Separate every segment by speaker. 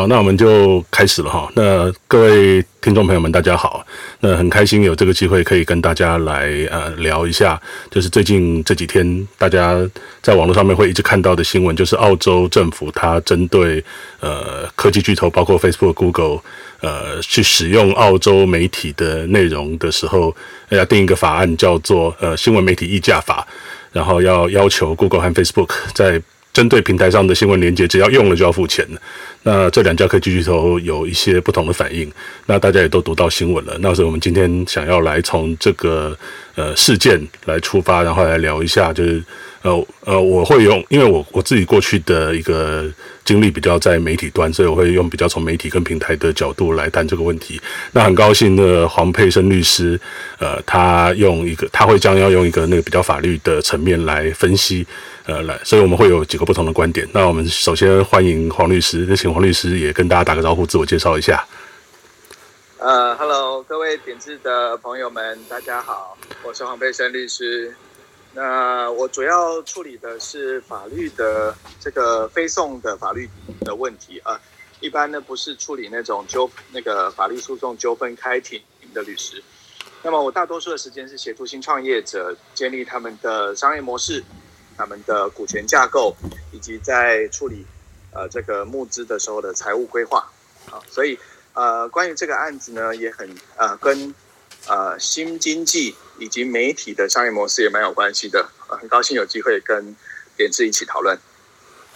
Speaker 1: 好，那我们就开始了哈。那各位听众朋友们，大家好。那很开心有这个机会可以跟大家来呃聊一下，就是最近这几天大家在网络上面会一直看到的新闻，就是澳洲政府它针对呃科技巨头，包括 Facebook、Google，呃去使用澳洲媒体的内容的时候，要定一个法案，叫做呃新闻媒体议价法，然后要要求 Google 和 Facebook 在针对平台上的新闻连接，只要用了就要付钱。那这两家科技巨头有一些不同的反应，那大家也都读到新闻了。那所以我们今天想要来从这个呃事件来出发，然后来聊一下，就是呃呃，我会用，因为我我自己过去的一个经历比较在媒体端，所以我会用比较从媒体跟平台的角度来谈这个问题。那很高兴的黄佩生律师，呃，他用一个他会将要用一个那个比较法律的层面来分析。呃，来，所以我们会有几个不同的观点。那我们首先欢迎黄律师，那请黄律师也跟大家打个招呼，自我介绍一下。
Speaker 2: 呃，Hello，各位点字的朋友们，大家好，我是黄佩生律师。那我主要处理的是法律的这个非讼的法律的问题啊、一般呢不是处理那种纠那个法律诉讼纠纷开庭的律师。那么我大多数的时间是协助新创业者建立他们的商业模式。他们的股权架构，以及在处理呃这个募资的时候的财务规划啊，所以呃关于这个案子呢，也很呃跟呃新经济以及媒体的商业模式也蛮有关系的，很高兴有机会跟点子一起讨论。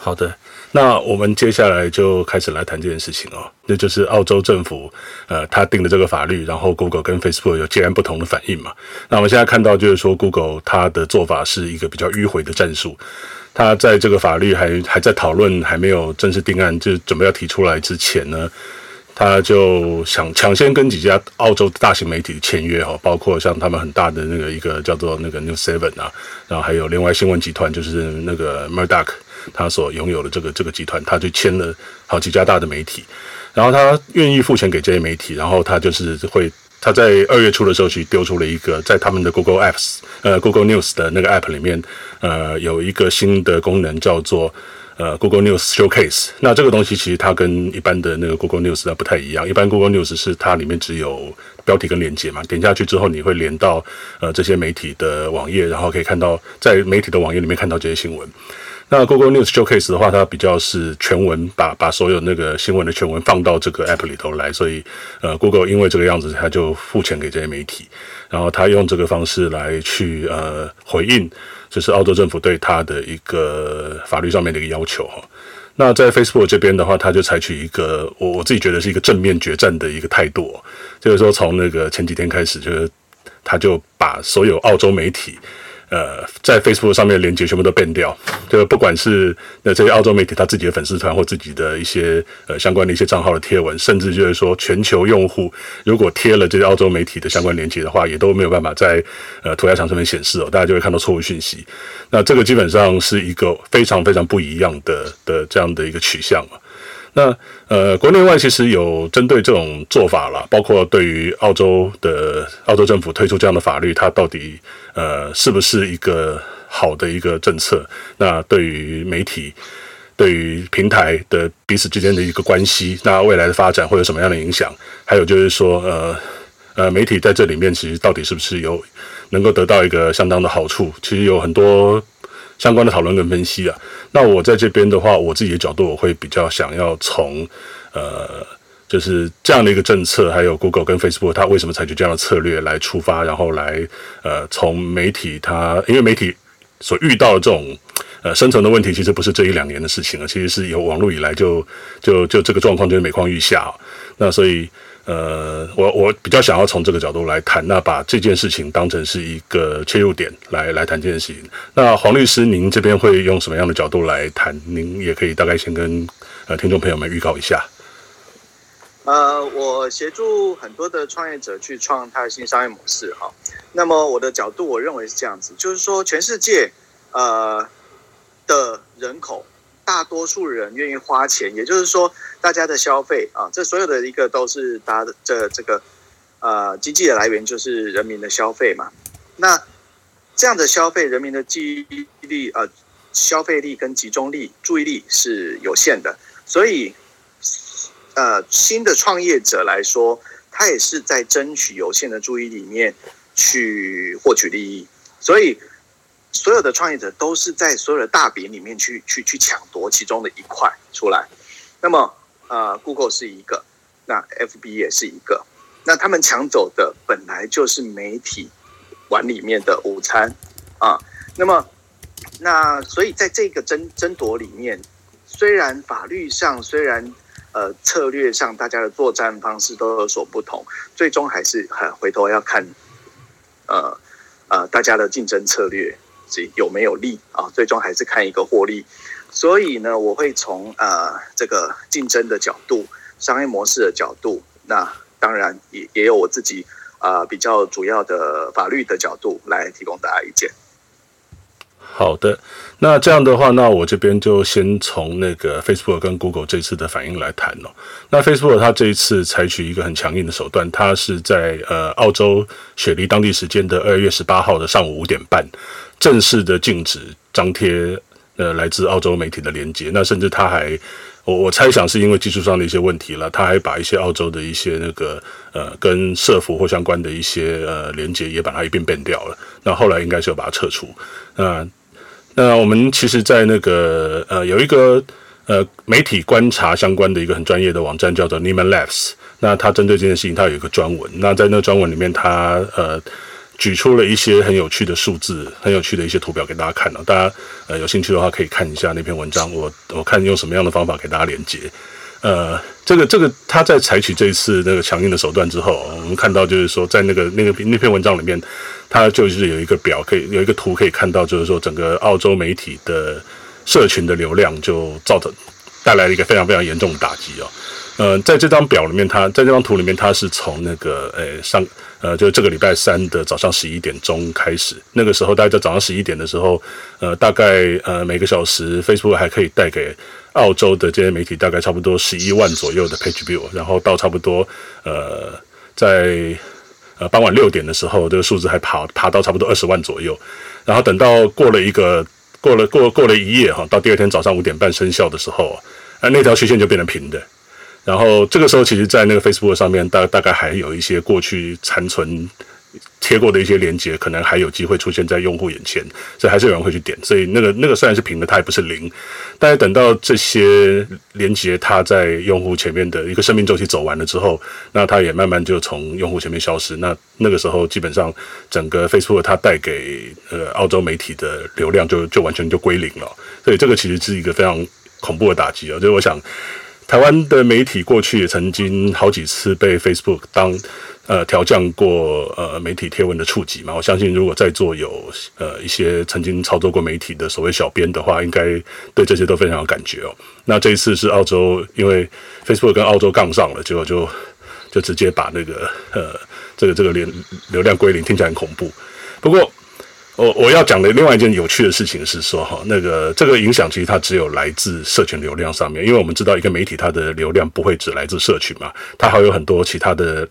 Speaker 1: 好的，那我们接下来就开始来谈这件事情哦。那就是澳洲政府，呃，他定的这个法律，然后 Google 跟 Facebook 有截然不同的反应嘛。那我们现在看到，就是说 Google 它的做法是一个比较迂回的战术。它在这个法律还还在讨论，还没有正式定案，就准备要提出来之前呢，他就想抢先跟几家澳洲大型媒体签约哈，包括像他们很大的那个一个叫做那个 News Seven 啊，然后还有另外新闻集团，就是那个 Murdoch。他所拥有的这个这个集团，他就签了好几家大的媒体，然后他愿意付钱给这些媒体，然后他就是会他在二月初的时候去丢出了一个在他们的 Google Apps 呃 Google News 的那个 App 里面呃有一个新的功能叫做呃 Google News Showcase。那这个东西其实它跟一般的那个 Google News 它不太一样，一般 Google News 是它里面只有标题跟连接嘛，点下去之后你会连到呃这些媒体的网页，然后可以看到在媒体的网页里面看到这些新闻。那 Google News Showcase 的话，它比较是全文，把把所有那个新闻的全文放到这个 App 里头来，所以呃，Google 因为这个样子，它就付钱给这些媒体，然后它用这个方式来去呃回应，就是澳洲政府对它的一个法律上面的一个要求哈。那在 Facebook 这边的话，他就采取一个我我自己觉得是一个正面决战的一个态度，就是说从那个前几天开始，就是他就把所有澳洲媒体。呃，在 Facebook 上面的连接全部都变掉，就不管是那这些澳洲媒体他自己的粉丝团或自己的一些呃相关的一些账号的贴文，甚至就是说全球用户如果贴了这些澳洲媒体的相关连接的话，也都没有办法在呃涂鸦墙上面显示哦，大家就会看到错误讯息。那这个基本上是一个非常非常不一样的的这样的一个取向啊。那呃，国内外其实有针对这种做法啦，包括对于澳洲的澳洲政府推出这样的法律，它到底呃是不是一个好的一个政策？那对于媒体、对于平台的彼此之间的一个关系，那未来的发展会有什么样的影响？还有就是说，呃呃，媒体在这里面其实到底是不是有能够得到一个相当的好处？其实有很多。相关的讨论跟分析啊，那我在这边的话，我自己的角度，我会比较想要从呃，就是这样的一个政策，还有 Google 跟 Facebook 它为什么采取这样的策略来出发，然后来呃，从媒体它，因为媒体所遇到的这种呃深层的问题，其实不是这一两年的事情了，其实是有网络以来就就就这个状况就是每况愈下，那所以。呃，我我比较想要从这个角度来谈，那把这件事情当成是一个切入点来来谈这件事情。那黄律师，您这边会用什么样的角度来谈？您也可以大概先跟呃听众朋友们预告一下。
Speaker 2: 呃，我协助很多的创业者去创他的新商业模式哈。那么我的角度，我认为是这样子，就是说全世界呃的人口。大多数人愿意花钱，也就是说，大家的消费啊，这所有的一个都是大家的这这个呃经济的来源，就是人民的消费嘛。那这样的消费，人民的记忆力呃消费力跟集中力、注意力是有限的，所以呃新的创业者来说，他也是在争取有限的注意里面去获取利益，所以所有的创业者都是在所有的大饼里面去去去抢夺其中的一块出来。那么呃，Google 是一个，那 FB 也是一个，那他们抢走的本来就是媒体碗里面的午餐啊。那么那所以在这个争争夺里面。虽然法律上，虽然呃策略上，大家的作战方式都有所不同，最终还是很回头要看，呃呃大家的竞争策略有没有利啊，最终还是看一个获利。所以呢，我会从呃这个竞争的角度、商业模式的角度，那当然也也有我自己啊、比较主要的法律的角度来提供大家意见。
Speaker 1: 好的，那这样的话，那我这边就先从那个 Facebook 跟 Google 这次的反应来谈哦。那 Facebook 它这一次采取一个很强硬的手段，它是在呃澳洲雪梨当地时间的二月十八号的上午五点半，正式的禁止张贴呃来自澳洲媒体的连接。那甚至它还，我我猜想是因为技术上的一些问题了，它还把一些澳洲的一些那个呃跟社服或相关的一些呃连接也把它一并变掉了。那后来应该是有把它撤除，那。那我们其实，在那个呃，有一个呃媒体观察相关的一个很专业的网站，叫做 Neiman Labs。那他针对这件事情，他有一个专文。那在那个专文里面，他呃举出了一些很有趣的数字，很有趣的一些图表给大家看了。大家呃有兴趣的话，可以看一下那篇文章。我我看用什么样的方法给大家连接。呃，这个这个他在采取这一次那个强硬的手段之后，我们看到就是说，在那个那个那篇文章里面，它就是有一个表，可以有一个图可以看到，就是说整个澳洲媒体的社群的流量就造成带来了一个非常非常严重的打击哦。呃，在这张表里面，它在这张图里面，它是从那个诶上呃，就是这个礼拜三的早上十一点钟开始，那个时候大概在早上十一点的时候，呃，大概呃每个小时 Facebook 还可以带给。澳洲的这些媒体大概差不多十一万左右的 page view，然后到差不多呃在呃傍晚六点的时候，这个数字还爬爬到差不多二十万左右，然后等到过了一个过了过过了一夜哈，到第二天早上五点半生效的时候，那那条曲线就变成平的，然后这个时候其实，在那个 Facebook 上面大大概还有一些过去残存。贴过的一些连接，可能还有机会出现在用户眼前，所以还是有人会去点。所以那个那个虽然是平的，它也不是零。但是等到这些连接它在用户前面的一个生命周期走完了之后，那它也慢慢就从用户前面消失。那那个时候基本上整个 Facebook 它带给呃澳洲媒体的流量就就完全就归零了。所以这个其实是一个非常恐怖的打击啊！就是我想。台湾的媒体过去也曾经好几次被 Facebook 当呃调降过呃媒体贴文的触及嘛，我相信如果在座有呃一些曾经操作过媒体的所谓小编的话，应该对这些都非常有感觉哦。那这一次是澳洲，因为 Facebook 跟澳洲杠上了，结果就就直接把那个呃这个这个连流量归零，听起来很恐怖。不过。我我要讲的另外一件有趣的事情是说，哈，那个这个影响其实它只有来自社群流量上面，因为我们知道一个媒体它的流量不会只来自社群嘛，它还有很多其他的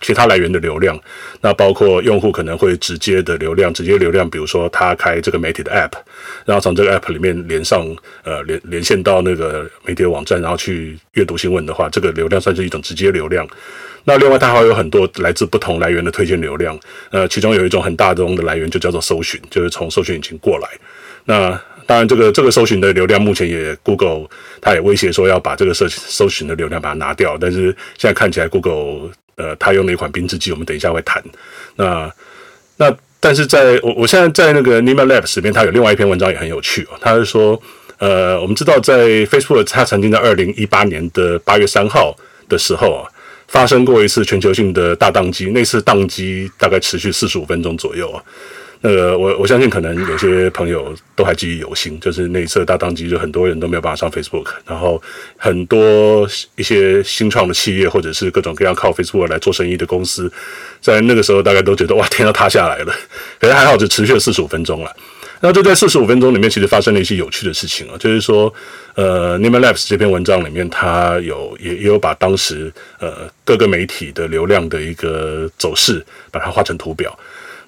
Speaker 1: 其他来源的流量，那包括用户可能会直接的流量，直接流量，比如说他开这个媒体的 app，然后从这个 app 里面连上呃连连线到那个媒体的网站，然后去阅读新闻的话，这个流量算是一种直接流量。那另外，它还有很多来自不同来源的推荐流量，呃，其中有一种很大宗的来源就叫做搜寻，就是从搜寻引擎过来。那当然，这个这个搜寻的流量目前也 Google 它也威胁说要把这个搜搜寻的流量把它拿掉，但是现在看起来 Google 呃，他用了一款冰制机，我们等一下会谈。那那但是在我我现在在那个 Nima Labs 里面，他有另外一篇文章也很有趣哦，他是说呃，我们知道在 Facebook 他曾经在二零一八年的八月三号的时候啊。发生过一次全球性的大宕机，那次宕机大概持续四十五分钟左右啊。那个我我相信可能有些朋友都还记忆犹新，就是那一次大宕机，就很多人都没有办法上 Facebook，然后很多一些新创的企业或者是各种各样靠 Facebook 来做生意的公司，在那个时候大概都觉得哇，天要塌下来了。可是还好，只持续了四十五分钟了。那就在四十五分钟里面，其实发生了一些有趣的事情啊，就是说，呃，Nima Labs 这篇文章里面，它有也也有把当时呃各个媒体的流量的一个走势，把它画成图表。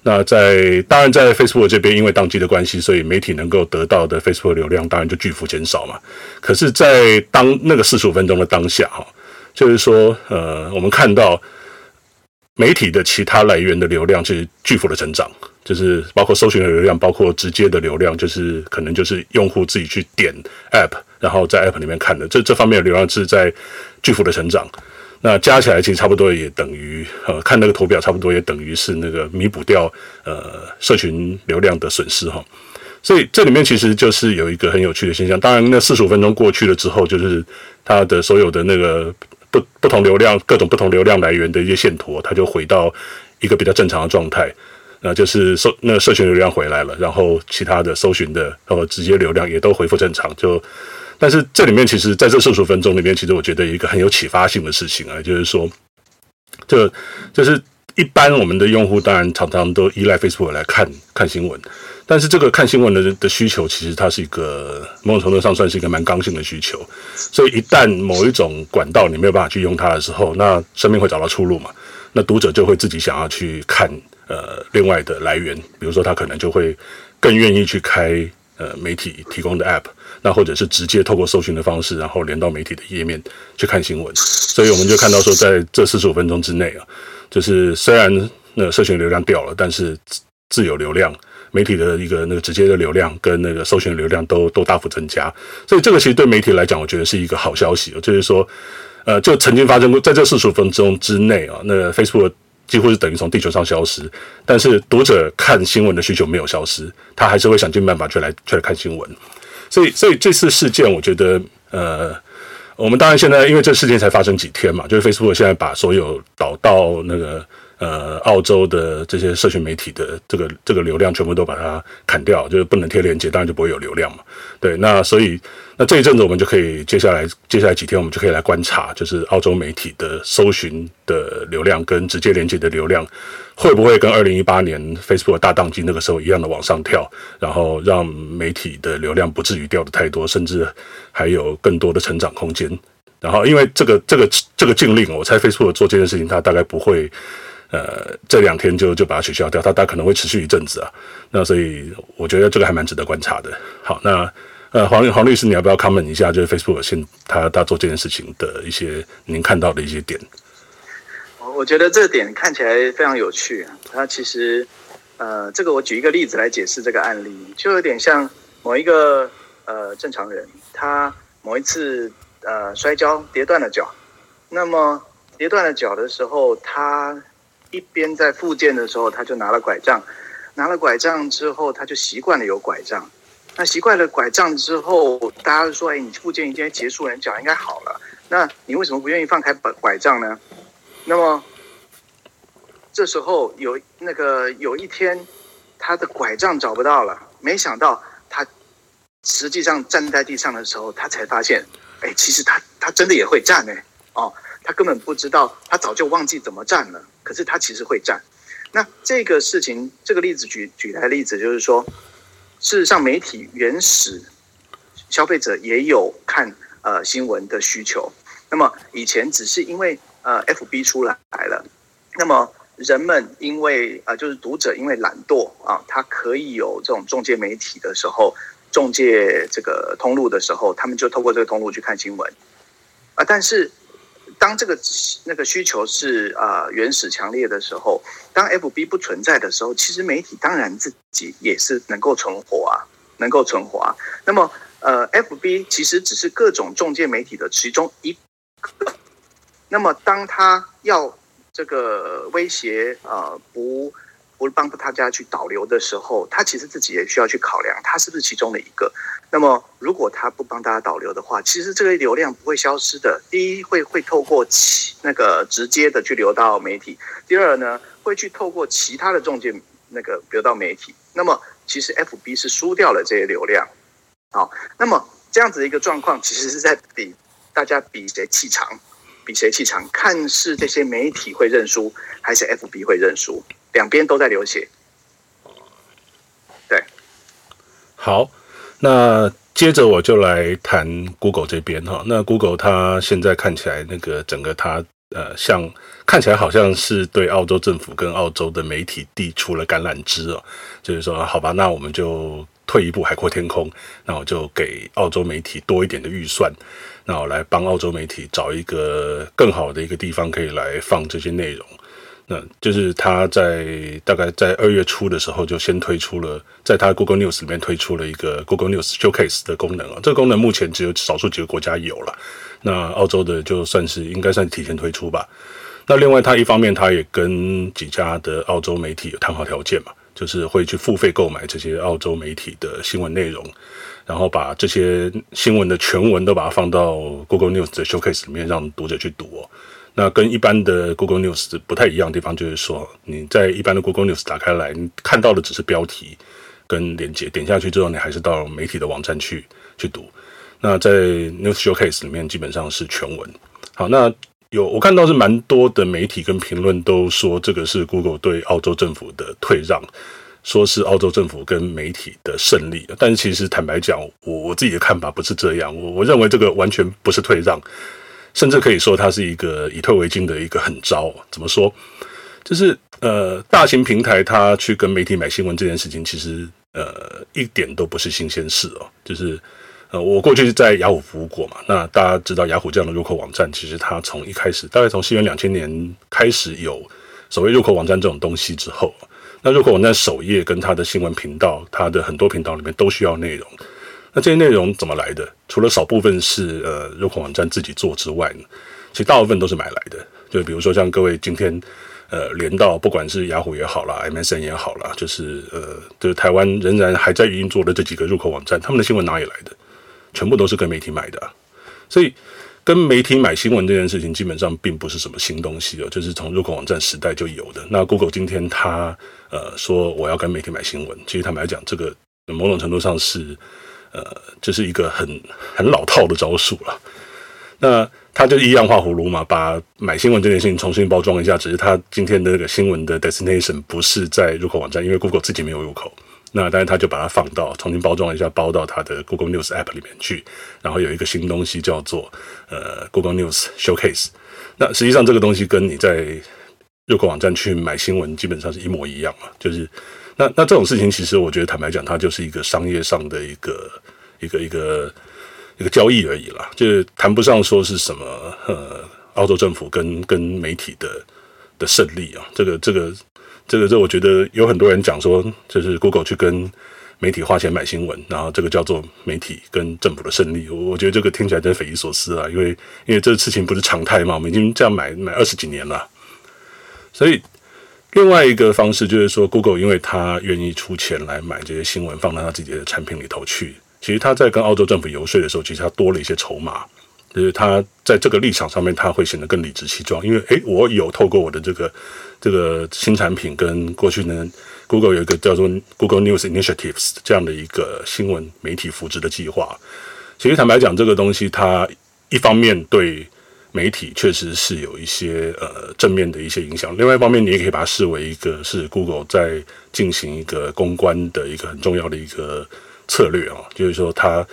Speaker 1: 那在当然在 Facebook 这边，因为当机的关系，所以媒体能够得到的 Facebook 流量当然就巨幅减少嘛。可是，在当那个四十五分钟的当下哈，就是说，呃，我们看到媒体的其他来源的流量是巨幅的成长，就是包括搜寻的流量，包括直接的流量，就是可能就是用户自己去点 App，然后在 App 里面看的，这这方面的流量是在巨幅的成长。那加起来其实差不多也等于，呃，看那个图表差不多也等于是那个弥补掉呃社群流量的损失哈。所以这里面其实就是有一个很有趣的现象。当然，那四十五分钟过去了之后，就是它的所有的那个不不同流量、各种不同流量来源的一些线图，它就回到一个比较正常的状态。那就是搜那社群流量回来了，然后其他的搜寻的和直接流量也都恢复正常。就但是这里面其实在这四十五分钟里面，其实我觉得一个很有启发性的事情啊，就是说，这就是一般我们的用户当然常常都依赖 Facebook 来看看新闻。但是这个看新闻的的需求，其实它是一个某种程度上算是一个蛮刚性的需求，所以一旦某一种管道你没有办法去用它的时候，那生命会找到出路嘛？那读者就会自己想要去看呃另外的来源，比如说他可能就会更愿意去开呃媒体提供的 App，那或者是直接透过搜寻的方式，然后连到媒体的页面去看新闻。所以我们就看到说，在这四十五分钟之内啊，就是虽然那社群流量掉了，但是自有流量。媒体的一个那个直接的流量跟那个搜寻流量都都大幅增加，所以这个其实对媒体来讲，我觉得是一个好消息。就是说，呃，就曾经发生过在这四十五分钟之内啊，那 Facebook 几乎是等于从地球上消失，但是读者看新闻的需求没有消失，他还是会想尽办法去来去来看新闻。所以，所以这次事件，我觉得，呃，我们当然现在因为这事件才发生几天嘛，就是 Facebook 现在把所有导到那个。呃，澳洲的这些社群媒体的这个这个流量全部都把它砍掉，就是不能贴链接，当然就不会有流量嘛。对，那所以那这一阵子我们就可以接下来接下来几天我们就可以来观察，就是澳洲媒体的搜寻的流量跟直接连接的流量会不会跟二零一八年 Facebook 大宕机那个时候一样的往上跳，然后让媒体的流量不至于掉得太多，甚至还有更多的成长空间。然后因为这个这个这个禁令，我猜 Facebook 做这件事情，它大概不会。呃，这两天就就把它取消掉，它它可能会持续一阵子啊。那所以我觉得这个还蛮值得观察的。好，那呃黄黄律师，你要不要 comment 一下，就是 Facebook 现他他做这件事情的一些您看到的一些点？
Speaker 2: 我觉得这点看起来非常有趣啊。它其实呃，这个我举一个例子来解释这个案例，就有点像某一个呃正常人，他某一次呃摔跤跌断了脚，那么跌断了脚的时候，他一边在复健的时候，他就拿了拐杖，拿了拐杖之后，他就习惯了有拐杖。那习惯了拐杖之后，大家都说：“哎，你复健已经结束了，你脚应该好了。那你为什么不愿意放开拐拐杖呢？”那么这时候有那个有一天，他的拐杖找不到了，没想到他实际上站在地上的时候，他才发现：“哎，其实他他真的也会站呢。”哦。他根本不知道，他早就忘记怎么站了。可是他其实会占。那这个事情，这个例子举举来的例子就是说，事实上媒体原始消费者也有看呃新闻的需求。那么以前只是因为呃 FB 出来了，那么人们因为呃就是读者因为懒惰啊，他可以有这种中介媒体的时候，中介这个通路的时候，他们就透过这个通路去看新闻啊，但是。当这个那个需求是啊、呃、原始强烈的时候，当 FB 不存在的时候，其实媒体当然自己也是能够存活啊，能够存活啊。那么呃，FB 其实只是各种中介媒体的其中一个。那么当他要这个威胁、呃、不。不帮助大家去导流的时候，他其实自己也需要去考量，他是不是其中的一个。那么，如果他不帮大家导流的话，其实这个流量不会消失的。第一，会会透过其那个直接的去流到媒体；第二呢，会去透过其他的中介那个流到媒体。那么，其实 FB 是输掉了这些流量。好，那么这样子的一个状况，其实是在比大家比谁气场，比谁气场，看是这些媒体会认输，还是 FB 会认输。两边都在流血，对，
Speaker 1: 好，那接着我就来谈 Google 这边哈。那 Google 它现在看起来那个整个它呃，像看起来好像是对澳洲政府跟澳洲的媒体递出了橄榄枝哦，就是说好吧，那我们就退一步海阔天空，那我就给澳洲媒体多一点的预算。那我来帮澳洲媒体找一个更好的一个地方可以来放这些内容。那就是他在大概在二月初的时候就先推出了，在他 Google News 里面推出了一个 Google News Showcase 的功能啊。这个功能目前只有少数几个国家有了，那澳洲的就算是应该算提前推出吧。那另外，他一方面他也跟几家的澳洲媒体有谈好条件嘛，就是会去付费购买这些澳洲媒体的新闻内容，然后把这些新闻的全文都把它放到 Google News 的 Showcase 里面，让读者去读哦。那跟一般的 Google News 不太一样的地方，就是说你在一般的 Google News 打开来，你看到的只是标题跟连接，点下去之后，你还是到媒体的网站去去读。那在 News Showcase 里面，基本上是全文。好，那有我看到是蛮多的媒体跟评论都说，这个是 Google 对澳洲政府的退让，说是澳洲政府跟媒体的胜利。但是其实坦白讲，我我自己的看法不是这样，我我认为这个完全不是退让。甚至可以说，它是一个以退为进的一个狠招。怎么说？就是呃，大型平台它去跟媒体买新闻这件事情，其实呃一点都不是新鲜事哦。就是呃，我过去是在雅虎服务过嘛，那大家知道雅虎这样的入口网站，其实它从一开始，大概从西元两千年开始有所谓入口网站这种东西之后，那入口网站首页跟它的新闻频道，它的很多频道里面都需要内容。那这些内容怎么来的？除了少部分是呃入口网站自己做之外呢，其实大部分都是买来的。就比如说像各位今天呃连到不管是雅虎也好啦，MSN 也好啦，就是呃就是台湾仍然还在运作的这几个入口网站，他们的新闻哪里来的？全部都是跟媒体买的。所以跟媒体买新闻这件事情基本上并不是什么新东西哦，就是从入口网站时代就有的。那 Google 今天他呃说我要跟媒体买新闻，其实坦白讲，这个某种程度上是。呃，这、是一个很很老套的招数了。那他就一样画葫芦嘛，把买新闻这件事情重新包装一下。只是他今天的那个新闻的 destination 不是在入口网站，因为 Google 自己没有入口。那但是他就把它放到重新包装一下，包到他的 Google News App 里面去。然后有一个新东西叫做呃 Google News Showcase。那实际上这个东西跟你在入口网站去买新闻基本上是一模一样嘛，就是。那那这种事情，其实我觉得坦白讲，它就是一个商业上的一个一个一个一个交易而已啦，就谈不上说是什么呃，澳洲政府跟跟媒体的的胜利啊。这个这个这个这，我觉得有很多人讲说，就是 Google 去跟媒体花钱买新闻，然后这个叫做媒体跟政府的胜利。我我觉得这个听起来真匪夷所思啊，因为因为这个事情不是常态嘛，我们已经这样买买二十几年了，所以。另外一个方式就是说，Google 因为他愿意出钱来买这些新闻，放到他自己的产品里头去。其实他在跟澳洲政府游说的时候，其实他多了一些筹码，就是他在这个立场上面，他会显得更理直气壮。因为，诶，我有透过我的这个这个新产品，跟过去呢，Google 有一个叫做 Google News Initiatives 这样的一个新闻媒体扶植的计划。其实坦白讲，这个东西它一方面对。媒体确实是有一些呃正面的一些影响，另外一方面，你也可以把它视为一个是 Google 在进行一个公关的一个很重要的一个策略啊，就是说它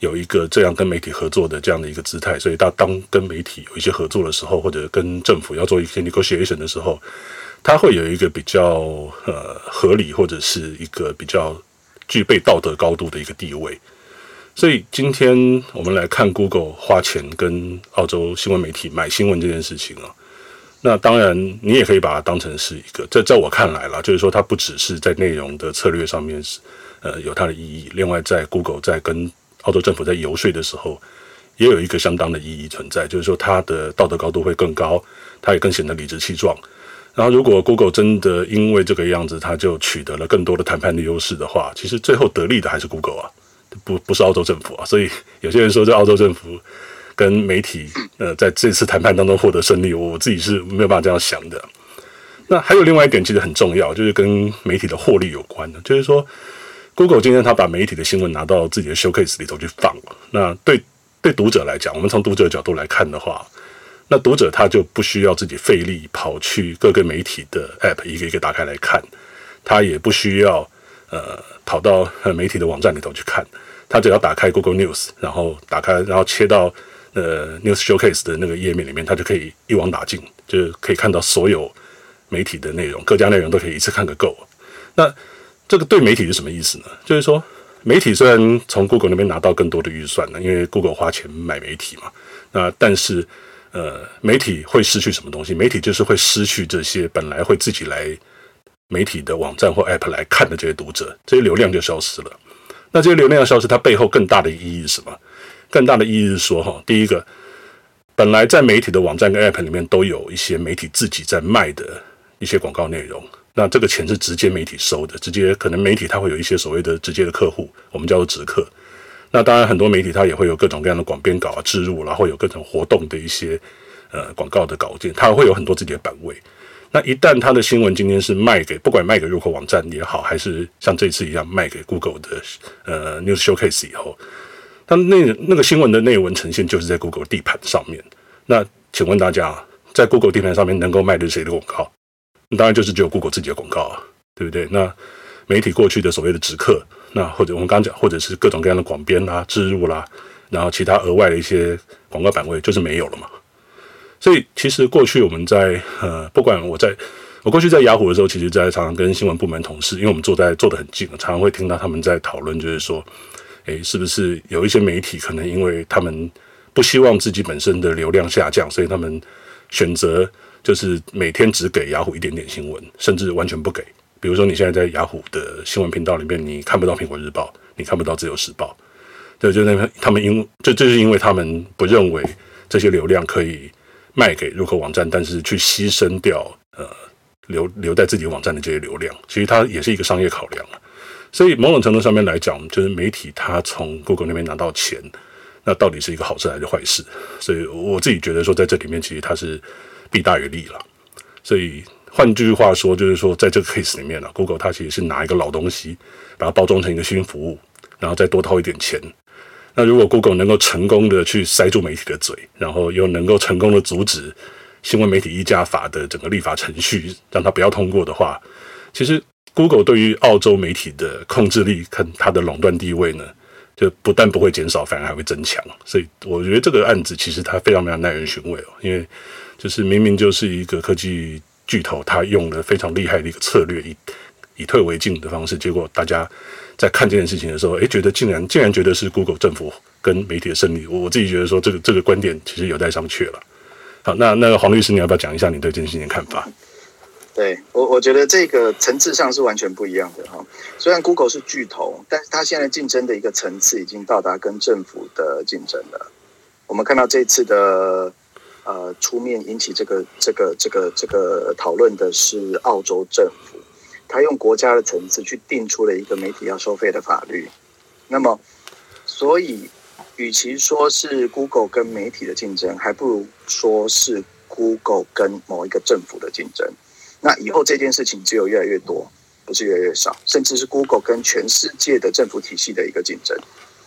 Speaker 1: 有一个这样跟媒体合作的这样的一个姿态，所以它当跟媒体有一些合作的时候，或者跟政府要做一些 negotiation 的时候，它会有一个比较呃合理或者是一个比较具备道德高度的一个地位。所以今天我们来看 Google 花钱跟澳洲新闻媒体买新闻这件事情啊，那当然你也可以把它当成是一个，在在我看来啦，就是说它不只是在内容的策略上面是呃有它的意义，另外在 Google 在跟澳洲政府在游说的时候，也有一个相当的意义存在，就是说它的道德高度会更高，它也更显得理直气壮。然后如果 Google 真的因为这个样子，它就取得了更多的谈判的优势的话，其实最后得利的还是 Google 啊。不不是澳洲政府啊，所以有些人说，这澳洲政府跟媒体呃在这次谈判当中获得胜利，我自己是没有办法这样想的。那还有另外一点，其实很重要，就是跟媒体的获利有关的，就是说，Google 今天他把媒体的新闻拿到自己的 Showcase 里头去放，那对对读者来讲，我们从读者的角度来看的话，那读者他就不需要自己费力跑去各个媒体的 App 一个一个打开来看，他也不需要。呃，跑到媒体的网站里头去看，他只要打开 Google News，然后打开，然后切到呃 News Showcase 的那个页面里面，他就可以一网打尽，就是可以看到所有媒体的内容，各家内容都可以一次看个够。那这个对媒体是什么意思呢？就是说，媒体虽然从 Google 那边拿到更多的预算呢，因为 Google 花钱买媒体嘛，那但是呃，媒体会失去什么东西？媒体就是会失去这些本来会自己来媒体的网站或 App 来看的这些读者，这些流量就消失了。那这些流量消失，它背后更大的意义是什么？更大的意义是说，哈，第一个，本来在媒体的网站跟 App 里面都有一些媒体自己在卖的一些广告内容，那这个钱是直接媒体收的，直接可能媒体它会有一些所谓的直接的客户，我们叫做直客。那当然很多媒体它也会有各种各样的广编稿啊、置入，然后有各种活动的一些呃广告的稿件，它会有很多自己的版位。那一旦他的新闻今天是卖给不管卖给入口网站也好，还是像这次一样卖给 Google 的呃 News Showcase 以后，那那那个新闻的内文呈现就是在 Google 地盘上面。那请问大家，在 Google 地盘上面能够卖的是谁的广告？当然就是只有 Google 自己的广告啊，对不对？那媒体过去的所谓的直客，那或者我们刚讲，或者是各种各样的广编啦、置入啦，然后其他额外的一些广告版位，就是没有了嘛。所以，其实过去我们在呃，不管我在我过去在雅虎的时候，其实，在常常跟新闻部门同事，因为我们坐在坐得很近，常常会听到他们在讨论，就是说，诶，是不是有一些媒体可能因为他们不希望自己本身的流量下降，所以他们选择就是每天只给雅虎一点点新闻，甚至完全不给。比如说，你现在在雅虎的新闻频道里面，你看不到苹果日报，你看不到自由时报，对，就那他们因这就是因为他们不认为这些流量可以。卖给入口网站，但是去牺牲掉呃留留在自己网站的这些流量，其实它也是一个商业考量啊。所以某种程度上面来讲，就是媒体它从 Google 那边拿到钱，那到底是一个好事还是坏事？所以我自己觉得说，在这里面其实它是弊大于利了。所以换句话说，就是说在这个 case 里面呢，Google 它其实是拿一个老东西，把它包装成一个新服务，然后再多掏一点钱。那如果 Google 能够成功的去塞住媒体的嘴，然后又能够成功的阻止新闻媒体议价法的整个立法程序，让它不要通过的话，其实 Google 对于澳洲媒体的控制力，跟它的垄断地位呢，就不但不会减少，反而还会增强。所以我觉得这个案子其实它非常非常耐人寻味哦，因为就是明明就是一个科技巨头，他用了非常厉害的一个策略，以以退为进的方式，结果大家。在看这件事情的时候，诶，觉得竟然竟然觉得是 Google 政府跟媒体的胜利，我自己觉得说这个这个观点其实有待商榷了。好，那那个黄律师，你要不要讲一下你对这件事情的看法？
Speaker 2: 对我，我觉得这个层次上是完全不一样的哈。虽然 Google 是巨头，但是它现在竞争的一个层次已经到达跟政府的竞争了。我们看到这次的呃出面引起这个这个这个这个讨论的是澳洲政府。他用国家的层次去定出了一个媒体要收费的法律，那么，所以，与其说是 Google 跟媒体的竞争，还不如说是 Google 跟某一个政府的竞争。那以后这件事情只有越来越多，不是越来越少，甚至是 Google 跟全世界的政府体系的一个竞争。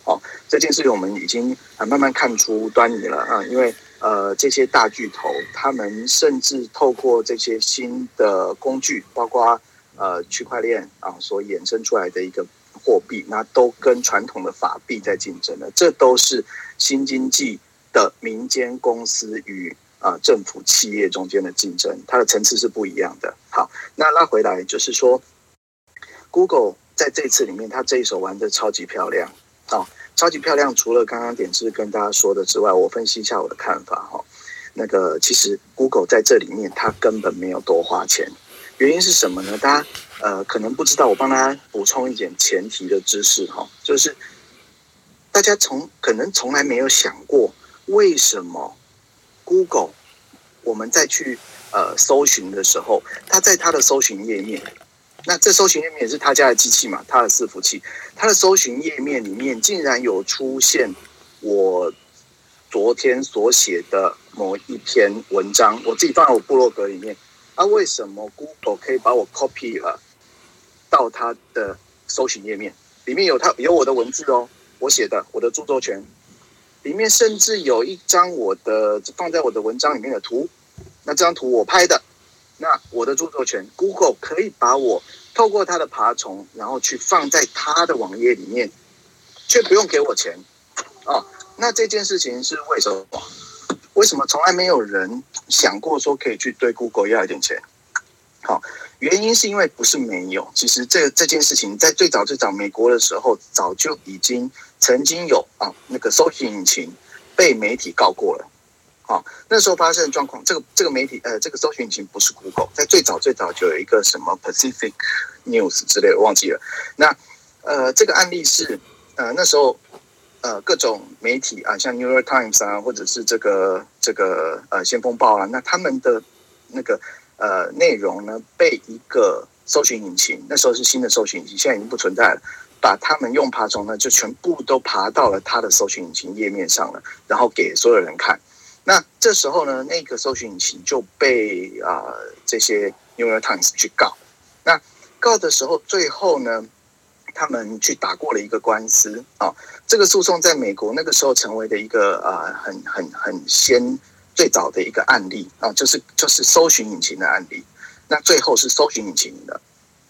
Speaker 2: 哦，这件事情我们已经啊慢慢看出端倪了啊，因为呃这些大巨头，他们甚至透过这些新的工具，包括。呃，区块链啊，所衍生出来的一个货币，那都跟传统的法币在竞争了。这都是新经济的民间公司与啊、政府企业中间的竞争，它的层次是不一样的。好，那拉回来就是说，Google 在这次里面，它这一手玩的超级漂亮啊、哦，超级漂亮。除了刚刚点子跟大家说的之外，我分析一下我的看法哈、那个其实 Google 在这里面，它根本没有多花钱。原因是什么呢？大家呃可能不知道，我帮大家补充一点前提的知识哈，就是大家从可能从来没有想过，为什么 Google 我们在去呃搜寻的时候，它在它的搜寻页面，那这搜寻页面也是他家的机器嘛，他的伺服器，它的搜寻页面里面竟然有出现我昨天所写的某一篇文章，我自己放在我部落格里面。啊、为什么 Google 可以把我 copy 了到它的搜寻页面？里面有它有我的文字哦，我写的我的著作权，里面甚至有一张我的放在我的文章里面的图。那这张图我拍的，那我的著作权，Google 可以把我透过它的爬虫，然后去放在它的网页里面，却不用给我钱哦，那这件事情是为什么？为什么从来没有人想过说可以去对 Google 要一点钱？好，原因是因为不是没有，其实这这件事情在最早最早美国的时候，早就已经曾经有啊那个搜寻引擎被媒体告过了。好，那时候发生的状况，这个这个媒体呃这个搜寻引擎不是 Google，在最早最早就有一个什么 Pacific News 之类的忘记了。那呃这个案例是呃那时候呃各种媒体啊，像 New York Times 啊，或者是这个这个呃先锋报啊，那他们的那个。呃，内容呢被一个搜寻引擎，那时候是新的搜寻引擎，现在已经不存在了。把他们用爬虫呢，就全部都爬到了他的搜寻引擎页面上了，然后给所有人看。那这时候呢，那个搜寻引擎就被啊、这些 New York Times 去告。那告的时候，最后呢，他们去打过了一个官司啊、这个诉讼在美国那个时候成为的一个啊、很很很先。最早的一个案例啊，就是就是搜寻引擎的案例。那最后是搜寻引擎的，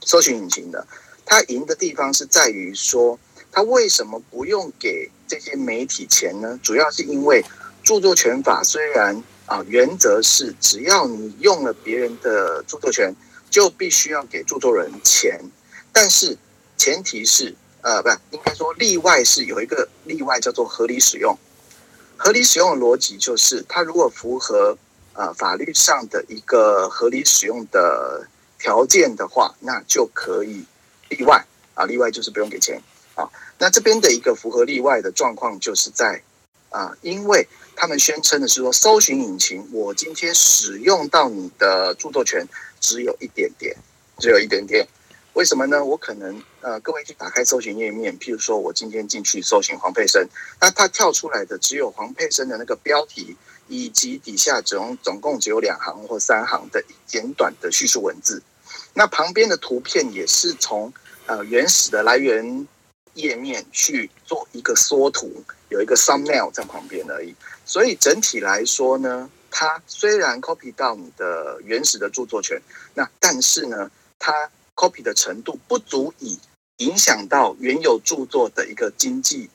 Speaker 2: 搜寻引擎的，他赢的地方是在于说，他为什么不用给这些媒体钱呢？主要是因为著作权法虽然啊，原则是只要你用了别人的著作权，就必须要给著作人钱，但是前提是呃，不，应该说例外是有一个例外叫做合理使用。合理使用的逻辑就是，它如果符合呃法律上的一个合理使用的条件的话，那就可以例外啊。例外就是不用给钱啊。那这边的一个符合例外的状况，就是在啊，因为他们宣称的是说，搜寻引擎我今天使用到你的著作权只有一点点，只有一点点。为什么呢？我可能呃，各位去打开搜寻页面，譬如说我今天进去搜寻黄佩生，那它跳出来的只有黄佩生的那个标题，以及底下总总共只有两行或三行的简短的叙述文字，那旁边的图片也是从呃原始的来源页面去做一个缩图，有一个 thumbnail 在旁边而已。所以整体来说呢，它虽然 copy 到你的原始的著作权，那但是呢，它 copy 的程度不足以影响到原有著作的一个经济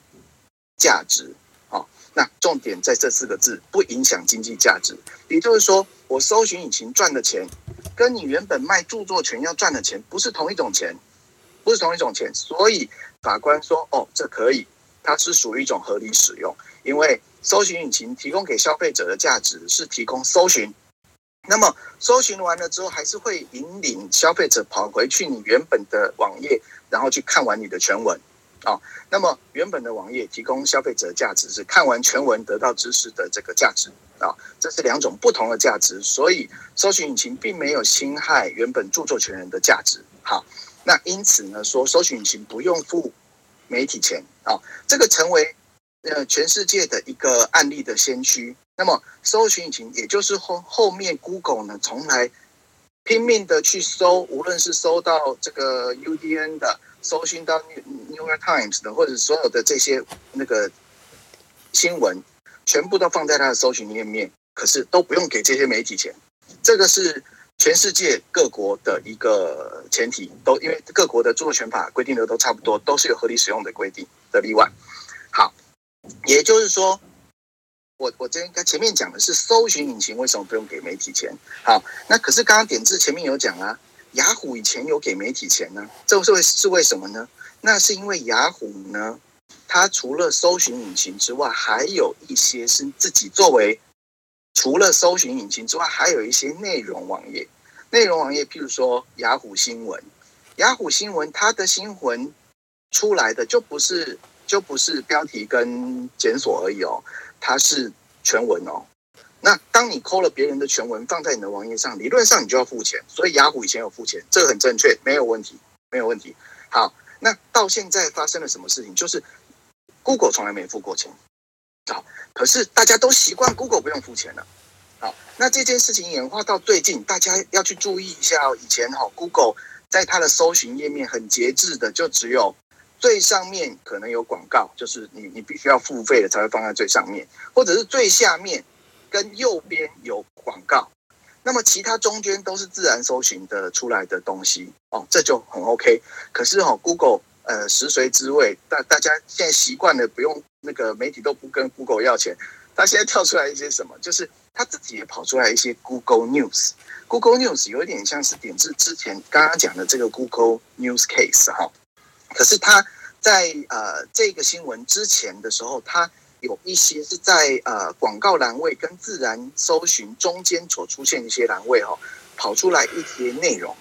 Speaker 2: 价值，好，那重点在这四个字，不影响经济价值。也就是说，我搜寻引擎赚的钱，跟你原本卖著作权要赚的钱不是同一种钱，不是同一种钱。所以法官说，哦，这可以，它是属于一种合理使用，因为搜寻引擎提供给消费者的价值是提供搜寻。那么搜寻完了之后，还是会引领消费者跑回去你原本的网页，然后去看完你的全文，啊，那么原本的网页提供消费者价值是看完全文得到知识的这个价值，啊，这是两种不同的价值，所以搜寻引擎并没有侵害原本著作权人的价值。好，那因此呢，说搜寻引擎不用付媒体钱，啊，这个成为呃全世界的一个案例的先驱。那么，搜寻引擎也就是后后面 Google 呢，从来拼命的去搜，无论是搜到这个 UDN 的，搜寻到 New York Times 的，或者所有的这些那个新闻，全部都放在它的搜寻页面，可是都不用给这些媒体钱。这个是全世界各国的一个前提，都因为各国的著作权法规定的都差不多，都是有合理使用的规定的例外。好，也就是说。我我今天跟前面讲的是搜寻引擎为什么不用给媒体钱？好，那可是刚刚点字前面有讲啊，雅虎以前有给媒体钱呢，这是为是为什么呢？那是因为雅虎呢，它除了搜寻引擎之外，还有一些是自己作为除了搜寻引擎之外，还有一些内容网页。内容网页，譬如说雅虎新闻，雅虎新闻它的新闻出来的就不是就不是标题跟检索而已哦。它是全文哦，那当你抠了别人的全文放在你的网页上，理论上你就要付钱。所以雅虎以前有付钱，这个很正确，没有问题，没有问题。好，那到现在发生了什么事情？就是 Google 从来没有付过钱，好，可是大家都习惯 Google 不用付钱了。好，那这件事情演化到最近，大家要去注意一下哦。以前哈，Google 在它的搜寻页面很节制的，就只有。最上面可能有广告，就是你你必须要付费的才会放在最上面，或者是最下面跟右边有广告，那么其他中间都是自然搜寻的出来的东西哦，这就很 OK。可是哈，Google 呃食髓知味，大大家现在习惯了不用那个媒体都不跟 Google 要钱，他现在跳出来一些什么？就是他自己也跑出来一些 Google News。Google News 有一点像是点字之前刚刚讲的这个 Google News Case 哈。可是他在呃这个新闻之前的时候，他有一些是在呃广告栏位跟自然搜寻中间所出现一些栏位哈，跑出来一些内容。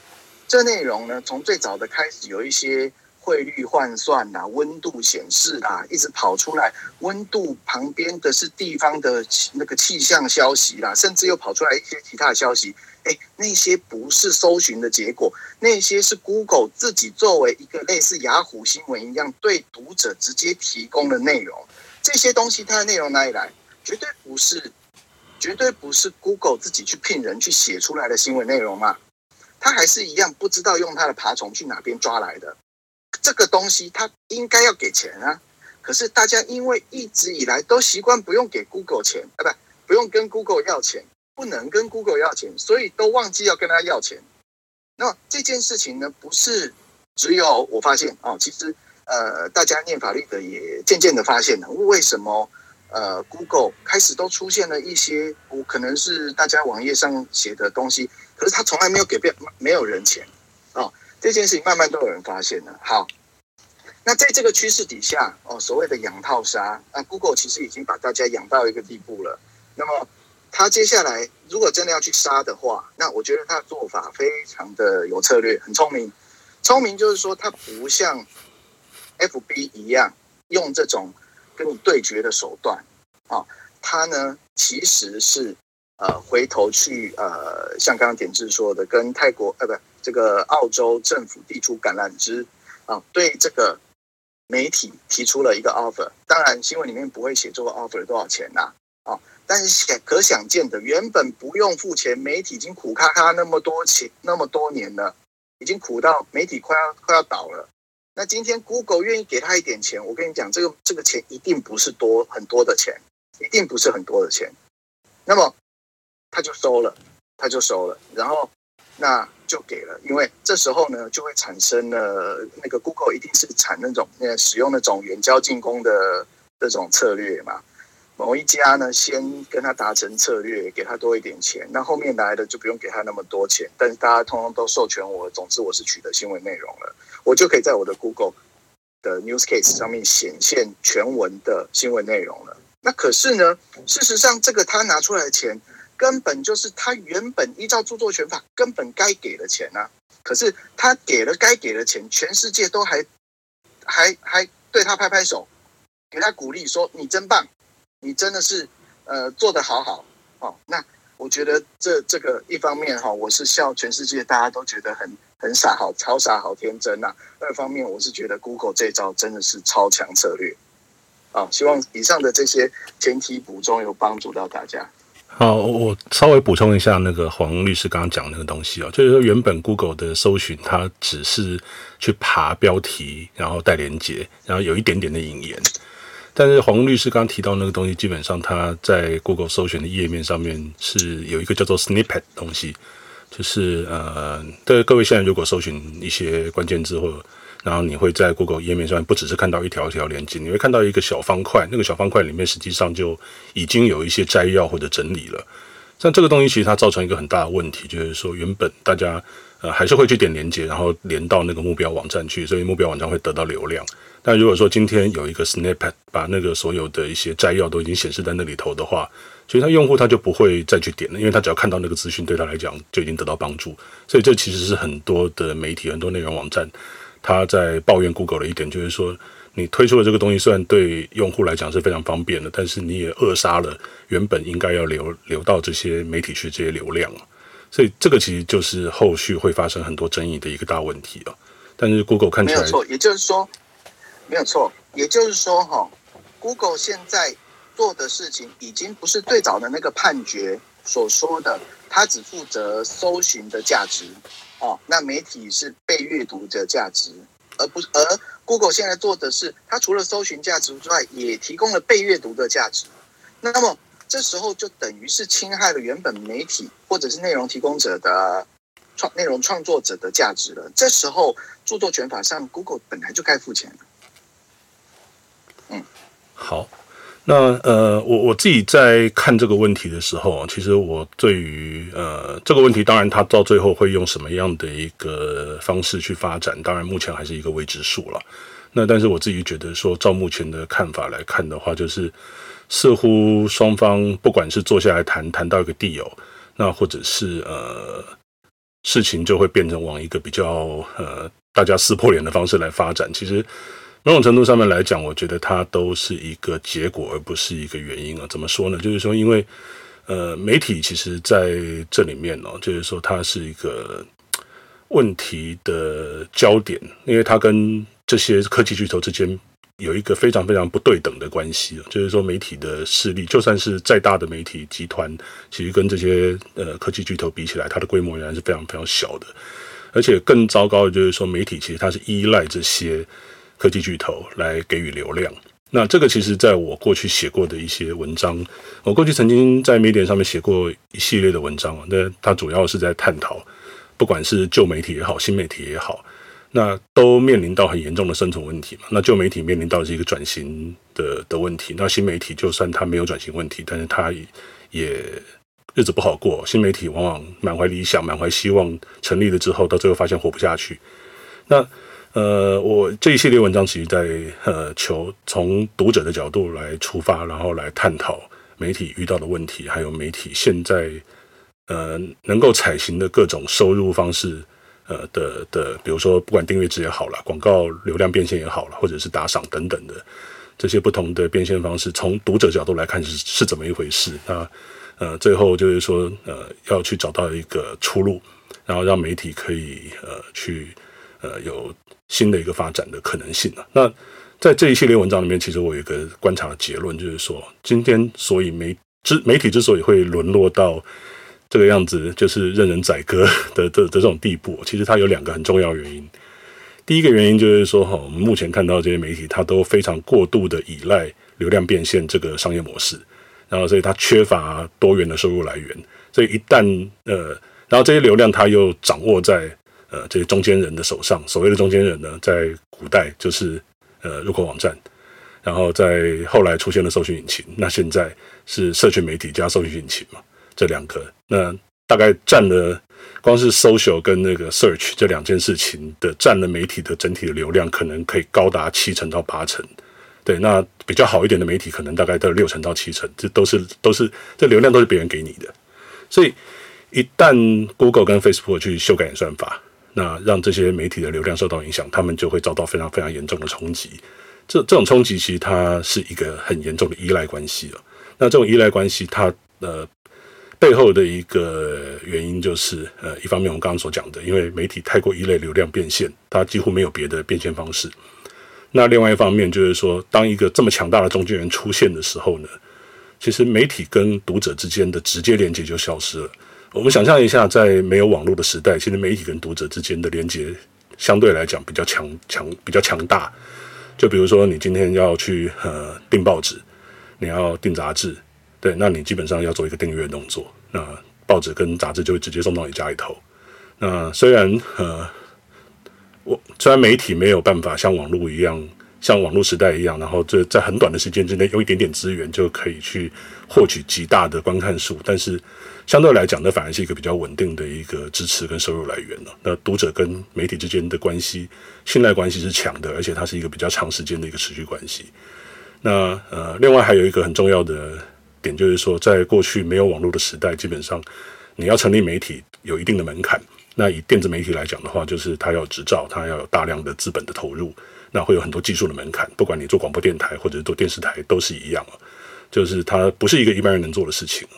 Speaker 2: 这内容呢，从最早的开始有一些。汇率换算啦，温度显示啦，一直跑出来。温度旁边的是地方的那个气象消息啦，甚至又跑出来一些其他的消息。诶，那些不是搜寻的结果，那些是 Google 自己作为一个类似雅虎新闻一样，对读者直接提供的内容。这些东西它的内容哪里来？绝对不是，绝对不是 Google 自己去聘人去写出来的新闻内容嘛。它还是一样不知道用它的爬虫去哪边抓来的。这个东西它应该要给钱啊，可是大家因为一直以来都习惯不用给 Google 钱啊，不，不用跟 Google 要钱，不能跟 Google 要钱，所以都忘记要跟他要钱。那这件事情呢，不是只有我发现哦，其实呃，大家念法律的也渐渐的发现了，为什么呃 Google 开始都出现了一些，我可能是大家网页上写的东西，可是他从来没有给别没有人钱啊。哦这件事情慢慢都有人发现了。好，那在这个趋势底下，哦，所谓的养套杀，那 Google 其实已经把大家养到一个地步了。那么，他接下来如果真的要去杀的话，那我觉得他的做法非常的有策略，很聪明。聪明就是说，他不像 FB 一样用这种跟你对决的手段啊，他呢其实是呃回头去呃，像刚刚点志说的，跟泰国呃不。这个澳洲政府递出橄榄枝啊，对这个媒体提出了一个 offer。当然，新闻里面不会写这个 offer 多少钱呐啊，但是想可想见的，原本不用付钱，媒体已经苦咔咔那么多钱那么多年了，已经苦到媒体快要快要倒了。那今天 Google 愿意给他一点钱，我跟你讲，这个这个钱一定不是多很多的钱，一定不是很多的钱。那么他就收了，他就收了，然后那。就给了，因为这时候呢，就会产生了那个 Google 一定是产那种呃使用那种远交近攻的这种策略嘛。某一家呢，先跟他达成策略，给他多一点钱，那后面来的就不用给他那么多钱，但是大家通通都授权我，总之我是取得新闻内容了，我就可以在我的 Google 的 News Case 上面显现全文的新闻内容了。那可是呢，事实上这个他拿出来的钱。根本就是他原本依照著作权法根本该给的钱啊，可是他给了该给的钱，全世界都还还还对他拍拍手，给他鼓励说你真棒，你真的是呃做得好好哦。那我觉得这这个一方面哈，我是笑全世界大家都觉得很很傻，好超傻，好天真呐。二方面我是觉得 Google 这招真的是超强策略啊。希望以上的这些前提补充有帮助到大家。
Speaker 1: 好，我稍微补充一下那个黄律师刚刚讲那个东西啊，就是说原本 Google 的搜寻它只是去爬标题，然后带连结，然后有一点点的引言。但是黄律师刚刚提到那个东西，基本上它在 Google 搜寻的页面上面是有一个叫做 Snippet 东西，就是呃，对各位现在如果搜寻一些关键字或然后你会在 Google 页面上不只是看到一条一条连接，你会看到一个小方块，那个小方块里面实际上就已经有一些摘要或者整理了。像这个东西其实它造成一个很大的问题，就是说原本大家呃还是会去点连接，然后连到那个目标网站去，所以目标网站会得到流量。但如果说今天有一个 Snippet 把那个所有的一些摘要都已经显示在那里头的话，其实他用户他就不会再去点了，因为他只要看到那个资讯，对他来讲就已经得到帮助。所以这其实是很多的媒体、很多内容网站。他在抱怨 Google 的一点就是说，你推出的这个东西虽然对用户来讲是非常方便的，但是你也扼杀了原本应该要流流到这些媒体去这些流量，所以这个其实就是后续会发生很多争议的一个大问题啊。但是 Google 看起来
Speaker 2: 没有错，也就是说没有错，也就是说哈，Google 现在做的事情已经不是最早的那个判决所说的，他只负责搜寻的价值。哦，那媒体是被阅读的价值，而不是而 Google 现在做的是，它除了搜寻价值之外，也提供了被阅读的价值。那么这时候就等于是侵害了原本媒体或者是内容提供者的创内容创作者的价值了。这时候著作权法上，Google 本来就该付钱。
Speaker 1: 嗯，好。那呃，我我自己在看这个问题的时候，其实我对于呃这个问题，当然它到最后会用什么样的一个方式去发展，当然目前还是一个未知数了。那但是我自己觉得说，照目前的看法来看的话，就是似乎双方不管是坐下来谈谈到一个地友，那或者是呃事情就会变成往一个比较呃大家撕破脸的方式来发展，其实。某种程度上面来讲，我觉得它都是一个结果，而不是一个原因啊。怎么说呢？就是说，因为呃，媒体其实在这里面哦，就是说它是一个问题的焦点，因为它跟这些科技巨头之间有一个非常非常不对等的关系。就是说，媒体的势力，就算是再大的媒体集团，其实跟这些呃科技巨头比起来，它的规模仍然是非常非常小的。而且更糟糕的就是说，媒体其实它是依赖这些。科技巨头来给予流量，那这个其实在我过去写过的一些文章，我过去曾经在 Medium 上面写过一系列的文章啊，那它主要是在探讨，不管是旧媒体也好，新媒体也好，那都面临到很严重的生存问题嘛。那旧媒体面临到是一个转型的的问题，那新媒体就算它没有转型问题，但是它也日子不好过。新媒体往往满怀理想、满怀希望，成立了之后，到最后发现活不下去。那呃，我这一系列文章其实在呃求从读者的角度来出发，然后来探讨媒体遇到的问题，还有媒体现在呃能够采行的各种收入方式，呃的的，比如说不管订阅制也好了，广告流量变现也好了，或者是打赏等等的这些不同的变现方式，从读者角度来看是是怎么一回事？那呃最后就是说呃要去找到一个出路，然后让媒体可以呃去呃有。新的一个发展的可能性啊，那在这一系列文章里面，其实我有一个观察的结论，就是说，今天所以媒之媒体之所以会沦落到这个样子，就是任人宰割的的的这种地步，其实它有两个很重要原因。第一个原因就是说，哈，我们目前看到这些媒体，它都非常过度的依赖流量变现这个商业模式，然后所以它缺乏多元的收入来源，所以一旦呃，然后这些流量它又掌握在。呃，这些中间人的手上，所谓的中间人呢，在古代就是呃入口网站，然后在后来出现了搜寻引擎，那现在是社群媒体加搜寻引擎嘛，这两个，那大概占了光是 social 跟那个 search 这两件事情的占了媒体的整体的流量，可能可以高达七成到八成，对，那比较好一点的媒体可能大概到六成到七成，这都是都是这流量都是别人给你的，所以一旦 Google 跟 Facebook 去修改演算法。那让这些媒体的流量受到影响，他们就会遭到非常非常严重的冲击。这这种冲击其实它是一个很严重的依赖关系了。那这种依赖关系，它呃背后的一个原因就是呃，一方面我们刚刚所讲的，因为媒体太过依赖流量变现，它几乎没有别的变现方式。那另外一方面就是说，当一个这么强大的中间人出现的时候呢，其实媒体跟读者之间的直接连接就消失了。我们想象一下，在没有网络的时代，其实媒体跟读者之间的连接相对来讲比较强强比较强大。就比如说，你今天要去呃订报纸，你要订杂志，对，那你基本上要做一个订阅动作，那报纸跟杂志就会直接送到你家里头。那虽然呃，我虽然媒体没有办法像网络一样，像网络时代一样，然后这在很短的时间之内用一点点资源就可以去获取极大的观看数，但是。相对来讲，那反而是一个比较稳定的一个支持跟收入来源了。那读者跟媒体之间的关系，信赖关系是强的，而且它是一个比较长时间的一个持续关系。那呃，另外还有一个很重要的点，就是说，在过去没有网络的时代，基本上你要成立媒体有一定的门槛。那以电子媒体来讲的话，就是它要执照，它要有大量的资本的投入，那会有很多技术的门槛。不管你做广播电台或者是做电视台，都是一样，就是它不是一个一般人能做的事情。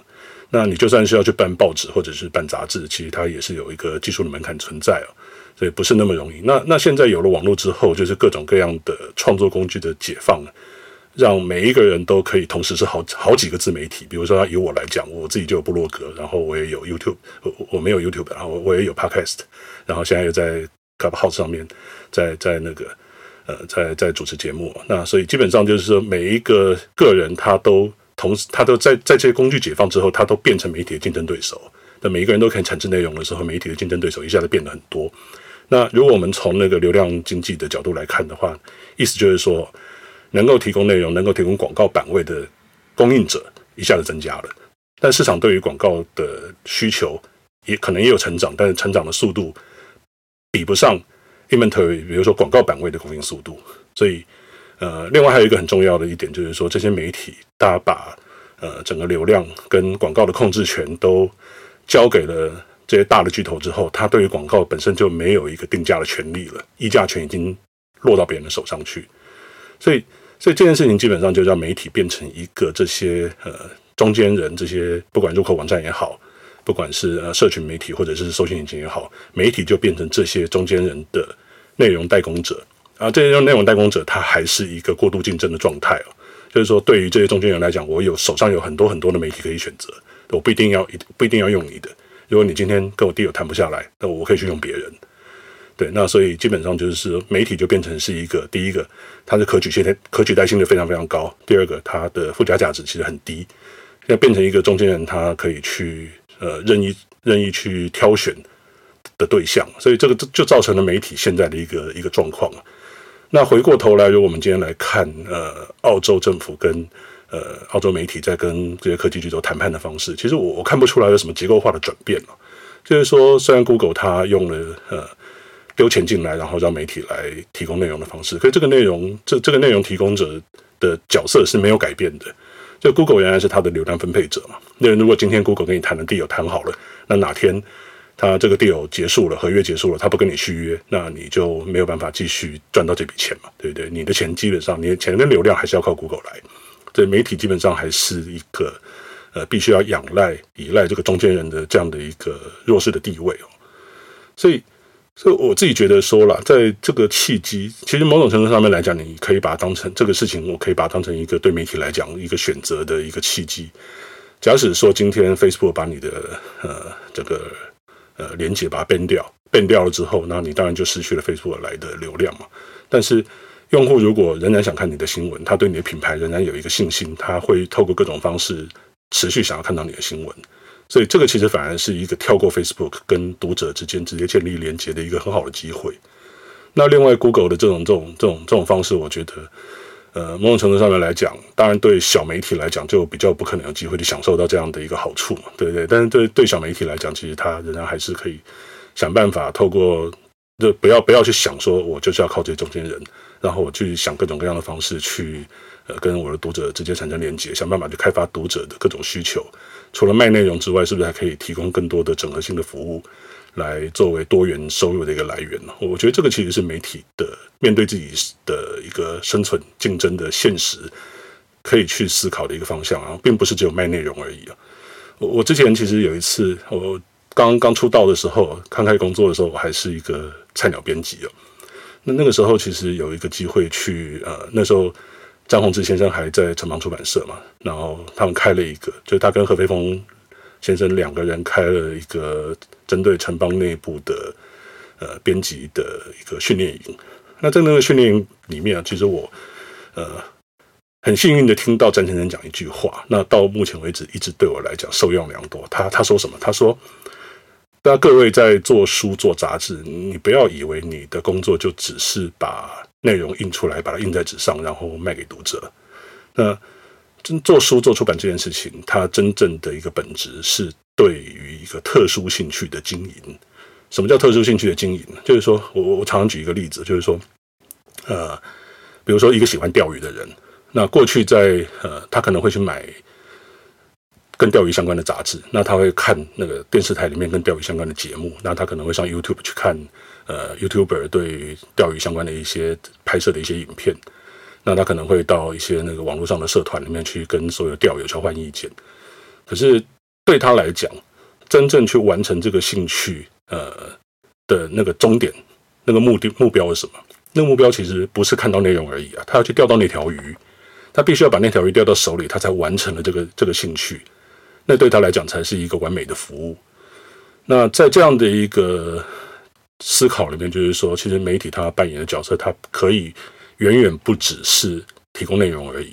Speaker 1: 那你就算是要去办报纸或者是办杂志，其实它也是有一个技术的门槛存在哦，所以不是那么容易。那那现在有了网络之后，就是各种各样的创作工具的解放，让每一个人都可以同时是好好几个自媒体。比如说，以我来讲，我自己就有部落格，然后我也有 YouTube，我我没有 YouTube，然后我也有 Podcast，然后现在又在 Clubhouse 上面，在在那个呃，在在主持节目。那所以基本上就是说，每一个个人他都。同时，他都在在这些工具解放之后，他都变成媒体的竞争对手。那每一个人都可以产制内容的时候，媒体的竞争对手一下子变得很多。那如果我们从那个流量经济的角度来看的话，意思就是说，能够提供内容、能够提供广告版位的供应者一下子增加了，但市场对于广告的需求也可能也有成长，但是成长的速度比不上 inventory，比如说广告版位的供应速度。所以，呃，另外还有一个很重要的一点就是说，这些媒体大家把呃整个流量跟广告的控制权都交给了这些大的巨头之后，他对于广告本身就没有一个定价的权利了，议价权已经落到别人的手上去，所以。所以这件事情基本上就让媒体变成一个这些呃中间人，这些不管入口网站也好，不管是呃社群媒体或者是搜寻引擎也好，媒体就变成这些中间人的内容代工者。啊，这些内容代工者他还是一个过度竞争的状态哦。就是说，对于这些中间人来讲，我有手上有很多很多的媒体可以选择，我不一定要不一定要用你的。如果你今天跟我 deal 谈不下来，那我可以去用别人。对，那所以基本上就是媒体就变成是一个第一个，它的可取性、可取代性的非常非常高；第二个，它的附加价值其实很低，要变成一个中间人，他可以去呃任意任意去挑选的对象，所以这个就造成了媒体现在的一个一个状况。那回过头来，如果我们今天来看呃澳洲政府跟呃澳洲媒体在跟这些科技巨头谈判的方式，其实我我看不出来有什么结构化的转变了。就是说，虽然 Google 它用了呃。丢钱进来，然后让媒体来提供内容的方式。可是这个内容，这这个内容提供者的角色是没有改变的。就 Google 原来是他的流量分配者嘛。那如果今天 Google 跟你谈的 deal 谈好了，那哪天他这个 deal 结束了，合约结束了，他不跟你续约，那你就没有办法继续赚到这笔钱嘛，对不对？你的钱基本上，你的钱跟流量还是要靠 Google 来。这媒体基本上还是一个呃，必须要仰赖、依赖这个中间人的这样的一个弱势的地位哦。所以。所以我自己觉得说了，在这个契机，其实某种程度上面来讲，你可以把它当成这个事情，我可以把它当成一个对媒体来讲一个选择的一个契机。假使说今天 Facebook 把你的呃这个呃连接把它 ban 掉，ban 掉了之后，那你当然就失去了 Facebook 来的流量嘛。但是用户如果仍然想看你的新闻，他对你的品牌仍然有一个信心，他会透过各种方式持续想要看到你的新闻。所以这个其实反而是一个跳过 Facebook 跟读者之间直接建立连接的一个很好的机会。那另外 Google 的这种这种这种这种方式，我觉得，呃，某种程度上面来讲，当然对小媒体来讲就比较不可能有机会去享受到这样的一个好处嘛，对不对？但是对对小媒体来讲，其实它仍然还是可以想办法透过，就不要不要去想说我就是要靠这些中间人，然后我去想各种各样的方式去呃跟我的读者直接产生连接，想办法去开发读者的各种需求。除了卖内容之外，是不是还可以提供更多的整合性的服务，来作为多元收入的一个来源？我觉得这个其实是媒体的面对自己的一个生存竞争的现实，可以去思考的一个方向啊，并不是只有卖内容而已啊。我我之前其实有一次，我刚刚出道的时候，刚开始工作的时候，我还是一个菜鸟编辑哦。那那个时候其实有一个机会去，呃，那时候。张宏志先生还在城邦出版社嘛，然后他们开了一个，就是他跟何飞峰先生两个人开了一个针对城邦内部的呃编辑的一个训练营。那在那个训练营里面啊，其实我呃很幸运的听到詹先生讲一句话，那到目前为止一直对我来讲受用良多。他他说什么？他说：“那各位在做书做杂志，你不要以为你的工作就只是把。”内容印出来，把它印在纸上，然后卖给读者。那真做书做出版这件事情，它真正的一个本质是对于一个特殊兴趣的经营。什么叫特殊兴趣的经营？就是说我我常常举一个例子，就是说，呃，比如说一个喜欢钓鱼的人，那过去在呃，他可能会去买跟钓鱼相关的杂志，那他会看那个电视台里面跟钓鱼相关的节目，那他可能会上 YouTube 去看。呃，YouTuber 对钓鱼相关的一些拍摄的一些影片，那他可能会到一些那个网络上的社团里面去跟所有钓友交换意见。可是对他来讲，真正去完成这个兴趣，呃的那个终点，那个目的目标是什么？那个目标其实不是看到内容而已啊，他要去钓到那条鱼，他必须要把那条鱼钓到手里，他才完成了这个这个兴趣。那对他来讲才是一个完美的服务。那在这样的一个。思考里面就是说，其实媒体它扮演的角色，它可以远远不只是提供内容而已，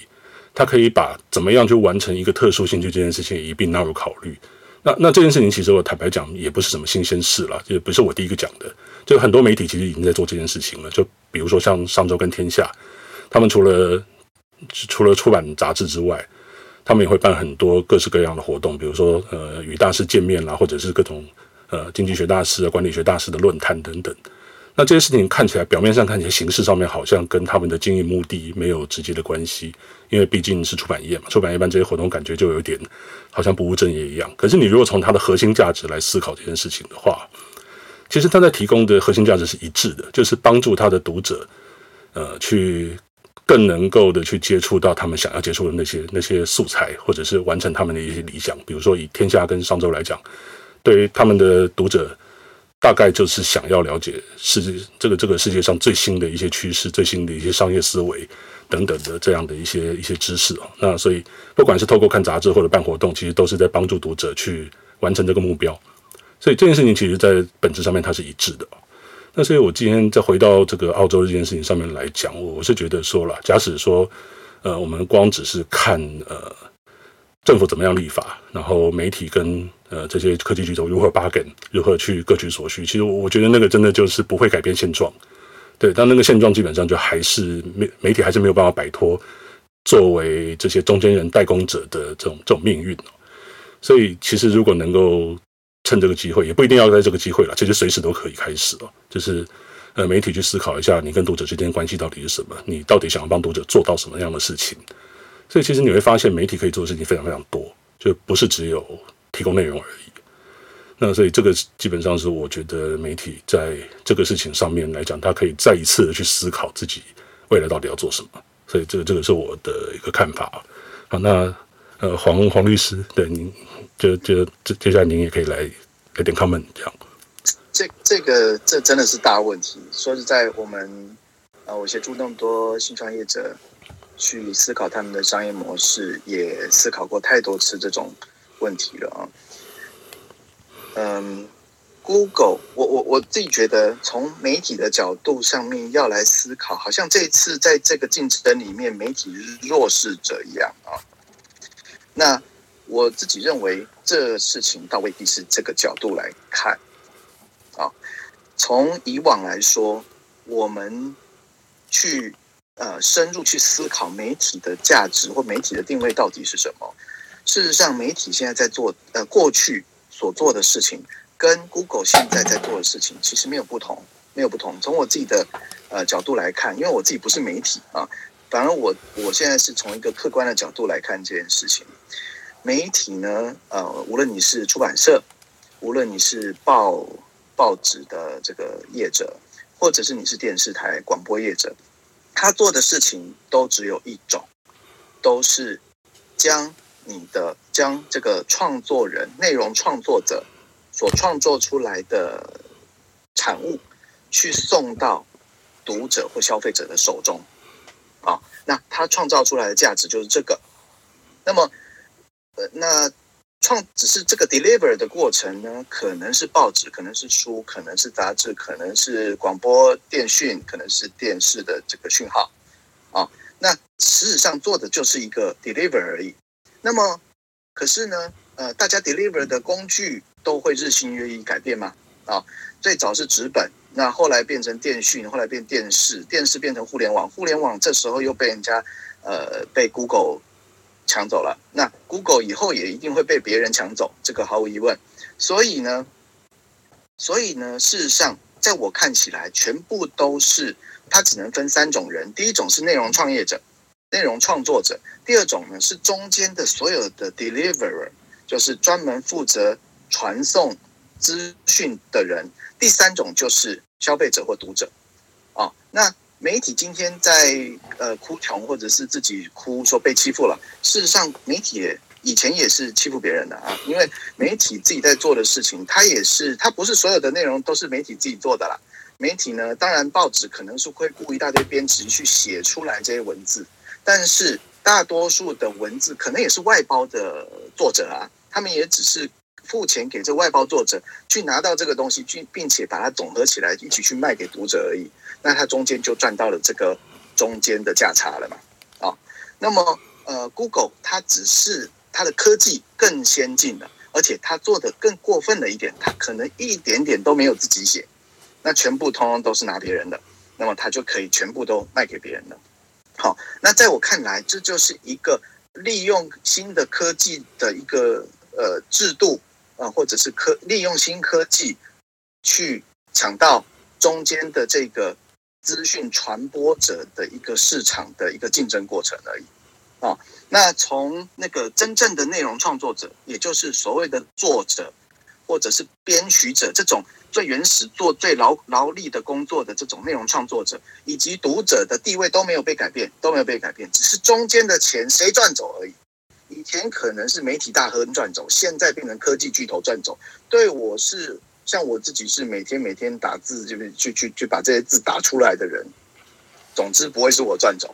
Speaker 1: 它可以把怎么样去完成一个特殊兴趣这件事情一并纳入考虑。那那这件事情其实我坦白讲也不是什么新鲜事了，也不是我第一个讲的，就很多媒体其实已经在做这件事情了。就比如说像上周跟天下，他们除了除了出版杂志之外，他们也会办很多各式各样的活动，比如说呃与大师见面啦，或者是各种呃经济学大师啊、管理学大师的论坛等等。那这些事情看起来，表面上看起来，形式上面好像跟他们的经营目的没有直接的关系，因为毕竟是出版业嘛，出版业办这些活动感觉就有点好像不务正业一样。可是你如果从它的核心价值来思考这件事情的话，其实他在提供的核心价值是一致的，就是帮助他的读者，呃，去更能够的去接触到他们想要接触的那些那些素材，或者是完成他们的一些理想。比如说以天下跟商周来讲，对于他们的读者。大概就是想要了解世界这个这个世界上最新的一些趋势、最新的一些商业思维等等的这样的一些一些知识啊。那所以不管是透过看杂志或者办活动，其实都是在帮助读者去完成这个目标。所以这件事情其实在本质上面它是一致的。那所以我今天再回到这个澳洲这件事情上面来讲，我是觉得说了，假使说呃我们光只是看呃。政府怎么样立法，然后媒体跟呃这些科技巨头如何 bargain，如何去各取所需？其实我觉得那个真的就是不会改变现状，对，但那个现状基本上就还是媒媒体还是没有办法摆脱作为这些中间人代工者的这种这种命运。所以其实如果能够趁这个机会，也不一定要在这个机会了，其实随时都可以开始哦。就是呃媒体去思考一下，你跟读者之间关系到底是什么？你到底想要帮读者做到什么样的事情？所以其实你会发现，媒体可以做的事情非常非常多，就不是只有提供内容而已。那所以这个基本上是我觉得媒体在这个事情上面来讲，他可以再一次的去思考自己未来到底要做什么。所以这个这个是我的一个看法。好，那呃黄黄律师，对您就就接接下来您也可以来给点 comment 这样。
Speaker 2: 这这个这真的是大问题。说实在，我们啊，我协助那么多新创业者。去思考他们的商业模式，也思考过太多次这种问题了啊。嗯，Google，我我我自己觉得，从媒体的角度上面要来思考，好像这一次在这个竞争里面，媒体弱势者一样啊。那我自己认为，这事情倒未必是这个角度来看啊。从以往来说，我们去。呃，深入去思考媒体的价值或媒体的定位到底是什么？事实上，媒体现在在做呃过去所做的事情，跟 Google 现在在做的事情其实没有不同，没有不同。从我自己的呃角度来看，因为我自己不是媒体啊，反而我我现在是从一个客观的角度来看这件事情。媒体呢，呃，无论你是出版社，无论你是报报纸的这个业者，或者是你是电视台广播业者。他做的事情都只有一种，都是将你的将这个创作人、内容创作者所创作出来的产物，去送到读者或消费者的手中。啊，那他创造出来的价值就是这个。那么，呃，那。创只是这个 deliver 的过程呢，可能是报纸，可能是书，可能是杂志，可能是广播电讯，可能是电视的这个讯号，啊，那实质上做的就是一个 deliver 而已。那么，可是呢，呃，大家 deliver 的工具都会日新月异改变吗？啊，最早是纸本，那后来变成电讯，后来变电视，电视变成互联网，互联网这时候又被人家呃被 Google。抢走了，那 Google 以后也一定会被别人抢走，这个毫无疑问。所以呢，所以呢，事实上，在我看起来，全部都是它只能分三种人：第一种是内容创业者、内容创作者；第二种呢是中间的所有的 deliverer，就是专门负责传送资讯的人；第三种就是消费者或读者。啊，那。媒体今天在呃哭穷，或者是自己哭说被欺负了。事实上，媒体以前也是欺负别人的啊，因为媒体自己在做的事情，它也是它不是所有的内容都是媒体自己做的啦。媒体呢，当然报纸可能是会雇一大堆编辑去写出来这些文字，但是大多数的文字可能也是外包的作者啊，他们也只是付钱给这外包作者去拿到这个东西，去并且把它总合起来一起去卖给读者而已。那他中间就赚到了这个中间的价差了嘛？啊，那么呃，Google 它只是它的科技更先进了，而且它做的更过分了一点，它可能一点点都没有自己写，那全部通通都是拿别人的，那么它就可以全部都卖给别人了。好，那在我看来，这就是一个利用新的科技的一个呃制度啊，或者是科利用新科技去抢到中间的这个资讯传播者的一个市场的一个竞争过程而已啊。那从那个真正的内容创作者，也就是所谓的作者或者是编曲者这种。最原始做最劳劳力的工作的这种内容创作者，以及读者的地位都没有被改变，都没有被改变，只是中间的钱谁赚走而已。以前可能是媒体大亨赚走，现在变成科技巨头赚走。对我是像我自己是每天每天打字，就是去去去把这些字打出来的人，总之不会是我赚走。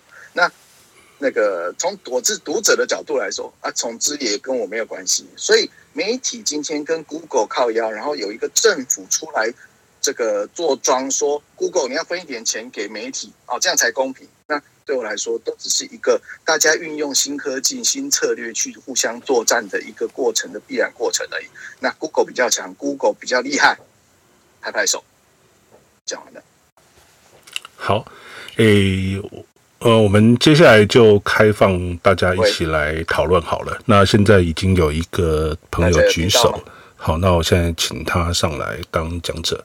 Speaker 2: 那个从我是读者的角度来说啊，总之也跟我没有关系，所以。媒体今天跟 Google 靠腰，然后有一个政府出来这个做庄，说 Google 你要分一点钱给媒体哦，这样才公平。那对我来说，都只是一个大家运用新科技、新策略去互相作战的一个过程的必然过程而已。那 Google 比较强，Google 比较厉害，拍拍手，讲完了。
Speaker 1: 好，诶。呃，我们接下来就开放大家一起来讨论好了。那现在已经有一个朋友举手，好，那我现在请他上来当讲者。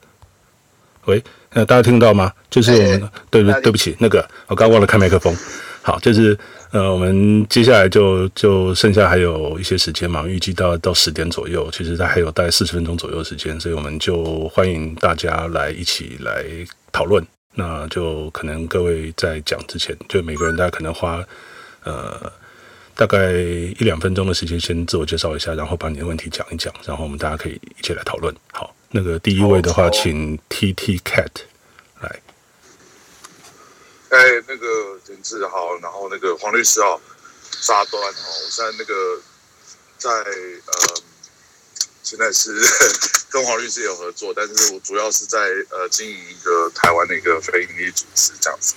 Speaker 1: 喂，那大家听到吗？就是我们，对对，对不起，那个我刚忘了开麦克风。好，就是呃，我们接下来就就剩下还有一些时间嘛，预计到到十点左右，其实它还有大概四十分钟左右的时间，所以我们就欢迎大家来一起来讨论。那就可能各位在讲之前，就每个人大家可能花呃大概一两分钟的时间，先自我介绍一下，然后把你的问题讲一讲，然后我们大家可以一起来讨论。好，那个第一位的话，请 T T Cat 来。
Speaker 3: 哎，那个田志豪，然后那个黄律师好，沙端好，我现在那个在呃。现在是 跟黄律师有合作，但是我主要是在呃经营一个台湾的一个非营利组织这样子。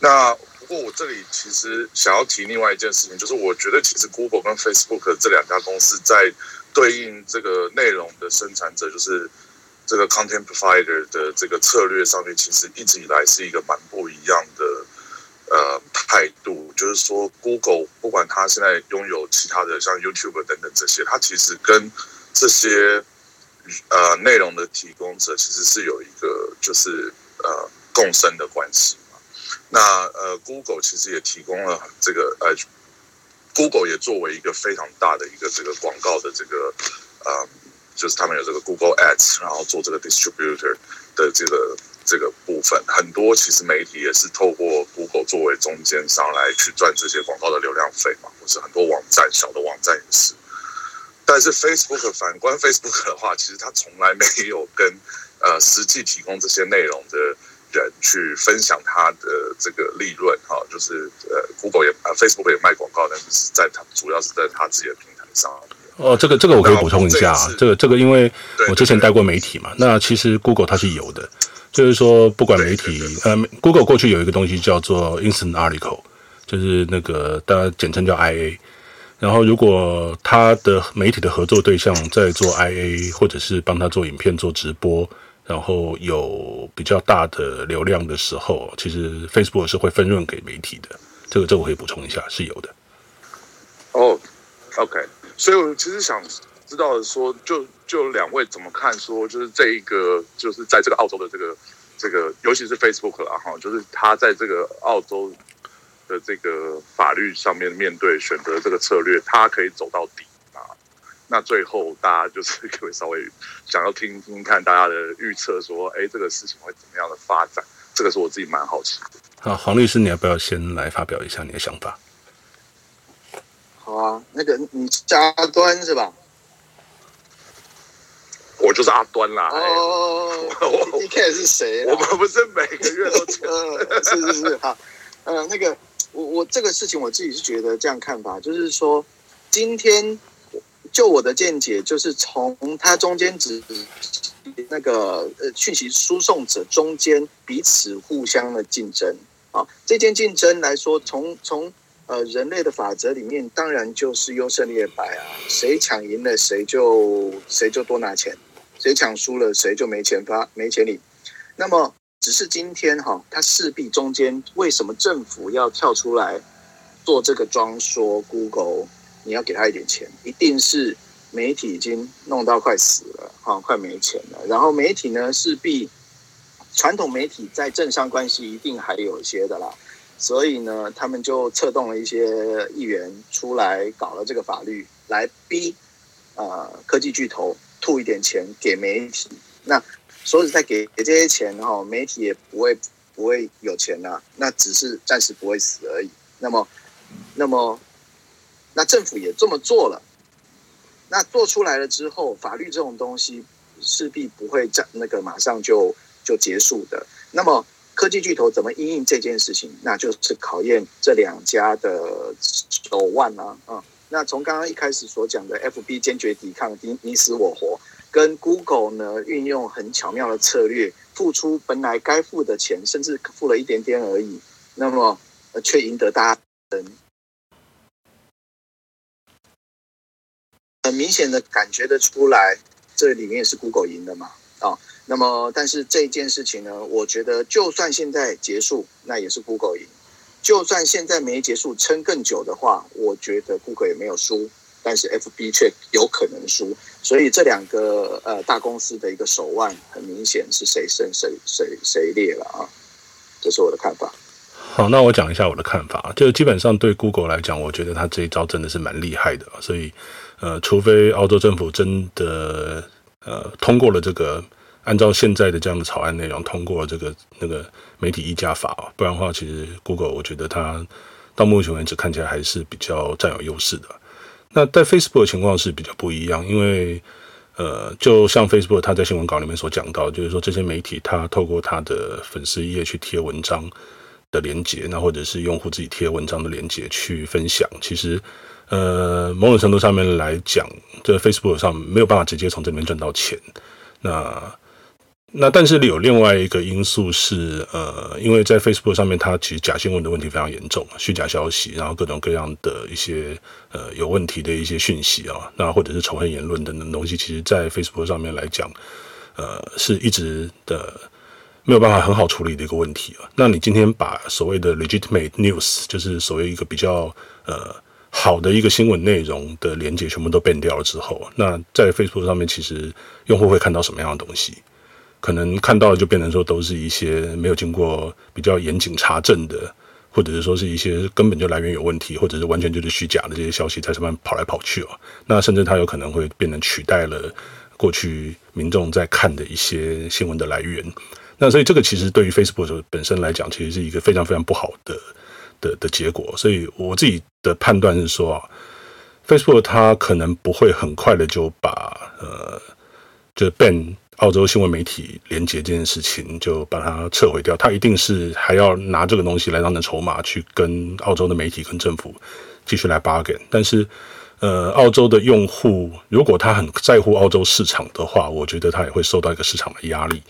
Speaker 3: 那不过我这里其实想要提另外一件事情，就是我觉得其实 Google 跟 Facebook 这两家公司在对应这个内容的生产者，就是这个 Content Provider 的这个策略上面，其实一直以来是一个蛮不一样的呃态度。就是说，Google 不管它现在拥有其他的像 YouTube 等等这些，它其实跟这些呃内容的提供者其实是有一个就是呃共生的关系嘛。那呃 Google 其实也提供了这个呃 Google 也作为一个非常大的一个这个广告的这个呃就是他们有这个 Google Ads，然后做这个 distributor 的这个这个部分，很多其实媒体也是透过 Google 作为中间商来去赚这些广告的流量费嘛，或是很多网站小的网站也是。但是 Facebook 反观 Facebook 的话，其实它从来没有跟呃实际提供这些内容的人去分享它的这个利润哈，就是呃 Google 也呃 Facebook 也卖广告，但是是在它主要是在它自己的平台上。
Speaker 1: 哦，这个这个我可以补充一下啊，这个这个因为我之前带过媒体嘛，那其实 Google 它是有的，就是说不管媒体呃 Google 过去有一个东西叫做 Instant Article，就是那个大家简称叫 IA。然后，如果他的媒体的合作对象在做 IA，或者是帮他做影片、做直播，然后有比较大的流量的时候，其实 Facebook 是会分润给媒体的。这个，这我可以补充一下，是有的。
Speaker 3: 哦，OK。所以我其实想知道的说，就就两位怎么看？说就是这一个，就是在这个澳洲的这个这个，尤其是 Facebook 啊，哈，就是他在这个澳洲。的这个法律上面面对选择这个策略，他可以走到底啊。那最后大家就是 可以稍微想要听听看大家的预测，说，哎，这个事情会怎么样的发展？这个是我自己蛮好奇的。
Speaker 1: 好，黄律师，你要不要先来发表一下你的想法？
Speaker 2: 好啊，那个你叫阿端是吧？
Speaker 3: 我就是阿端啦。
Speaker 2: 哦 你 K 是谁？
Speaker 3: 我们不是每个月都
Speaker 2: 呃，是是是，好，呃，那个。我我这个事情我自己是觉得这样看法，就是说，今天就我的见解，就是从它中间只那个呃讯息输送者中间彼此互相的竞争啊，这件竞争来说，从从呃人类的法则里面，当然就是优胜劣败啊，谁抢赢了谁就谁就多拿钱，谁抢输了谁就没钱发没钱领，那么。只是今天哈，它势必中间为什么政府要跳出来做这个装说 Google，你要给他一点钱，一定是媒体已经弄到快死了，哈，快没钱了。然后媒体呢，势必传统媒体在政商关系一定还有一些的啦，所以呢，他们就策动了一些议员出来搞了这个法律，来逼呃科技巨头吐一点钱给媒体。那说实在，给给这些钱哈，媒体也不会不会有钱呐，那只是暂时不会死而已。那么。那么，那政府也这么做了。那做出来了之后，法律这种东西势必不会在那个马上就就结束的。那么，科技巨头怎么因应这件事情？那就是考验这两家的手腕啊啊！那从刚刚一开始所讲的，FB 坚决抵抗，你你死我活，跟 Google 呢运用很巧妙的策略，付出本来该付的钱，甚至付了一点点而已，那么却赢得大家。很明显的感觉得出来，这里面是 Google 赢的嘛？啊，那么但是这件事情呢，我觉得就算现在结束，那也是 Google 赢；就算现在没结束，撑更久的话，我觉得 Google 也没有输，但是 FB 却有可能输。所以这两个呃大公司的一个手腕，很明显是谁胜谁谁谁劣了啊！这是我的看法。
Speaker 1: 好，那我讲一下我的看法。就基本上对 Google 来讲，我觉得他这一招真的是蛮厉害的。所以，呃，除非澳洲政府真的呃通过了这个，按照现在的这样的草案内容通过了这个那个媒体议价法，不然的话，其实 Google 我觉得它到目前为止看起来还是比较占有优势的。那在 Facebook 的情况是比较不一样，因为呃，就像 Facebook 它在新闻稿里面所讲到，就是说这些媒体它透过它的粉丝页去贴文章。的连接，那或者是用户自己贴文章的连接去分享，其实，呃，某种程度上面来讲，这个 Facebook 上没有办法直接从这里面赚到钱。那那但是有另外一个因素是，呃，因为在 Facebook 上面，它其实假新闻的问题非常严重，虚假消息，然后各种各样的一些呃有问题的一些讯息啊，那或者是仇恨言论等等东西，其实在 Facebook 上面来讲，呃，是一直的。没有办法很好处理的一个问题啊。那你今天把所谓的 legitimate news，就是所谓一个比较呃好的一个新闻内容的连接全部都变掉了之后，那在 Facebook 上面，其实用户会看到什么样的东西？可能看到的就变成说都是一些没有经过比较严谨查证的，或者是说是一些根本就来源有问题，或者是完全就是虚假的这些消息在上面跑来跑去哦。那甚至它有可能会变成取代了过去民众在看的一些新闻的来源。那所以这个其实对于 Facebook 本身来讲，其实是一个非常非常不好的的的结果。所以我自己的判断是说啊，Facebook 它可能不会很快的就把呃，就 ban 澳洲新闻媒体连结这件事情就把它撤回掉。它一定是还要拿这个东西来当成筹码去跟澳洲的媒体跟政府继续来 bargain。但是呃，澳洲的用户如果他很在乎澳洲市场的话，我觉得他也会受到一个市场的压力。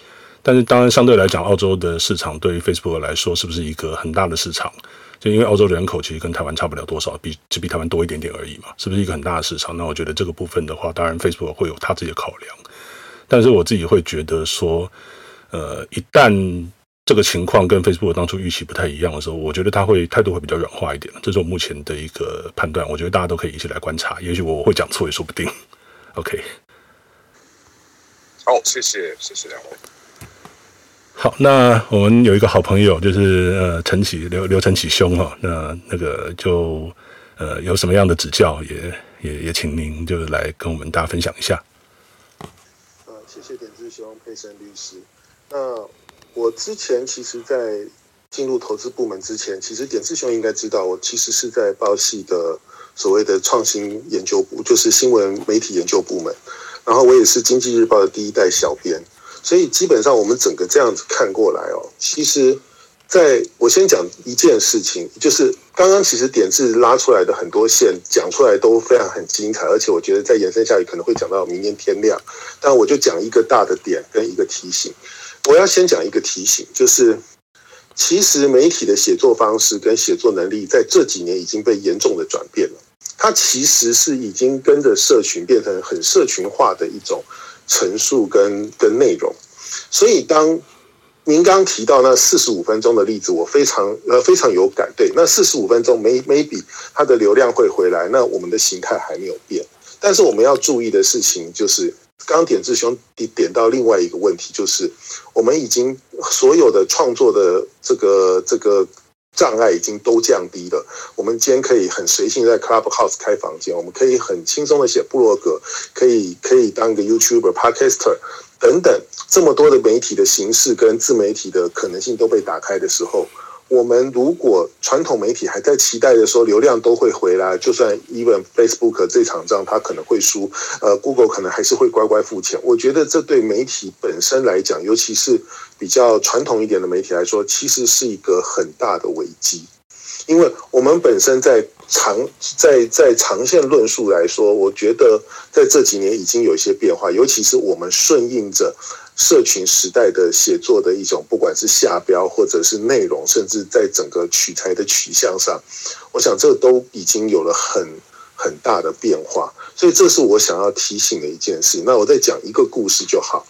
Speaker 1: 但是当然，相对来讲，澳洲的市场对于 Facebook 来说是不是一个很大的市场？就因为澳洲人口其实跟台湾差不了多少，比只比台湾多一点点而已嘛，是不是一个很大的市场？那我觉得这个部分的话，当然 Facebook 会有他自己的考量。但是我自己会觉得说，呃，一旦这个情况跟 Facebook 当初预期不太一样的时候，我觉得他会态度会比较软化一点。这是我目前的一个判断。我觉得大家都可以一起来观察，也许我会讲错也说不定。OK，
Speaker 3: 好，谢谢，谢谢两位。
Speaker 1: 好，那我们有一个好朋友，就是呃陈启刘刘陈启兄哈，那那个就呃有什么样的指教，也也也请您就来跟我们大家分享一下。
Speaker 4: 呃，谢谢点字兄佩森律师。那我之前其实，在进入投资部门之前，其实点志兄应该知道，我其实是在报系的所谓的创新研究部，就是新闻媒体研究部门。然后我也是经济日报的第一代小编。所以基本上，我们整个这样子看过来哦，其实，在我先讲一件事情，就是刚刚其实点字拉出来的很多线讲出来都非常很精彩，而且我觉得再延伸下去可能会讲到明天天亮。但我就讲一个大的点跟一个提醒。我要先讲一个提醒，就是其实媒体的写作方式跟写作能力在这几年已经被严重的转变了，它其实是已经跟着社群变成很社群化的一种。陈述跟跟内容，所以当您刚提到那四十五分钟的例子，我非常呃非常有感。对，那四十五分钟没 maybe 它的流量会回来，那我们的形态还没有变。但是我们要注意的事情就是，刚点志兄点点到另外一个问题，就是我们已经所有的创作的这个这个障碍已经都降低了。我们今天可以很随性在 Clubhouse 开房间，我们可以很轻松的写部落格，可以可以当一个 YouTuber、Podcaster。等等，这么多的媒体的形式跟自媒体的可能性都被打开的时候，我们如果传统媒体还在期待的说流量都会回来，就算 even Facebook 这场仗他可能会输，呃，Google 可能还是会乖乖付钱。我觉得这对媒体本身来讲，尤其是比较传统一点的媒体来说，其实是一个很大的危机。因为我们本身在长在在长线论述来说，我觉得在这几年已经有一些变化，尤其是我们顺应着社群时代的写作的一种，不管是下标或者是内容，甚至在整个取材的取向上，我想这都已经有了很很大的变化。所以这是我想要提醒的一件事。那我再讲一个故事就好。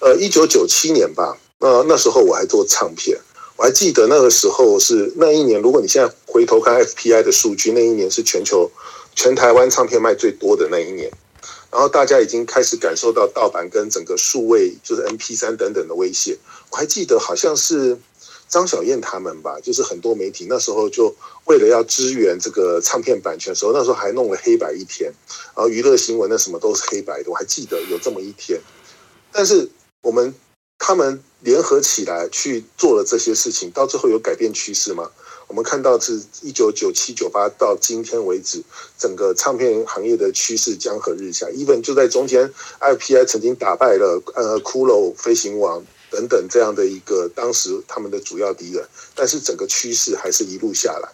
Speaker 4: 呃，一九九七年吧，那那时候我还做唱片。我还记得那个时候是那一年，如果你现在回头看 FPI 的数据，那一年是全球全台湾唱片卖最多的那一年。然后大家已经开始感受到盗版跟整个数位就是 MP3 等等的威胁。我还记得好像是张小燕他们吧，就是很多媒体那时候就为了要支援这个唱片版权的时候，那时候还弄了黑白一天，然后娱乐新闻那什么都是黑白的。我还记得有这么一天，但是我们。他们联合起来去做了这些事情，到最后有改变趋势吗？我们看到是一九九七九八到今天为止，整个唱片行业的趋势江河日下。even 就在中间，IPI 曾经打败了呃骷髅飞行王等等这样的一个当时他们的主要敌人，但是整个趋势还是一路下来，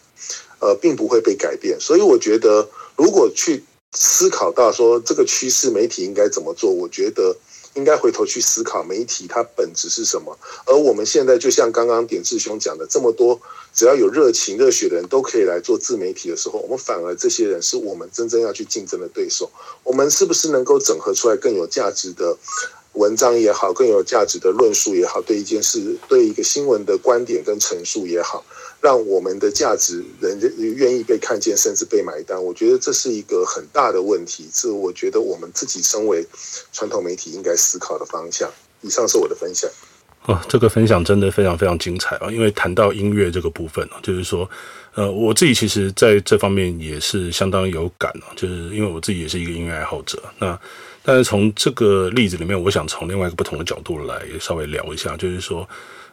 Speaker 4: 呃，并不会被改变。所以我觉得，如果去思考到说这个趋势，媒体应该怎么做，我觉得。应该回头去思考媒体它本质是什么，而我们现在就像刚刚点智兄讲的，这么多只要有热情热血的人都可以来做自媒体的时候，我们反而这些人是我们真正要去竞争的对手。我们是不是能够整合出来更有价值的文章也好，更有价值的论述也好，对一件事、对一个新闻的观点跟陈述也好？让我们的价值人愿意被看见，甚至被买单，我觉得这是一个很大的问题，是我觉得我们自己身为传统媒体应该思考的方向。以上是我的分享。
Speaker 1: 哦，这个分享真的非常非常精彩啊！因为谈到音乐这个部分啊，就是说，呃，我自己其实在这方面也是相当有感啊，就是因为我自己也是一个音乐爱好者。那但是从这个例子里面，我想从另外一个不同的角度来稍微聊一下，就是说。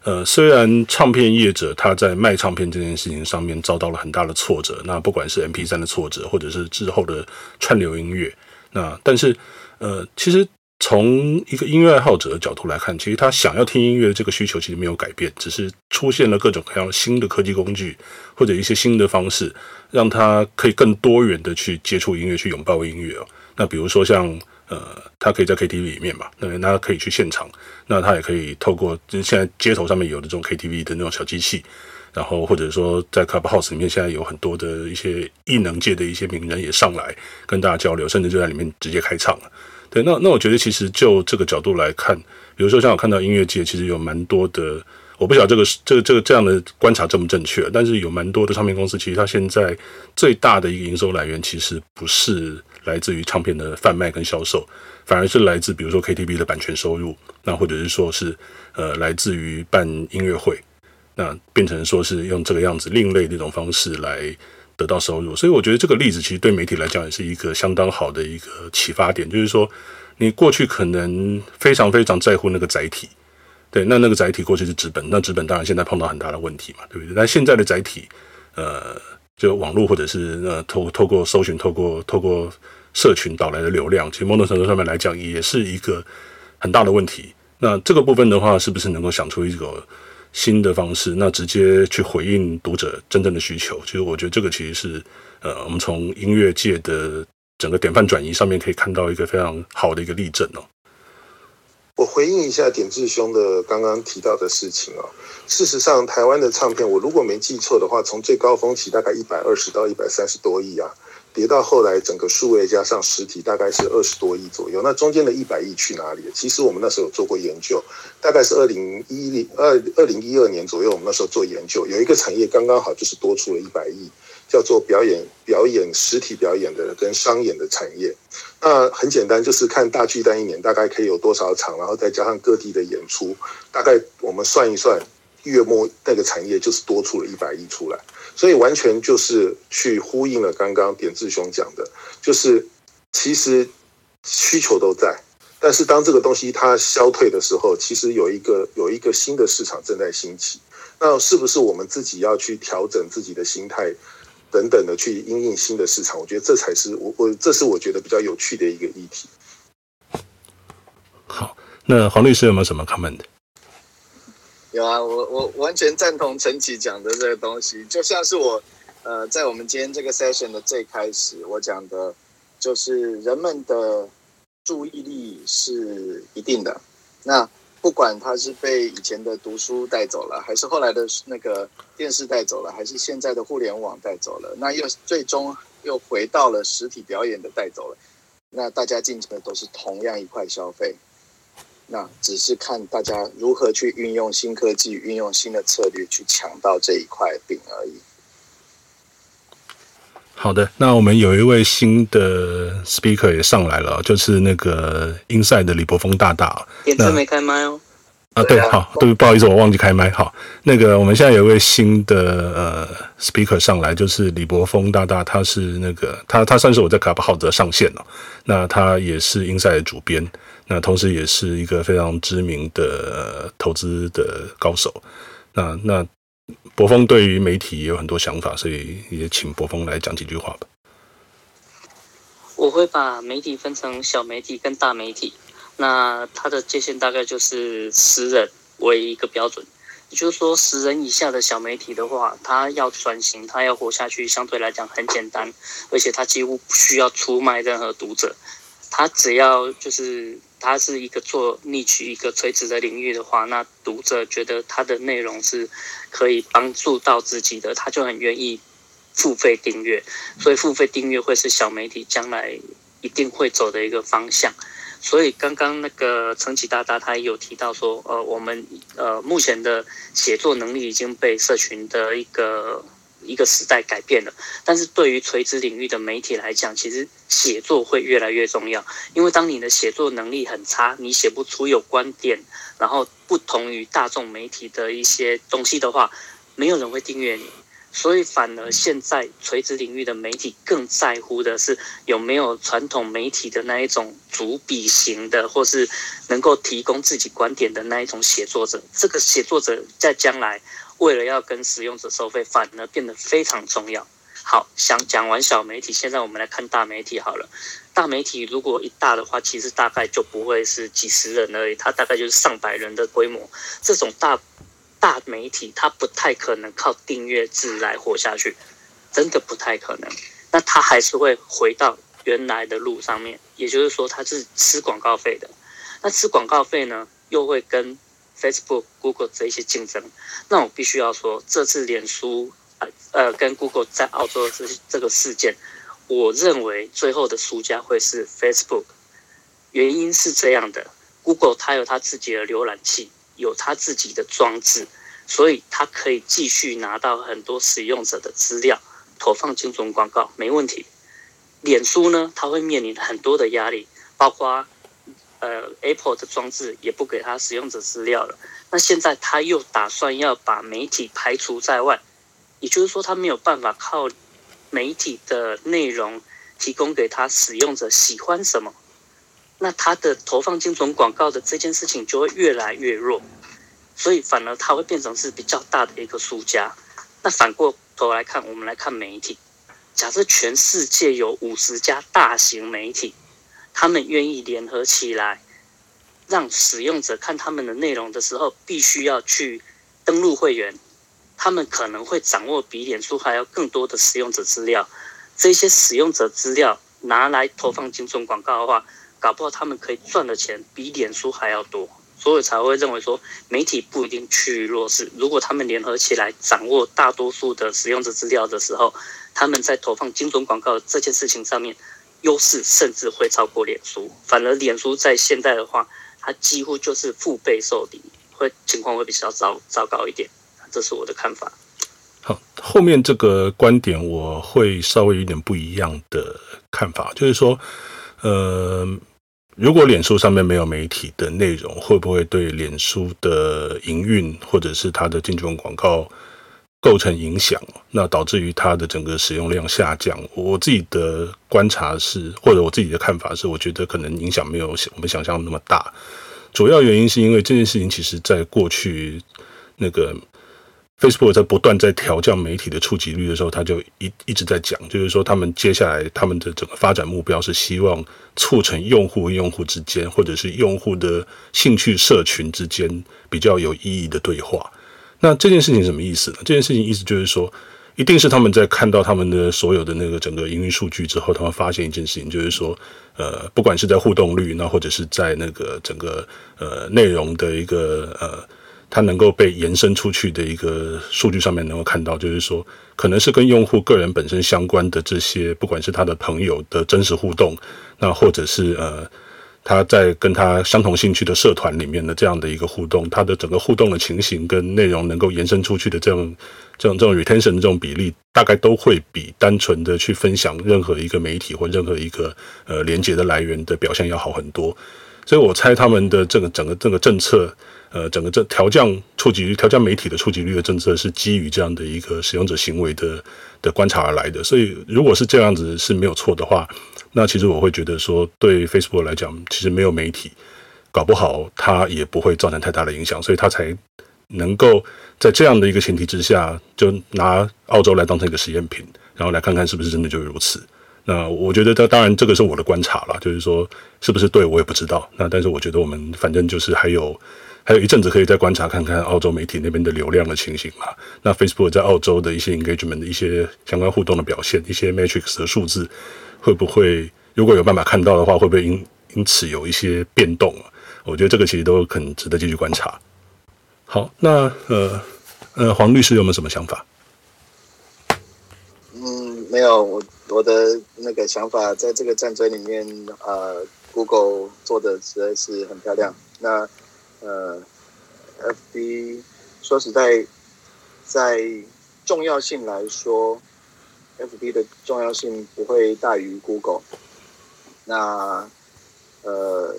Speaker 1: 呃，虽然唱片业者他在卖唱片这件事情上面遭到了很大的挫折，那不管是 MP3 的挫折，或者是之后的串流音乐，那但是呃，其实从一个音乐爱好者的角度来看，其实他想要听音乐的这个需求其实没有改变，只是出现了各种各样新的科技工具或者一些新的方式，让他可以更多元的去接触音乐，去拥抱音乐哦。那比如说像。呃，他可以在 KTV 里面嘛，那他可以去现场，那他也可以透过就是现在街头上面有的这种 KTV 的那种小机器，然后或者说在 Clubhouse 里面，现在有很多的一些艺能界的一些名人也上来跟大家交流，甚至就在里面直接开唱了。对，那那我觉得其实就这个角度来看，比如说像我看到音乐界其实有蛮多的，我不晓得这个这个这个这样的观察正不正确，但是有蛮多的唱片公司，其实它现在最大的一个营收来源其实不是。来自于唱片的贩卖跟销售，反而是来自比如说 KTV 的版权收入，那或者是说是呃来自于办音乐会，那变成说是用这个样子另类的一种方式来得到收入。所以我觉得这个例子其实对媒体来讲也是一个相当好的一个启发点，就是说你过去可能非常非常在乎那个载体，对，那那个载体过去是纸本，那纸本当然现在碰到很大的问题嘛，对不对？但现在的载体，呃，就网络或者是呃透透过搜寻，透过透过社群导来的流量，其实某种程度上面来讲，也是一个很大的问题。那这个部分的话，是不是能够想出一个新的方式，那直接去回应读者真正的需求？其实我觉得这个其实是呃，我们从音乐界的整个典范转移上面可以看到一个非常好的一个例证哦。
Speaker 4: 我回应一下点智兄的刚刚提到的事情哦。事实上，台湾的唱片，我如果没记错的话，从最高峰期大概一百二十到一百三十多亿啊。跌到后来整个数位加上实体大概是二十多亿左右。那中间的一百亿去哪里？其实我们那时候有做过研究，大概是二零一零二二零一二年左右，我们那时候做研究，有一个产业刚刚好就是多出了一百亿，叫做表演表演实体表演的跟商演的产业。那很简单，就是看大巨蛋一年大概可以有多少场，然后再加上各地的演出，大概我们算一算。月末那个产业就是多出了一百亿出来，所以完全就是去呼应了刚刚点志雄讲的，就是其实需求都在，但是当这个东西它消退的时候，其实有一个有一个新的市场正在兴起，那是不是我们自己要去调整自己的心态等等的去因应新的市场？我觉得这才是我我这是我觉得比较有趣的一个议题。
Speaker 1: 好，那黄律师有没有什么 comment？
Speaker 2: 有啊，我我完全赞同陈启讲的这个东西，就像是我，呃，在我们今天这个 session 的最开始，我讲的，就是人们的注意力是一定的。那不管他是被以前的读书带走了，还是后来的那个电视带走了，还是现在的互联网带走了，那又最终又回到了实体表演的带走了。那大家进行的都是同样一块消费。那只是看大家如何去运用新科技、运用新的策略去抢到这一块饼而已。
Speaker 1: 好的，那我们有一位新的 speaker 也上来了，就是那个 Inside 的李博峰大大。
Speaker 5: 点车没开麦哦。
Speaker 1: 啊，对，好，对，不好意思，我忘记开麦。好，那个我们现在有一位新的呃 speaker 上来，就是李博峰大大，他是那个他他算是我在 Clubhouse 的上线了，那他也是 Inside 的主编。那同时也是一个非常知名的投资的高手。那那博峰对于媒体也有很多想法，所以也请博峰来讲几句话吧。
Speaker 5: 我会把媒体分成小媒体跟大媒体。那它的界限大概就是十人为一个标准，也就是说十人以下的小媒体的话，它要转型，它要活下去，相对来讲很简单，而且它几乎不需要出卖任何读者，它只要就是。它是一个做 niche 一个垂直的领域的话，那读者觉得它的内容是可以帮助到自己的，他就很愿意付费订阅。所以付费订阅会是小媒体将来一定会走的一个方向。所以刚刚那个陈启大大他也有提到说，呃，我们呃目前的写作能力已经被社群的一个。一个时代改变了，但是对于垂直领域的媒体来讲，其实写作会越来越重要。因为当你的写作能力很差，你写不出有观点，然后不同于大众媒体的一些东西的话，没有人会订阅你。所以反而现在垂直领域的媒体更在乎的是有没有传统媒体的那一种主笔型的，或是能够提供自己观点的那一种写作者。这个写作者在将来。为了要跟使用者收费，反而变得非常重要。好，想讲完小媒体，现在我们来看大媒体好了。大媒体如果一大的话，其实大概就不会是几十人而已，它大概就是上百人的规模。这种大大媒体，它不太可能靠订阅制来活下去，真的不太可能。那它还是会回到原来的路上面，也就是说，它是吃广告费的。那吃广告费呢，又会跟 Facebook、Google 这一些竞争，那我必须要说，这次脸书呃呃跟 Google 在澳洲这这个事件，我认为最后的输家会是 Facebook。原因是这样的，Google 它有它自己的浏览器，有它自己的装置，所以它可以继续拿到很多使用者的资料，投放精准广告没问题。脸书呢，它会面临很多的压力，包括。呃，Apple 的装置也不给他使用者资料了。那现在他又打算要把媒体排除在外，也就是说，他没有办法靠媒体的内容提供给他使用者喜欢什么。那他的投放精准广告的这件事情就会越来越弱，所以反而他会变成是比较大的一个输家。那反过头来看，我们来看媒体，假设全世界有五十家大型媒体。他们愿意联合起来，让使用者看他们的内容的时候，必须要去登录会员。他们可能会掌握比脸书还要更多的使用者资料。这些使用者资料拿来投放精准广告的话，搞不好他们可以赚的钱比脸书还要多。所以才会认为说，媒体不一定趋于弱势。如果他们联合起来掌握大多数的使用者资料的时候，他们在投放精准广告这件事情上面，优势甚至会超过脸书。反而脸书在现在的话，它几乎就是腹背受敌，会情况会比较糟糟糕一点。这是我的看法。
Speaker 1: 好，后面这个观点我会稍微有点不一样的看法，就是说，呃，如果脸书上面没有媒体的内容，会不会对脸书的营运或者是它的精准广告构成影响？那导致于它的整个使用量下降？我自己的观察是，或者我自己的看法是，我觉得可能影响没有我们想象那么大。主要原因是因为这件事情，其实在过去那个。Facebook 在不断在调降媒体的触及率的时候，他就一一直在讲，就是说他们接下来他们的整个发展目标是希望促成用户和用户之间，或者是用户的兴趣社群之间比较有意义的对话。那这件事情什么意思呢？这件事情意思就是说，一定是他们在看到他们的所有的那个整个营运数据之后，他们发现一件事情，就是说，呃，不管是在互动率，那或者是在那个整个呃内容的一个呃。它能够被延伸出去的一个数据上面能够看到，就是说，可能是跟用户个人本身相关的这些，不管是他的朋友的真实互动，那或者是呃他在跟他相同兴趣的社团里面的这样的一个互动，他的整个互动的情形跟内容能够延伸出去的这种这种这种 retention 的这种比例，大概都会比单纯的去分享任何一个媒体或任何一个呃连接的来源的表现要好很多。所以我猜他们的这个整个这个政策。呃，整个这调降触及率、调降媒体的触及率的政策是基于这样的一个使用者行为的的观察而来的。所以，如果是这样子是没有错的话，那其实我会觉得说，对 Facebook 来讲，其实没有媒体，搞不好它也不会造成太大的影响。所以，它才能够在这样的一个前提之下，就拿澳洲来当成一个实验品，然后来看看是不是真的就如此。那我觉得，这当然这个是我的观察了，就是说是不是对我也不知道。那但是我觉得我们反正就是还有。还有一阵子可以再观察看看澳洲媒体那边的流量的情形嘛。那 Facebook 在澳洲的一些 engagement 的一些相关互动的表现，一些 metrics 的数字，会不会如果有办法看到的话，会不会因因此有一些变动啊？我觉得这个其实都很值得继续观察。好，那呃呃，黄律师有没有什么想法？
Speaker 2: 嗯，没有，我我的那个想法，在这个战争里面，呃，Google 做的实在是很漂亮。那呃，FB 说实在，在重要性来说，FB 的重要性不会大于 Google。那呃，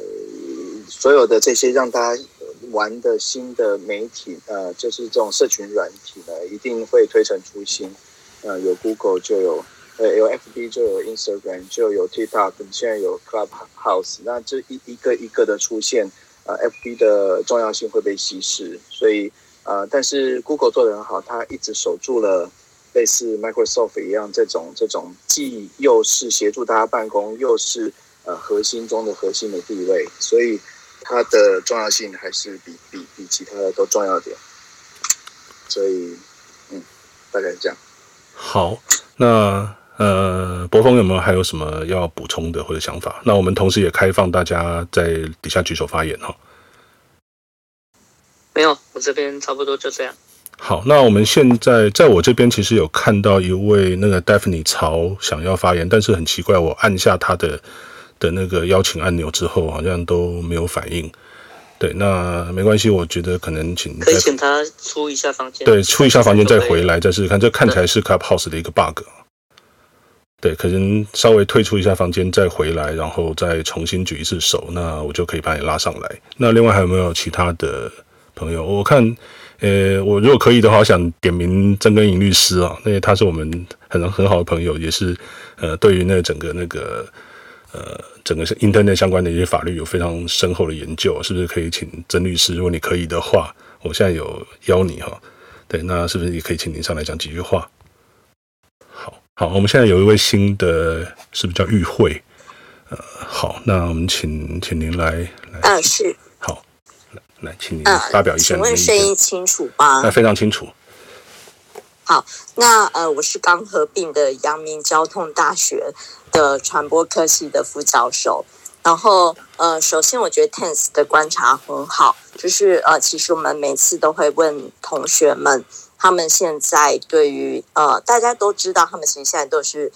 Speaker 2: 所有的这些让大家玩的新的媒体，呃，就是这种社群软体呢，一定会推陈出新。呃，有 Google 就有，呃，有 FB 就有 Instagram，就有 TikTok，现在有 Clubhouse，那这一一个一个的出现。呃，FB 的重要性会被稀释，所以呃，但是 Google 做得很好，它一直守住了类似 Microsoft 一样这种这种既又是协助大家办公，又是呃核心中的核心的地位，所以它的重要性还是比比比其他的都重要点。所以，嗯，大概是这样。
Speaker 1: 好，那。呃，博峰有没有还有什么要补充的或者想法？那我们同时也开放大家在底下举手发言哈。
Speaker 5: 没有，我这边差不多就这样。
Speaker 1: 好，那我们现在在我这边其实有看到一位那个 Daphne 曹想要发言，但是很奇怪，我按下他的的那个邀请按钮之后，好像都没有反应。对，那没关系，我觉得可能请
Speaker 5: 可以请他出一下房间，
Speaker 1: 对，出一下房间再回来再试试看。这看起来是 Clubhouse 的一个 bug。对，可能稍微退出一下房间再回来，然后再重新举一次手，那我就可以把你拉上来。那另外还有没有其他的朋友？我看，呃，我如果可以的话，我想点名曾根颖律师啊，因为他是我们很很好的朋友，也是呃，对于那整个那个呃整个 Internet 相关的一些法律有非常深厚的研究，是不是可以请曾律师？如果你可以的话，我现在有邀你哈，对，那是不是也可以请您上来讲几句话？好好，我们现在有一位新的，是不是叫玉慧？呃，好，那我们请请您来来。
Speaker 6: 嗯，是。
Speaker 1: 好，来来，请您发表一下。
Speaker 6: 请问声音清楚吗？
Speaker 1: 那非常清楚。
Speaker 6: 好，那呃，我是刚合并的阳明交通大学的传播科系的副教授。然后呃，首先我觉得 Tense 的观察很好，就是呃，其实我们每次都会问同学们，他们现在对于呃，大家都知道，他们其实现在都是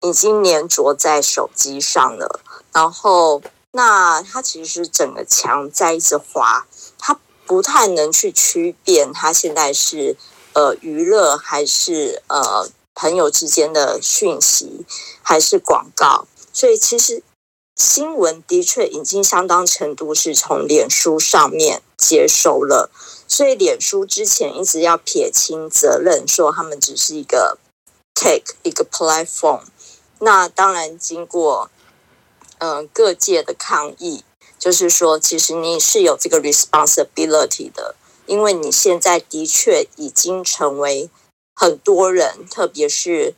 Speaker 6: 已经黏着在手机上了，然后那它其实是整个墙在一直滑，它不太能去区辨它现在是呃娱乐还是呃朋友之间的讯息还是广告，所以其实。新闻的确已经相当程度是从脸书上面接收了，所以脸书之前一直要撇清责任，说他们只是一个 take 一个 platform。那当然经过嗯、各界的抗议，就是说其实你是有这个 responsibility 的，因为你现在的确已经成为很多人，特别是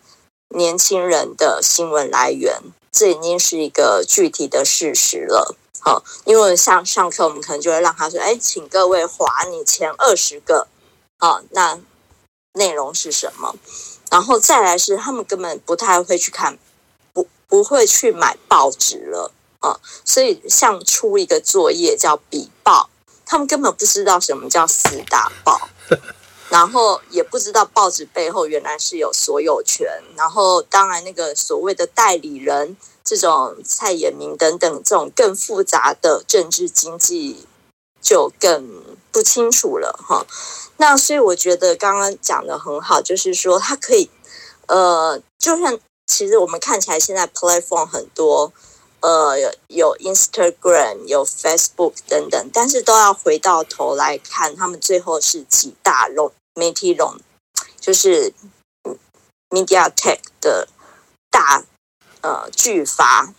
Speaker 6: 年轻人的新闻来源。这已经是一个具体的事实了，好，因为像上课，我们可能就会让他说：“哎，请各位划你前二十个，啊，那内容是什么？”然后再来是他们根本不太会去看，不不会去买报纸了，啊，所以像出一个作业叫笔报，他们根本不知道什么叫四大报。然后也不知道报纸背后原来是有所有权，然后当然那个所谓的代理人，这种蔡衍明等等这种更复杂的政治经济就更不清楚了哈。那所以我觉得刚刚讲的很好，就是说他可以，呃，就算其实我们看起来现在 platform 很多，呃，有 Instagram 有 Facebook 等等，但是都要回到头来看，他们最后是几大龙。媒体垄就是 Media Tech 的大呃巨阀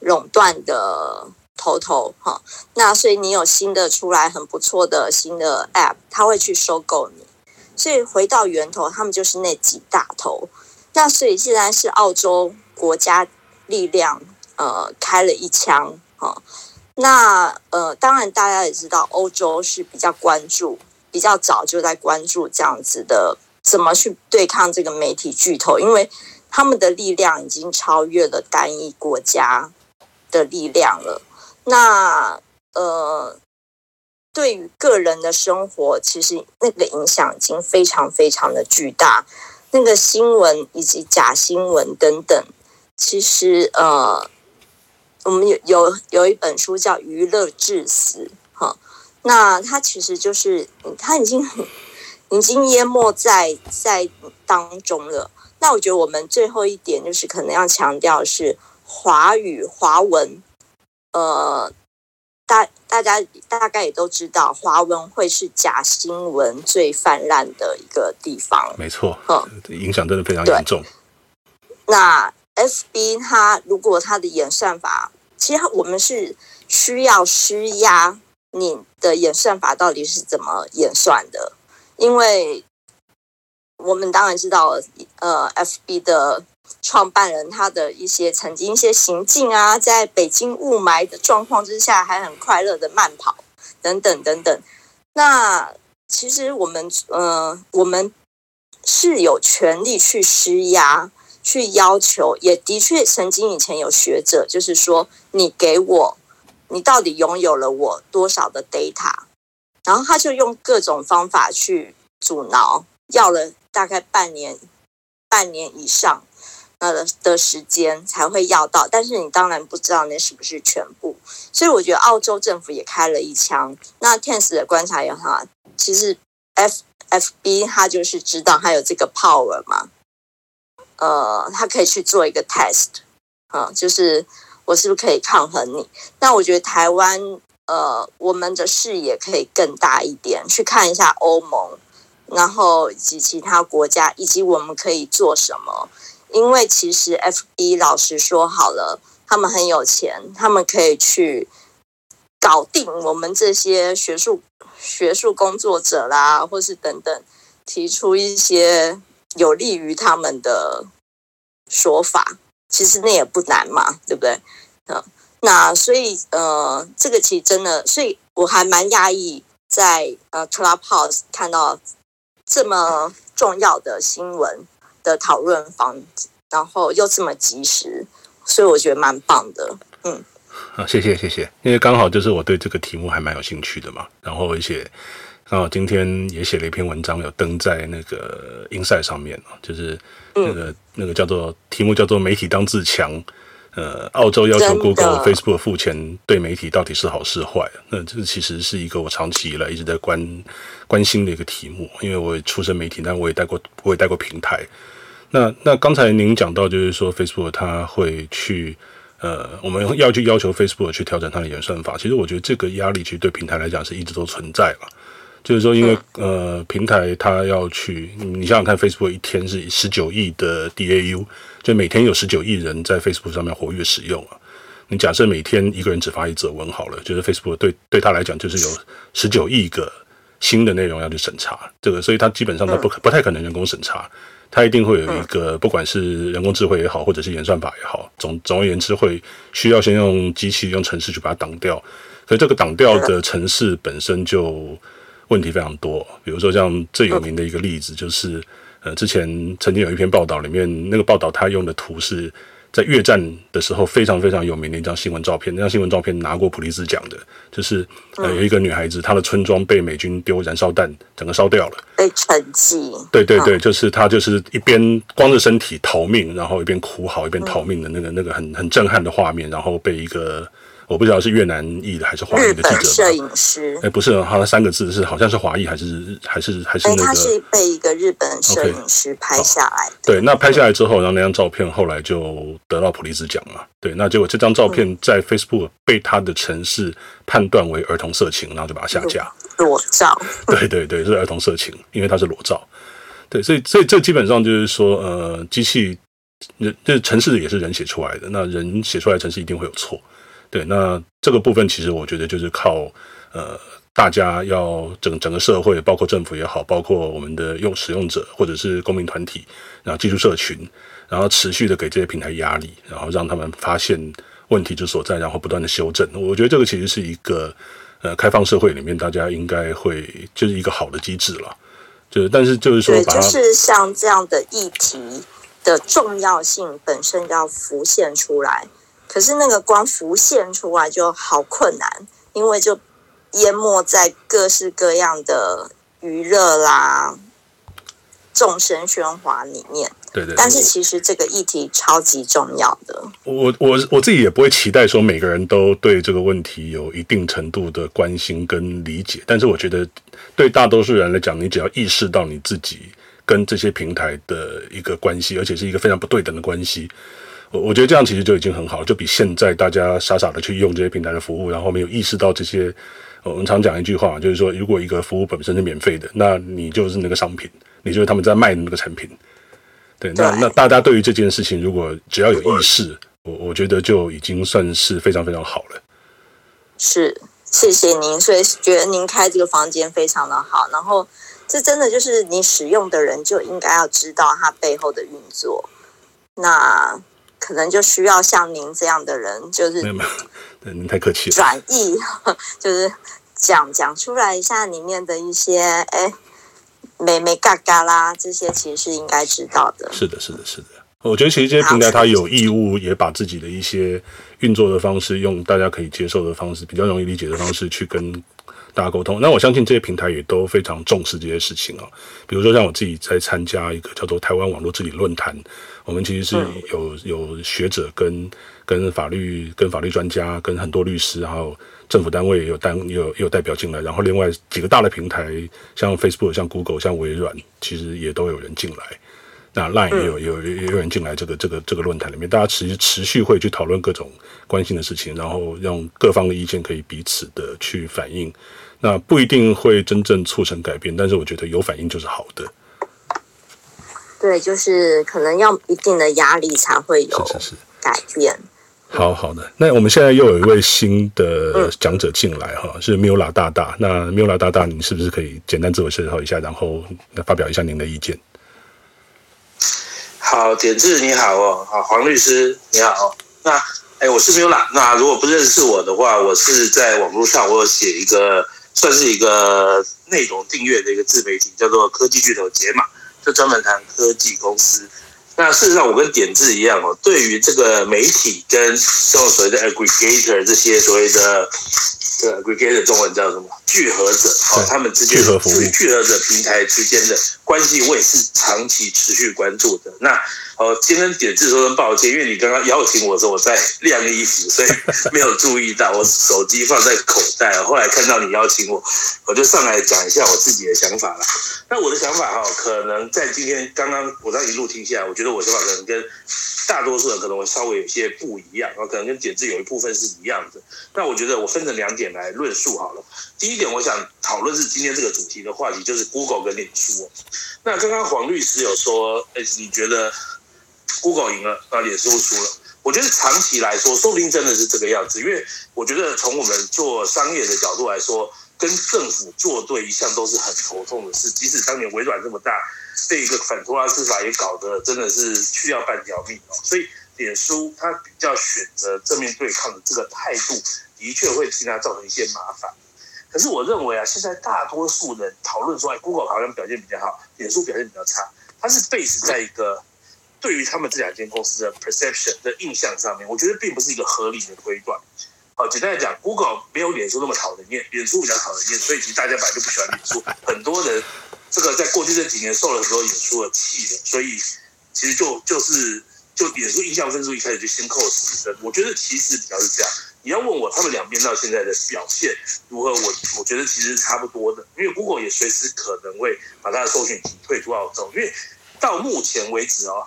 Speaker 6: 垄断的头头哈，那所以你有新的出来很不错的新的 App，他会去收购你。所以回到源头，他们就是那几大头。那所以现在是澳洲国家力量呃开了一枪哈。那呃当然大家也知道，欧洲是比较关注。比较早就在关注这样子的怎么去对抗这个媒体巨头，因为他们的力量已经超越了单一国家的力量了。那呃，对于个人的生活，其实那个影响已经非常非常的巨大。那个新闻以及假新闻等等，其实呃，我们有有有一本书叫《娱乐至死》哈。那它其实就是，它已经已经淹没在在当中了。那我觉得我们最后一点就是可能要强调是华语华文，呃，大大家大概也都知道，华文会是假新闻最泛滥的一个地方。
Speaker 1: 没错，嗯，影响真的非常严重。
Speaker 6: 那 FB 它如果它的演算法，其实我们是需要施压。你的演算法到底是怎么演算的？因为我们当然知道，呃，FB 的创办人他的一些曾经一些行径啊，在北京雾霾的状况之下，还很快乐的慢跑等等等等。那其实我们呃，我们是有权利去施压、去要求，也的确曾经以前有学者就是说，你给我。你到底拥有了我多少的 data？然后他就用各种方法去阻挠，要了大概半年、半年以上呃的时间才会要到。但是你当然不知道那是不是全部，所以我觉得澳洲政府也开了一枪。那 Tens 的观察也好，其实 F FB 他就是知道他有这个 power 嘛，呃，他可以去做一个 test 啊，就是。我是不是可以抗衡你？那我觉得台湾，呃，我们的视野可以更大一点，去看一下欧盟，然后以及其他国家，以及我们可以做什么。因为其实 FB 老实说好了，他们很有钱，他们可以去搞定我们这些学术学术工作者啦，或是等等，提出一些有利于他们的说法。其实那也不难嘛，对不对？嗯，那所以呃，这个其实真的，所以我还蛮讶异，在呃 Clubhouse 看到这么重要的新闻的讨论房，然后又这么及时，所以我觉得蛮棒的。嗯，
Speaker 1: 啊，谢谢谢谢，因为刚好就是我对这个题目还蛮有兴趣的嘛，然后而且刚好今天也写了一篇文章，有登在那个 Inside 上面，就是那个、嗯、那个叫做题目叫做“媒体当自强”。呃，澳洲要求 Google、Facebook 付钱对媒体到底是好是坏？那这其实是一个我长期以来一直在关关心的一个题目，因为我也出身媒体，但我也带过我也带过平台。那那刚才您讲到，就是说 Facebook 它会去呃，我们要去要求 Facebook 去调整它的演算法。其实我觉得这个压力其实对平台来讲是一直都存在了。就是说，因为呃，平台它要去，你想想看，Facebook 一天是十九亿的 DAU，就每天有十九亿人在 Facebook 上面活跃使用啊。你假设每天一个人只发一则文好了，就是 Facebook 对对他来讲就是有十九亿个新的内容要去审查，这个，所以它基本上它不不太可能人工审查，它一定会有一个不管是人工智慧也好，或者是演算法也好，总总而言之会需要先用机器用程式去把它挡掉，可是这个挡掉的程式本身就。问题非常多，比如说像最有名的一个例子，就是呃，之前曾经有一篇报道，里面那个报道它用的图是在越战的时候非常非常有名的一张新闻照片，那张新闻照片拿过普利兹奖的，就是呃有一个女孩子，她的村庄被美军丢燃烧弹，整个烧掉了，
Speaker 6: 被沉寂。
Speaker 1: 对对对，就是她就是一边光着身体逃命，然后一边哭嚎，一边逃命的那个那个很很震撼的画面，然后被一个。我不知道是越南裔的还是华裔的记者。
Speaker 6: 摄影师。
Speaker 1: 哎，不是，他三个字是好像是华裔还是还是还是那个？
Speaker 6: 他是被一个日本摄影师拍下
Speaker 1: 来。对，那拍下来之后，然后那张照片后来就得到普利兹奖嘛。对，那结果这张照片在 Facebook 被他的城市判断为儿童色情，然后就把它下架。
Speaker 6: 裸照。
Speaker 1: 对对对，是儿童色情，因为它是裸照。对，所以所以这基本上就是说，呃，机器人这城市也是人写出来的，那人写出来的城市一定会有错。对，那这个部分其实我觉得就是靠呃，大家要整整个社会，包括政府也好，包括我们的用使用者或者是公民团体，然后技术社群，然后持续的给这些平台压力，然后让他们发现问题之所在，然后不断的修正。我觉得这个其实是一个呃开放社会里面大家应该会就是一个好的机制了。就是但是就是说，
Speaker 6: 对，就是像这样的议题的重要性本身要浮现出来。可是那个光浮现出来就好困难，因为就淹没在各式各样的娱乐啦、众声喧哗里面。
Speaker 1: 对对。
Speaker 6: 但是其实这个议题超级重要的。
Speaker 1: 我我我自己也不会期待说每个人都对这个问题有一定程度的关心跟理解，但是我觉得对大多数人来讲，你只要意识到你自己跟这些平台的一个关系，而且是一个非常不对等的关系。我我觉得这样其实就已经很好，就比现在大家傻傻的去用这些平台的服务，然后没有意识到这些。我们常讲一句话，就是说，如果一个服务本身是免费的，那你就是那个商品，你就是他们在卖的那个产品。对，那那大家对于这件事情，如果只要有意识，我我觉得就已经算是非常非常好了。
Speaker 6: 是，谢谢您，所以觉得您开这个房间非常的好。然后，这真的就是你使用的人就应该要知道它背后的运作。那。可能就需要像您这样的人，就是没有没有，
Speaker 1: 对，您太客气了。
Speaker 6: 转译 就是讲讲出来一下里面的一些哎，美美嘎嘎啦，这些其实是应该知道的。
Speaker 1: 是的，是的，是的。我觉得其实这些平台它有义务也把自己的一些运作的方式，用大家可以接受的方式，比较容易理解的方式去跟大家沟通。那我相信这些平台也都非常重视这些事情啊。比如说像我自己在参加一个叫做台湾网络治理论坛。我们其实是有有学者跟跟法律跟法律专家跟很多律师，还有政府单位也有单也有也有代表进来，然后另外几个大的平台，像 Facebook、像 Google、像微软，其实也都有人进来。那 Line 也有也有也有人进来这个这个这个论坛里面，大家持续持续会去讨论各种关心的事情，然后让各方的意见可以彼此的去反映。那不一定会真正促成改变，但是我觉得有反应就是好的。
Speaker 6: 对，就是可能要一定的压力才会有改变。是是是
Speaker 1: 好好的，那我们现在又有一位新的讲者进来哈，嗯、是 Mula 大大。那 Mula 大大，你是不是可以简单自我介绍一下，然后来发表一下您的意见？
Speaker 7: 好，点字你好哦，好，黄律师你好。那哎，我是 Mula。那如果不认识我的话，我是在网络上我有写一个算是一个内容订阅的一个自媒体，叫做科技巨头解码。就专门谈科技公司那事实上，我跟点字一样哦，对于这个媒体跟这种所谓的 aggregator 这些所谓的。对，aggregator 中文叫什么？聚合者，哦，他们之间属于聚合者平台之间的关系，我也是长期持续关注的。那哦，今天点字说声抱歉，因为你刚刚邀请我的时候，我在晾衣服，所以 没有注意到我手机放在口袋。后来看到你邀请我，我就上来讲一下我自己的想法了。那我的想法哈，可能在今天刚刚我这样一路听下来，我觉得我想法可能跟大多数人可能会稍微有些不一样，然后可能跟点字有一部分是一样的。那我觉得我分成两点来论述好了。第一点，我想讨论是今天这个主题的话题，就是 Google 跟脸书。那刚刚黄律师有说，哎，你觉得？Google 赢了，那脸书输了。我觉得长期来说，说不定真的是这个样子。因为我觉得从我们做商业的角度来说，跟政府作对一向都是很头痛的事。即使当年微软这么大，被一个反托拉斯法也搞得真的是去掉半条命哦。所以脸书它比较选择正面对抗的这个态度，的确会替它造成一些麻烦。可是我认为啊，现在大多数人讨论说，哎，Google 好像表现比较好，脸书表现比较差，它是 base 在一个。对于他们这两间公司的 perception 的印象上面，我觉得并不是一个合理的推断。哦，简单来讲，Google 没有脸书那么讨人厌，脸书比较讨人厌，所以其实大家本来就不喜欢脸书。很多人这个在过去这几年受了很多脸书的气的，所以其实就就是就脸书印象分数一开始就先扣十分。我觉得其实比较是这样。你要问我他们两边到现在的表现如何，我我觉得其实差不多的，因为 Google 也随时可能会把它的搜寻器退出澳洲，因为到目前为止哦。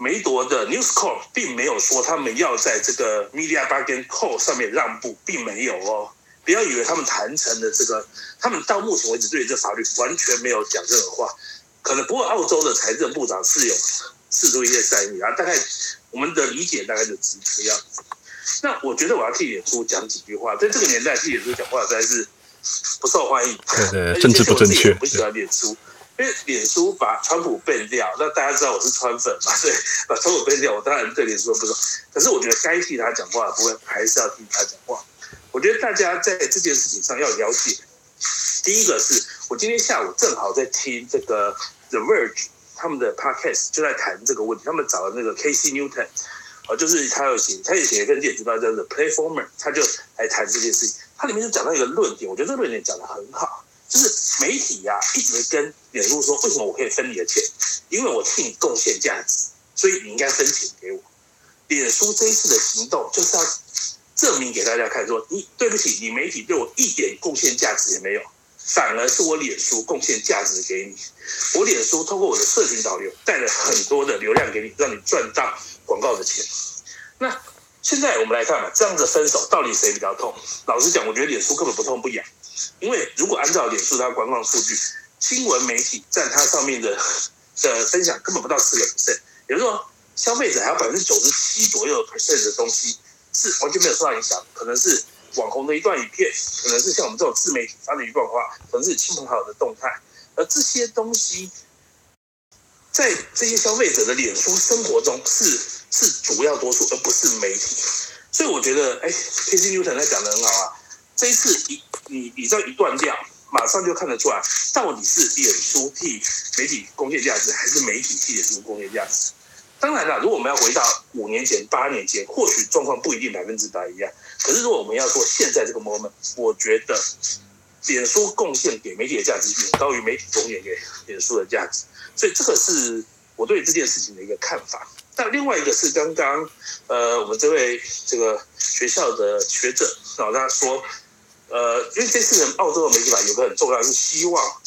Speaker 7: 梅铎的 News Corp 并没有说他们要在这个 Media Bargain Call 上面让步，并没有哦。不要以为他们谈成的这个，他们到目前为止对这法律完全没有讲任何话。可能不过澳洲的财政部长是有试出一些善意啊，大概我们的理解大概就只是这样子。那我觉得我要替脸书讲几句话，在这个年代替脸书讲话实在是不受欢迎，
Speaker 1: 对对，政治不正确，
Speaker 7: 不喜欢脸书。因为脸书把川普 ban 掉，那大家知道我是川粉嘛？所以把川普 ban 掉，我当然对脸书不爽。可是我觉得该替他讲话的部分还是要替他讲话。我觉得大家在这件事情上要了解。第一个是我今天下午正好在听这个 The Verge 他们的 podcast，就在谈这个问题。他们找了那个 Casey Newton，啊，就是他有写，他也写一份电子报叫做 Platformer，他就来谈这件事情。他里面就讲到一个论点，我觉得这个论点讲得很好。就是媒体呀、啊，一直跟脸书说，为什么我可以分你的钱？因为我替你贡献价值，所以你应该分钱给我。脸书这一次的行动就是要证明给大家看说，说你对不起，你媒体对我一点贡献价值也没有，反而是我脸书贡献价值给你。我脸书通过我的社群导流带了很多的流量给你，让你赚到广告的钱。那现在我们来看嘛，这样子分手到底谁比较痛？老实讲，我觉得脸书根本不痛不痒。因为如果按照脸书它官方数据，新闻媒体占它上面的的分享根本不到四个 percent，也就是说，消费者还有百分之九十七左右 percent 的东西是完全没有受到影响，可能是网红的一段影片，可能是像我们这种自媒体发的一段话，可能是亲朋好友的动态，而这些东西在这些消费者的脸书生活中是是主要多数，而不是媒体。所以我觉得，哎，K C Newton 他讲的很好啊。这一次一你你这一断掉，马上就看得出来，到底是脸书替媒体贡献价值，还是媒体替脸书贡献价值？当然了，如果我们要回到五年前、八年前，或许状况不一定百分之百一样。可是如果我们要做现在这个 moment，我觉得脸书贡献给媒体的价值远高于媒体贡献给脸书的价值。所以这个是我对这件事情的一个看法。那另外一个是刚刚呃，我们这位这个学校的学者老大说。呃，因为这次呢，澳洲的媒体法有个很重要，是希望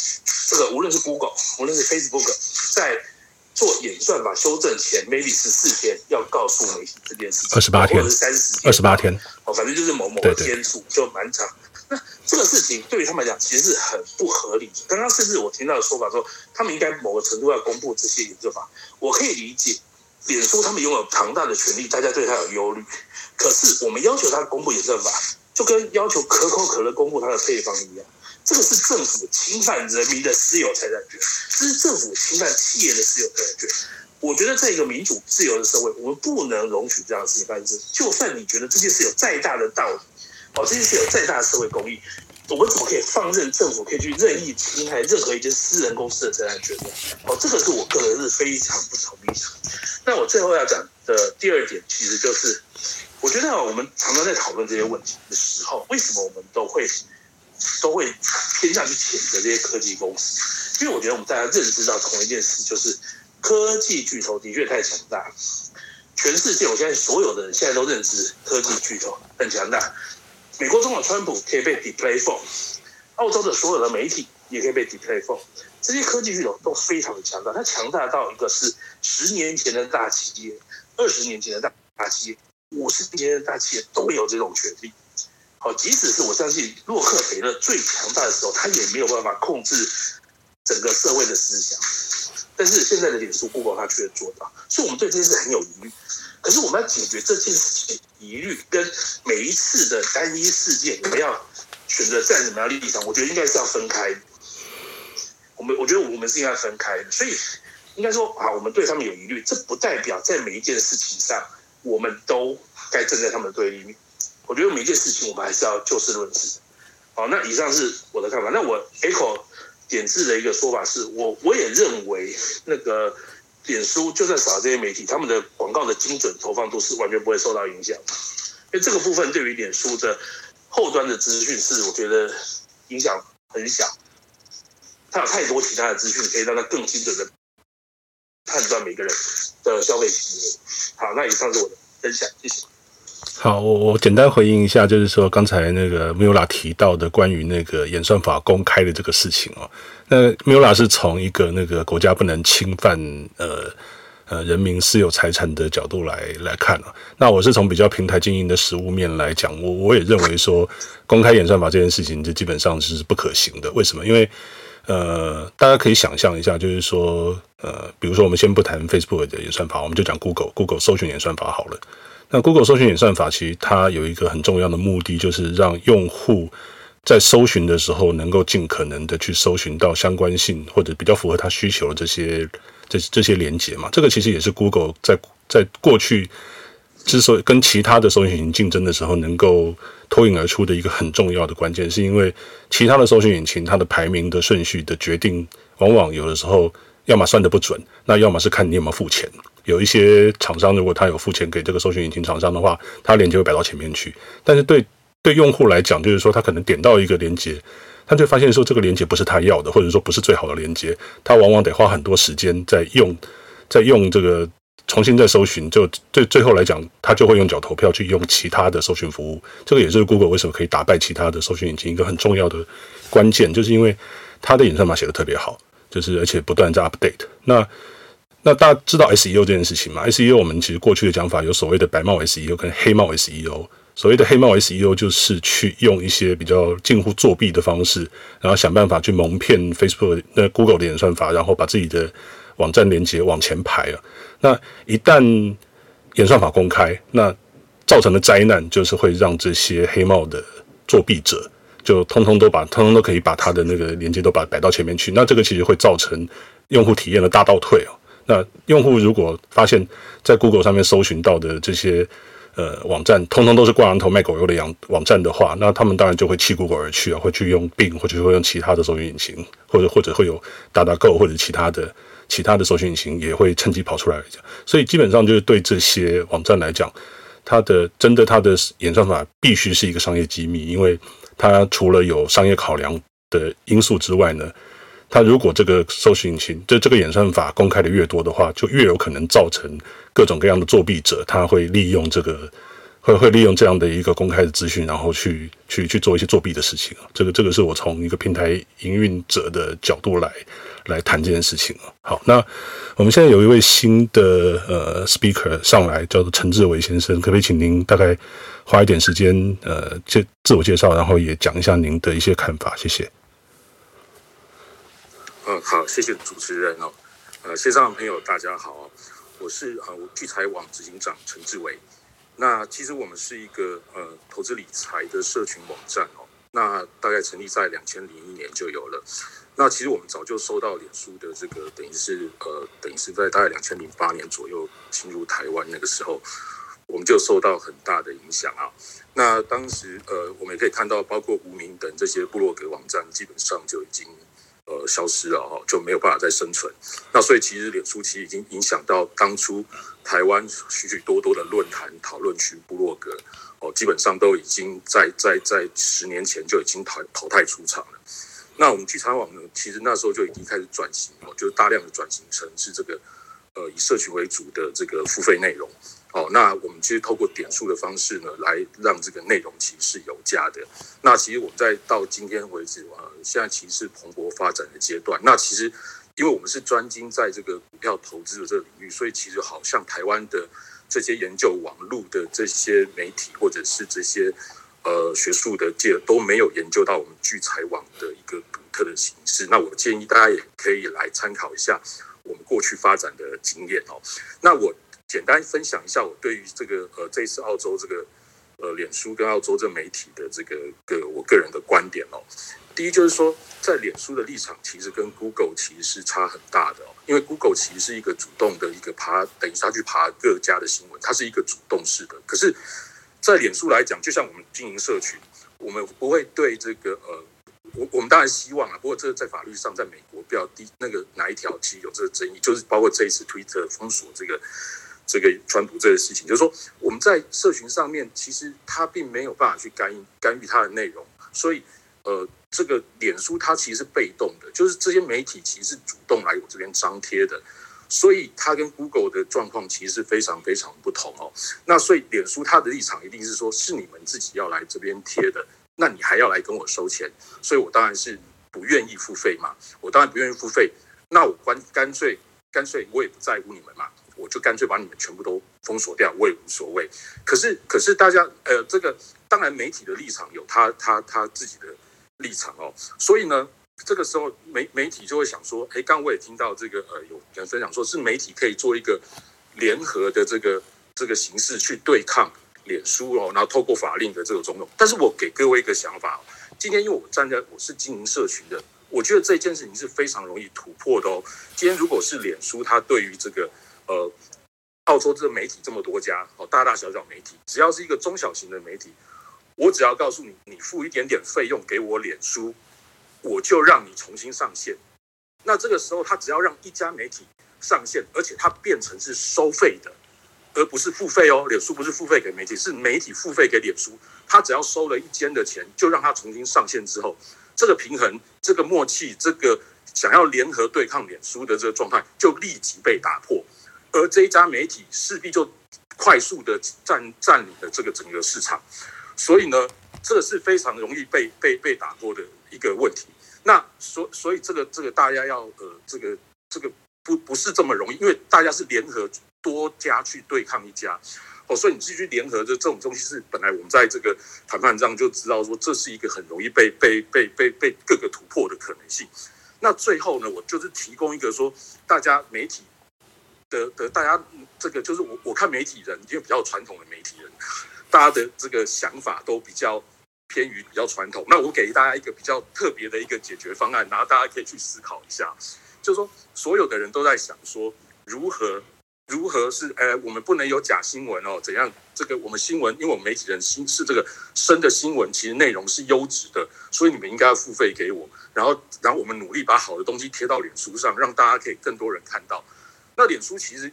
Speaker 7: 这个无论是 Google，无论是 Facebook，在做演算法修正前，maybe 十四天要告诉媒体这件事情，
Speaker 1: 二十八天，
Speaker 7: 或者是三十天，
Speaker 1: 二十八天，
Speaker 7: 哦，反正就是某某的天数就蛮长。那这个事情对于他们来讲，其实是很不合理。刚刚甚至我听到的说法说，他们应该某个程度要公布这些演算法，我可以理解，脸书他们拥有庞大的权利，大家对他有忧虑，可是我们要求他公布演算法。就跟要求可口可乐公布它的配方一样，这个是政府侵犯人民的私有财产权，这是政府侵犯企业的私有财产权。我觉得在一个民主自由的社会，我们不能容许这样的事情发生。就算你觉得这件事有再大的道理，哦，这件事有再大的社会公益，我们怎么可以放任政府可以去任意侵害任何一间私人公司的财产权呢？哦，这个是我个人是非常不同意的。那我最后要讲的第二点，其实就是，我觉得我们常常在讨论这些问题的时候，为什么我们都会都会偏向去谴责这些科技公司？因为我觉得我们大家认知到同一件事，就是科技巨头的确太强大。全世界，我相信所有的人现在都认知科技巨头很强大。美国总统川普可以被 deplay for，澳洲的所有的媒体也可以被 deplay for。这些科技巨头都非常的强大，它强大到一个是十年前的大企业、二十年前的大企业、五十年前的大企业都没有这种权利。好，即使是我相信洛克菲勒最强大的时候，他也没有办法控制整个社会的思想。但是现在的脸书、Google，它却做到，所以我们对这件事很有疑虑。可是我们要解决这件事情疑虑，跟每一次的单一事件，我们要选择站什么样的立场？我觉得应该是要分开。我们我觉得我们是应该分开，所以应该说啊，我们对他们有疑虑，这不代表在每一件事情上，我们都该站在他们对立面。我觉得每一件事情，我们还是要就事论事。好，那以上是我的看法。那我 echo 点字的一个说法是，我我也认为那个。脸书就算少了这些媒体，他们的广告的精准投放度是完全不会受到影响，因为这个部分对于脸书的后端的资讯是我觉得影响很小，它有太多其他的资讯可以让它更精准的判断每个人的消费行为。好，那以上是我的分享，谢谢。
Speaker 1: 好，我我简单回应一下，就是说刚才那个 Mula 提到的关于那个演算法公开的这个事情哦。那 Mula 是从一个那个国家不能侵犯呃呃人民私有财产的角度来来看啊。那我是从比较平台经营的实务面来讲，我我也认为说公开演算法这件事情，就基本上是不可行的。为什么？因为呃，大家可以想象一下，就是说呃，比如说我们先不谈 Facebook 的演算法，我们就讲 Google Google 搜寻演算法好了。那 Google 搜寻演算法其实它有一个很重要的目的，就是让用户在搜寻的时候能够尽可能的去搜寻到相关性或者比较符合他需求的这些这这些连接嘛。这个其实也是 Google 在在过去之所以跟其他的搜寻引擎竞争的时候能够脱颖而出的一个很重要的关键，是因为其他的搜寻引擎它的排名的顺序的决定，往往有的时候要么算的不准，那要么是看你有没有付钱。有一些厂商，如果他有付钱给这个搜寻引擎厂商的话，他链接会摆到前面去。但是对对用户来讲，就是说他可能点到一个链接，他就发现说这个链接不是他要的，或者说不是最好的链接，他往往得花很多时间在用，在用这个重新再搜寻。就最最后来讲，他就会用脚投票去用其他的搜寻服务。这个也是 Google 为什么可以打败其他的搜寻引擎一个很重要的关键，就是因为它的演算法写得特别好，就是而且不断在 update。那那大家知道 SEO 这件事情吗？SEO 我们其实过去的讲法有所谓的白帽 SEO 跟黑帽 SEO。所谓的黑帽 SEO 就是去用一些比较近乎作弊的方式，然后想办法去蒙骗 Facebook、那 Google 的演算法，然后把自己的网站连接往前排啊。那一旦演算法公开，那造成的灾难就是会让这些黑帽的作弊者就通通都把通通都可以把他的那个连接都把摆到前面去。那这个其实会造成用户体验的大倒退啊。那用户如果发现，在 Google 上面搜寻到的这些呃网站，通通都是挂羊头卖狗肉的网网站的话，那他们当然就会弃 Google 而去啊，会去用 Bing，或者会用其他的搜寻引擎，或者或者会有 DuckDuckGo 或者其他的其他的搜寻引擎也会趁机跑出来。所以基本上就是对这些网站来讲，它的真的它的演算法必须是一个商业机密，因为它除了有商业考量的因素之外呢。它如果这个搜寻引擎，就这个演算法公开的越多的话，就越有可能造成各种各样的作弊者，他会利用这个，会会利用这样的一个公开的资讯，然后去去去做一些作弊的事情。这个这个是我从一个平台营运者的角度来来谈这件事情。好，那我们现在有一位新的呃 speaker 上来，叫做陈志伟先生，可不可以请您大概花一点时间呃介自我介绍，然后也讲一下您的一些看法，谢谢。
Speaker 8: 嗯，好，谢谢主持人哦。呃，线上的朋友大家好，我是呃聚财网执行长陈志伟。那其实我们是一个呃投资理财的社群网站哦。那大概成立在两千零一年就有了。那其实我们早就收到脸书的这个，等于是呃等于是在大概两千零八年左右进入台湾那个时候，我们就受到很大的影响啊。那当时呃，我们也可以看到，包括无名等这些部落格网站，基本上就已经呃消失了哈，就没有办法再生存。那所以其实脸书其实已经影响到当初台湾许许多多的论坛、讨论区、部落格哦，基本上都已经在在在十年前就已经淘淘汰出场了。那我们聚餐网呢，其实那时候就已经开始转型哦，就是大量的转型成是这个呃以社群为主的这个付费内容。哦，那我们其实透过点数的方式呢，来让这个内容其实是有价的。那其实我们在到今天为止啊，现在其实是蓬勃发展的阶段。那其实，因为我们是专精在这个股票投资的这个领域，所以其实好像台湾的这些研究网络的这些媒体，或者是这些呃学术的界都没有研究到我们聚财网的一个独特的形式。那我建议大家也可以来参考一下我们过去发展的经验哦。那我。简单分享一下我对于这个呃这次澳洲这个呃脸书跟澳洲这媒体的这个个我个人的观点哦。第一就是说，在脸书的立场其实跟 Google 其实是差很大的哦，因为 Google 其实是一个主动的一个爬，等于他去爬各家的新闻，它是一个主动式的。可是，在脸书来讲，就像我们经营社群，我们不会对这个呃，我我们当然希望啊，不过这个在法律上，在美国比较低那个哪一条其实有这个争议，就是包括这一次 Twitter 封锁这个。这个川普这个事情，就是说我们在社群上面，其实他并没有办法去干预干预他的内容，所以呃，这个脸书它其实是被动的，就是这些媒体其实是主动来我这边张贴的，所以它跟 Google 的状况其实是非常非常不同哦。那所以脸书它的立场一定是说，是你们自己要来这边贴的，那你还要来跟我收钱，所以我当然是不愿意付费嘛，我当然不愿意付费，那我干干脆干脆我也不在乎你们嘛。我就干脆把你们全部都封锁掉，我也无所谓。可是，可是大家，呃，这个当然媒体的立场有他他他自己的立场哦。所以呢，这个时候媒媒体就会想说，哎，刚刚我也听到这个呃有人分享说，是媒体可以做一个联合的这个这个形式去对抗脸书哦，然后透过法令的这个种种。但是我给各位一个想法，今天因为我站在我是经营社群的，我觉得这件事情是非常容易突破的哦。今天如果是脸书，它对于这个呃，澳洲这个媒体这么多家哦，大大小小媒体，只要是一个中小型的媒体，我只要告诉你，你付一点点费用给我脸书，我就让你重新上线。那这个时候，他只要让一家媒体上线，而且它变成是收费的，而不是付费哦。脸书不是付费给媒体，是媒体付费给脸书。他只要收了一间的钱，就让他重新上线之后，这个平衡、这个默契、这个想要联合对抗脸书的这个状态，就立即被打破。而这一家媒体势必就快速的占占领了这个整个市场，所以呢，这是非常容易被被被打破的一个问题。那所所以这个这个大家要呃这个这个不不是这么容易，因为大家是联合多家去对抗一家哦，所以你继续联合的这种东西是本来我们在这个谈判上就知道说，这是一个很容易被被被被被各个突破的可能性。那最后呢，我就是提供一个说大家媒体。的的，大家这个就是我我看媒体人，因为比较传统的媒体人，大家的这个想法都比较偏于比较传统。那我给大家一个比较特别的一个解决方案，然后大家可以去思考一下，就是说所有的人都在想说如何如何是呃，我们不能有假新闻哦，怎样？这个我们新闻，因为我们媒体人新是这个生的新闻，其实内容是优质的，所以你们应该要付费给我，然后然后我们努力把好的东西贴到脸书上，让大家可以更多人看到。那脸书其实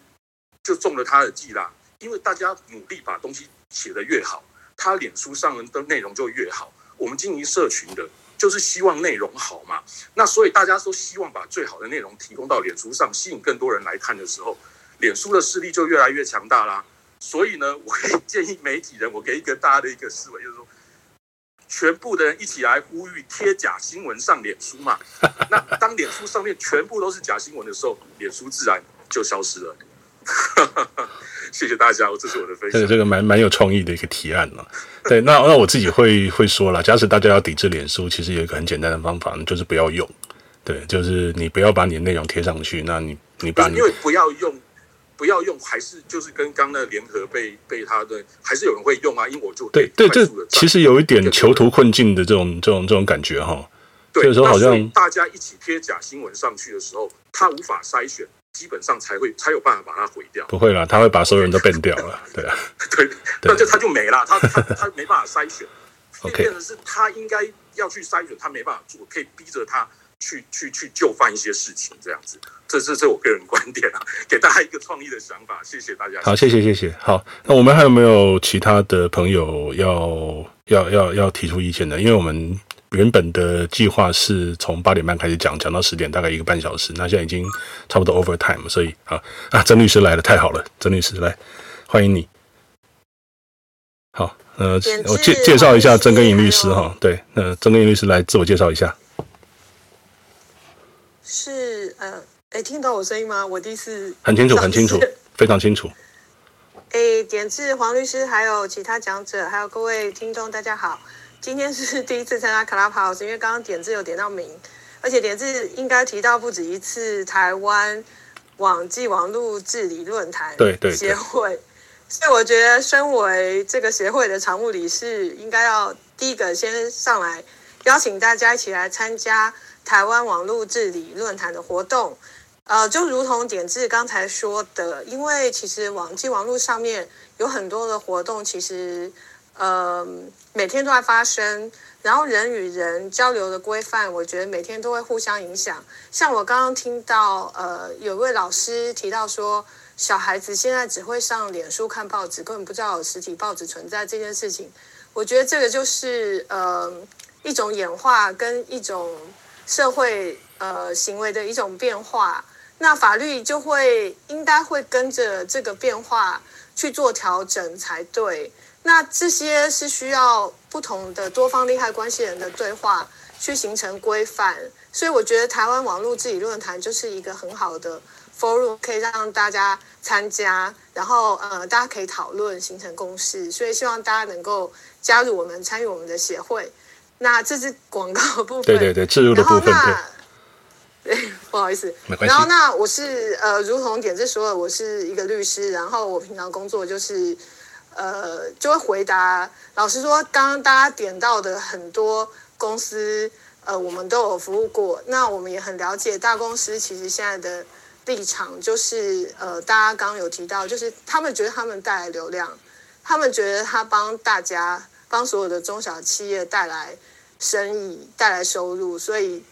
Speaker 8: 就中了他的计啦，因为大家努力把东西写得越好，他脸书上的内容就越好。我们经营社群的，就是希望内容好嘛。那所以大家都希望把最好的内容提供到脸书上，吸引更多人来看的时候，脸书的势力就越来越强大啦。所以呢，我可以建议媒体人，我给一个大家的一个思维，就是说，全部的人一起来呼吁贴假新闻上脸书嘛。那当脸书上面全部都是假新闻的时候，脸书自然。就消失了，谢谢大家，这是我的分享。
Speaker 1: 这个蛮蛮有创意的一个提案了。对，那那我自己会会说了，假使大家要抵制脸书，其实有一个很简单的方法，就是不要用。对，就是你不要把你的内容贴上去。那你你把你
Speaker 8: 因为不要用，不要用，还是就是跟刚那联合被被他的，还是有人会用啊？因为我就
Speaker 1: 对对，这其实有一点囚徒困境的这种这种这种感觉哈。
Speaker 8: 对，那所以大家一起贴假新闻上去的时候，他无法筛选。基本上才会才有办法把它毁掉。
Speaker 1: 不会啦，他会把所有人都变掉了，对啊，
Speaker 8: 对，那就他就没了，他他他没办法筛选。
Speaker 1: OK，
Speaker 8: 变成是他应该要去筛选，他没办法做，可以逼着他去去去就范一些事情，这样子。这这这是我个人观点啊，给大家一个创意的想法。谢谢大家。
Speaker 1: 好，谢谢谢谢。好，那我们还有没有其他的朋友要要要要提出意见的？因为我们原本的计划是从八点半开始讲，讲到十点，大概一个半小时。那现在已经差不多 over time，所以啊啊，曾律师来了，太好了，曾律师来，欢迎你。好。呃，我介介绍一下曾根颖律师哈，对，呃，曾根颖律师来自我介绍一下。
Speaker 9: 是呃，哎，听到我声音吗？我第一次
Speaker 1: 很清楚，很清楚，非常清楚。
Speaker 9: 哎，点字黄律师，还有其他讲者，还有各位听众，大家好。今天是 第一次参加 Clubhouse，因为刚刚点字有点到名，而且点字应该提到不止一次台湾网际网络治理论坛
Speaker 1: 对对
Speaker 9: 协会。所以我觉得，身为这个协会的常务理事，应该要第一个先上来邀请大家一起来参加台湾网络治理论坛的活动。呃，就如同点字刚才说的，因为其实网际网络上面有很多的活动，其实呃每天都在发生，然后人与人交流的规范，我觉得每天都会互相影响。像我刚刚听到，呃，有位老师提到说。小孩子现在只会上脸书看报纸，根本不知道有实体报纸存在这件事情。我觉得这个就是呃一种演化跟一种社会呃行为的一种变化。那法律就会应该会跟着这个变化去做调整才对。那这些是需要不同的多方利害关系人的对话去形成规范。所以我觉得台湾网络治理论坛就是一个很好的 forum，可以让大家。参加，然后呃，大家可以讨论，形成共识，所以希望大家能够加入我们，参与我们的协会。那这是广告部分，
Speaker 1: 对对对，置入的部分。
Speaker 9: 对，对，不好意思，
Speaker 1: 没关系。
Speaker 9: 然后那我是呃，如同点子说的，我是一个律师，然后我平常工作就是呃，就会回答。老实说，刚刚大家点到的很多公司，呃，我们都有服务过，那我们也很了解大公司其实现在的。立场就是，呃，大家刚刚有提到，就是他们觉得他们带来流量，他们觉得他帮大家、帮所有的中小企业带来生意、带来收入，所以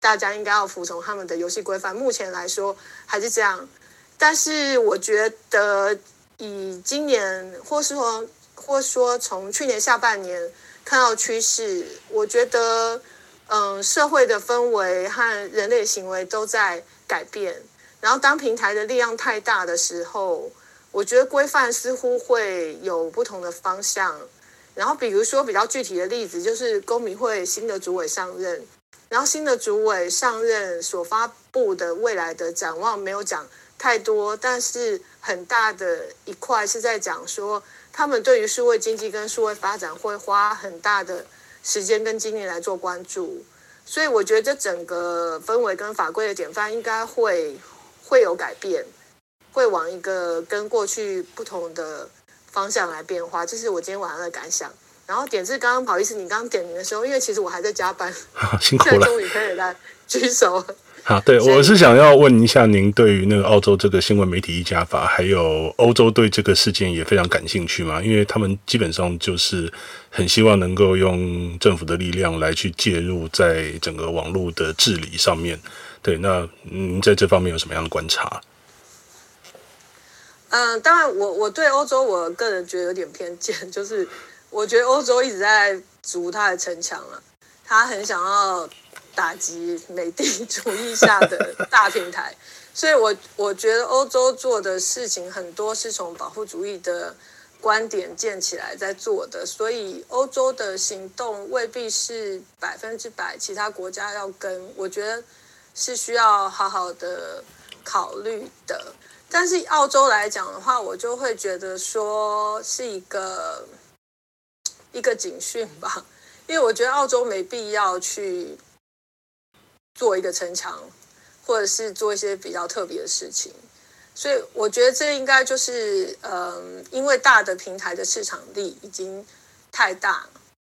Speaker 9: 大家应该要服从他们的游戏规范。目前来说还是这样，但是我觉得以今年，或是说，或说从去年下半年看到趋势，我觉得，嗯，社会的氛围和人类行为都在改变。然后，当平台的力量太大的时候，我觉得规范似乎会有不同的方向。然后，比如说比较具体的例子，就是公民会新的主委上任，然后新的主委上任所发布的未来的展望没有讲太多，但是很大的一块是在讲说，他们对于数位经济跟数位发展会花很大的时间跟精力来做关注。所以，我觉得这整个氛围跟法规的典范应该会。会有改变，会往一个跟过去不同的方向来变化，这是我今天晚上的感想。然后点字刚刚不好意思，你刚刚点名的时候，因为其实我还在加班，
Speaker 1: 好辛苦 了，
Speaker 9: 终于可以来举手。
Speaker 1: 好，对，我是想要问一下您对于那个澳洲这个新闻媒体一家法，还有欧洲对这个事件也非常感兴趣嘛？因为他们基本上就是很希望能够用政府的力量来去介入在整个网络的治理上面。对，那您在这方面有什么样的观察？
Speaker 9: 嗯，当然我，我对欧洲，我个人觉得有点偏见，就是我觉得欧洲一直在筑他的城墙了，他很想要打击美帝 主义下的大平台，所以我我觉得欧洲做的事情很多是从保护主义的观点建起来在做的，所以欧洲的行动未必是百分之百其他国家要跟，我觉得。是需要好好的考虑的，但是澳洲来讲的话，我就会觉得说是一个一个警讯吧，因为我觉得澳洲没必要去做一个城墙，或者是做一些比较特别的事情，所以我觉得这应该就是嗯，因为大的平台的市场力已经太大，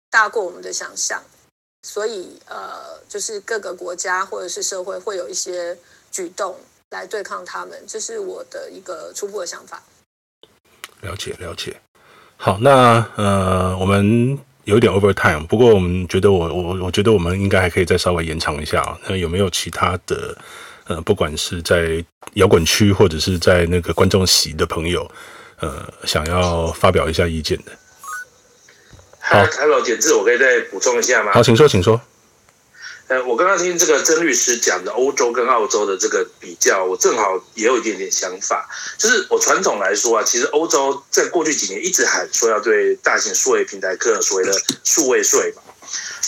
Speaker 9: 大过我们的想象。所以，呃，就是各个国家或者是社会会有一些举动。来对抗他们，这是我的一个初步的想法。
Speaker 1: 了解了解。好，那呃，我们有一点 overtime，不过我们觉得我我我觉得我们应该还可以再稍微延长一下啊。那有没有其他的呃，不管是在摇滚区或者是在那个观众席的朋友，呃，想要发表一下意见的？
Speaker 7: 好，Hello，简志，我可以再补充一下吗？
Speaker 1: 好，请说，请说。
Speaker 7: 呃，我刚刚听这个曾律师讲的欧洲跟澳洲的这个比较，我正好也有一点点想法。就是我传统来说啊，其实欧洲在过去几年一直喊说要对大型数位平台课所谓的数位税嘛。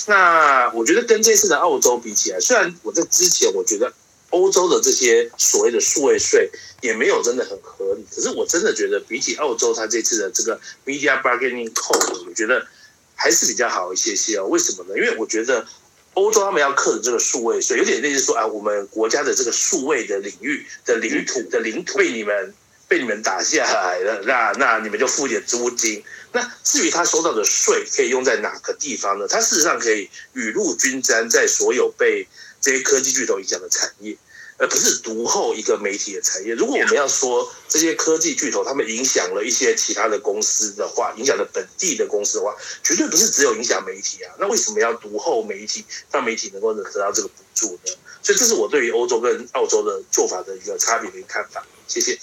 Speaker 7: 那我觉得跟这次的澳洲比起来，虽然我在之前我觉得欧洲的这些所谓的数位税也没有真的很合理，可是我真的觉得比起澳洲它这次的这个 Media Bargaining Code，我觉得还是比较好一些些哦。为什么呢？因为我觉得。欧洲他们要克的这个数位税，有点类似说啊，我们国家的这个数位的领域的领土的领土被你们被你们打下来了，那那你们就付点租金。那至于他收到的税可以用在哪个地方呢？他事实上可以雨露均沾在所有被这些科技巨头影响的产业。而不是独后一个媒体的产业。如果我们要说这些科技巨头他们影响了一些其他的公司的话，影响了本地的公司的话，绝对不是只有影响媒体啊。那为什么要独后媒体，让媒体能够得到这个补助呢？所以这是我对于欧洲跟澳洲的做法的一个差别的看法。谢谢。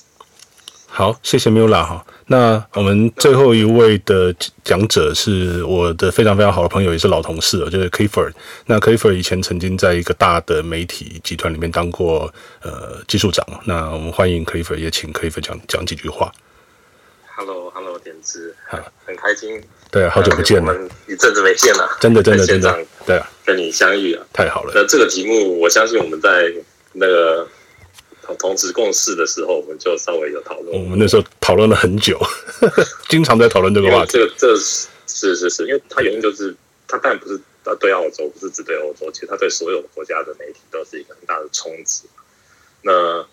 Speaker 1: 好，谢谢 Mula 哈。那我们最后一位的讲者是我的非常非常好的朋友，也是老同事，就是 Clifford。那 Clifford 以前曾经在一个大的媒体集团里面当过呃技术长。那我们欢迎 Clifford，也请 Clifford 讲讲几句话。
Speaker 10: Hello，Hello，点子，很很开心。
Speaker 1: 对啊，好久不见了，
Speaker 10: 一阵子没见了，
Speaker 1: 真的真的真的，对啊，
Speaker 10: 跟你相遇啊，
Speaker 1: 太好了。
Speaker 10: 那这个题目，我相信我们在那个。同时共事的时候，我们就稍微有讨论。
Speaker 1: 我们那时候讨论了很久，经常在讨论这个话题。
Speaker 10: 这个这个是是是是，因为它原因就是，它当然不是它对澳洲，不是只对欧洲，其实它对所有的国家的媒体都是一个很大的冲击。那